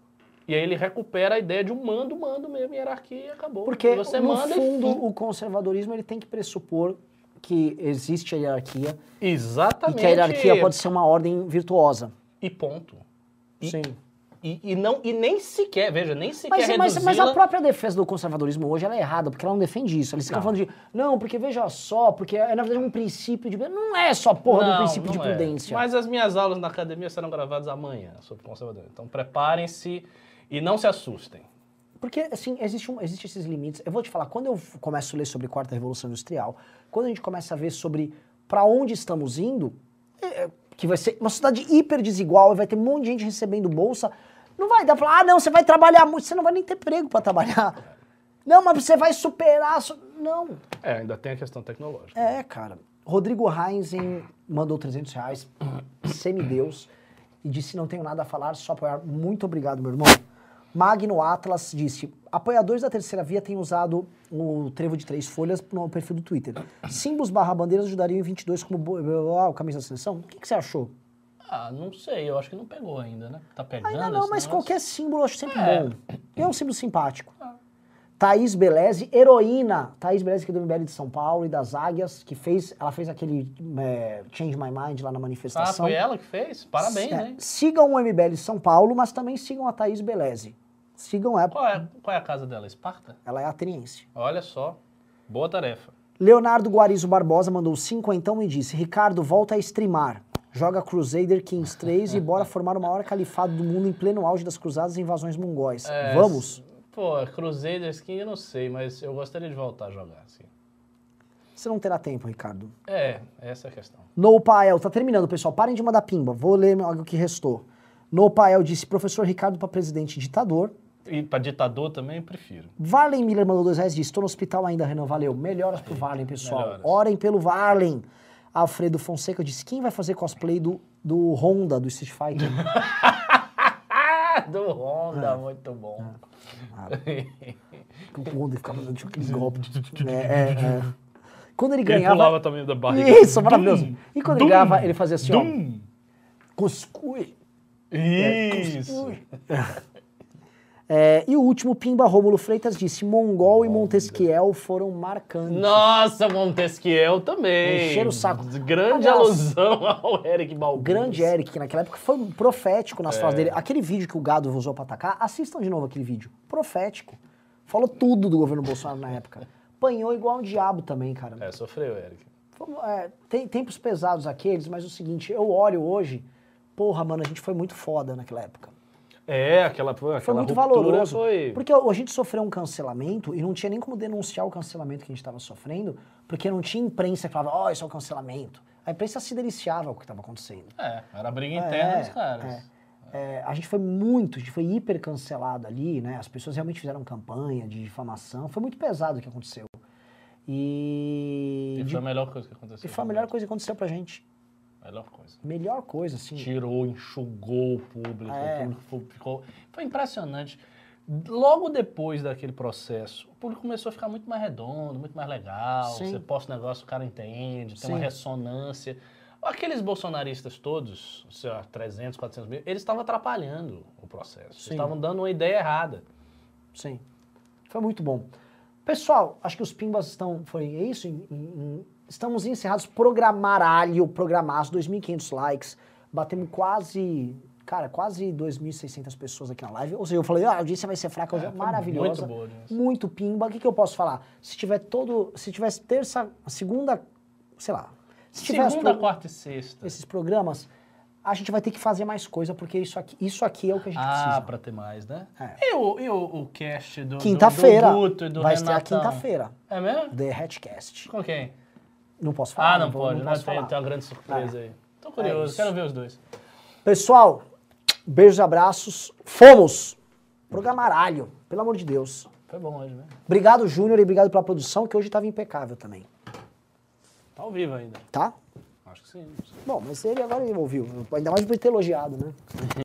E aí ele recupera a ideia de um mando, mando mesmo, hierarquia e acabou. Porque, você no fundo, e... o conservadorismo ele tem que pressupor que existe a hierarquia Exatamente. e que a hierarquia pode ser uma ordem virtuosa. E ponto. E, Sim. E, e não, e nem sequer, veja, nem sequer Mas, mas, mas a própria defesa do conservadorismo hoje é errada, porque ela não defende isso. Eles ficam Não. falando de, não, porque veja só, porque é na verdade um princípio de. Não é só porra do Não, princípio de é. prudência. Mas as minhas aulas na academia serão gravadas amanhã sobre conservadorismo. Então preparem-se e não se assustem. Porque, assim, existe, um, existe esses limites. Eu vou te falar, quando eu começo a ler sobre Quarta Revolução Industrial, quando a gente começa a ver sobre para onde estamos indo, é, que vai ser uma sociedade hiper desigual, e vai ter um monte de gente recebendo bolsa, não vai dar pra falar, ah, não, você vai trabalhar muito, você não vai nem ter emprego para trabalhar. Não, mas você vai superar. so- Não. É, ainda tem a questão tecnológica. É, cara. Rodrigo Heinzen mandou 300 reais, semideus, e disse: Não tenho nada a falar, só apoiar. Muito obrigado, meu irmão. Magno Atlas disse: Apoiadores da terceira via têm usado o trevo de três folhas no perfil do Twitter. Símbolos barra bandeiras ajudariam em 22 como bo- ah, camisa da seleção? O que, que você achou? Ah, não sei, eu acho que não pegou ainda, né? Tá pegando. Ainda não, mas negócio? qualquer símbolo eu acho sempre É. bom. E é um símbolo simpático. Thaís Beleze, heroína. Thaís Beleze, que é do MBL de São Paulo e das Águias, que fez, ela fez aquele é, Change My Mind lá na Ah, manifestação. foi ela que fez? Parabéns, É, hein? Sigam o MBL São Paulo, mas também sigam a Thaís Beleze. Sigam ela, Qual é, qual é a casa dela? Esparta? ela é ateniense. Olha só, boa tarefa. Leonardo Guarizo Barbosa mandou cinquentão e disse, Ricardo, volta a streamar. Joga Crusader Kings 3 e bora formar o maior califado do mundo em pleno auge das cruzadas e invasões mongóis. É, Vamos? Pô, Crusader Skin eu não sei, mas eu gostaria de voltar a jogar, assim. Você não terá tempo, Ricardo. É, essa é a questão. No Pael, tá terminando, pessoal. Parem de mandar pimba. Vou ler algo que restou. No Pael disse, professor Ricardo para presidente ditador. E pra ditador também prefiro. Varlen Miller mandou dois reais e disse, estou no hospital ainda, Renan, valeu. Melhoras pro Varlen, pessoal. melhoras. Orem pelo Varlen. Alfredo Fonseca disse, quem vai fazer cosplay do, do Honda, do Street Fighter? Ah, <laughs> do Honda, muito bom. <laughs> o Honda ficava dando tipo, aquele golpe. <laughs> É, é, é. Quando ele Ele ganhava... pulava também da barriga. Isso, maravilhoso. E quando dum, ele ganhava, ele fazia assim, ó. dum. Cuscui. Isso. É, É, e o último, Pimba Rômulo Freitas disse: Mongol e Montesquiel foram marcantes. Nossa, Montesquiel também. Encheram o saco. Grande Aliás, alusão ao Eric Balbus. Grande Eric, que naquela época foi profético É. nas falas dele. Aquele vídeo que o gado usou pra atacar, assistam de novo aquele vídeo. Profético. Falou tudo do governo Bolsonaro na época. <laughs> Apanhou igual um diabo também, cara. É, sofreu, Eric. É, tem tempos pesados aqueles, mas o seguinte, eu olho hoje, porra, mano, a gente foi muito foda naquela época. É, aquela, aquela Foi muito valoroso. Foi... Porque a gente sofreu um cancelamento e não tinha nem como denunciar o cancelamento que a gente estava sofrendo, porque não tinha imprensa que falava, ó, isso é o cancelamento. A imprensa se deliciava com o que estava acontecendo. É, era briga interna dos caras. é. É, a gente foi muito, a gente foi hiper cancelado ali, né? As pessoas realmente fizeram campanha de difamação. Foi muito pesado o que aconteceu. E, E foi a melhor coisa que aconteceu. e foi a melhor coisa que aconteceu pra gente. Melhor coisa. Melhor coisa, assim. Tirou, enxugou o público, É. o público ficou... Foi impressionante. Logo depois daquele processo, o público começou a ficar muito mais redondo, muito mais legal. Sim. Você posta o negócio, o cara entende, tem Sim. uma ressonância. Aqueles bolsonaristas todos, sei lá, 300, 400 mil, eles estavam atrapalhando o processo. Eles Sim. estavam dando uma ideia errada. Sim. Foi muito bom. Pessoal, acho que os pimbas estão. Foi isso? Em- em- em- estamos encerrados. Programaralho, programaço, 2.500 likes. Batemos quase. Cara, quase 2.600 pessoas aqui na live. Ou seja, eu falei, ah, a audiência vai ser fraca hoje. É, É, maravilhosa. muito boa audiência. Muito pimba. O que, que eu posso falar? Se tiver todo. Se tivesse terça, segunda. Sei lá. Se tiver Segunda, pro- quarta e sexta. esses programas, a gente vai ter que fazer mais coisa, porque isso aqui, isso aqui é o que a gente Ah, precisa. pra ter mais, né? É. E, o, e o, o cast do, do- Quinta-feira. do Guto e do Vai ser a Renatão? quinta-feira. É mesmo? The Hatchcast. Com quem? Não posso falar. Ah, não, vou- pode, né? posso Tem, falar. tem uma grande surpresa aí. Tô É curioso, isso. quero ver os dois. Pessoal, beijos e abraços. Fomos! Programaralho, pelo amor de Deus. Foi bom hoje, né? Obrigado, Júnior, e obrigado pela produção, que hoje estava impecável também. Tá ao vivo ainda. Tá? Acho que sim. Bom, mas ele agora ele ouviu. Ainda mais por ter elogiado, né? <laughs>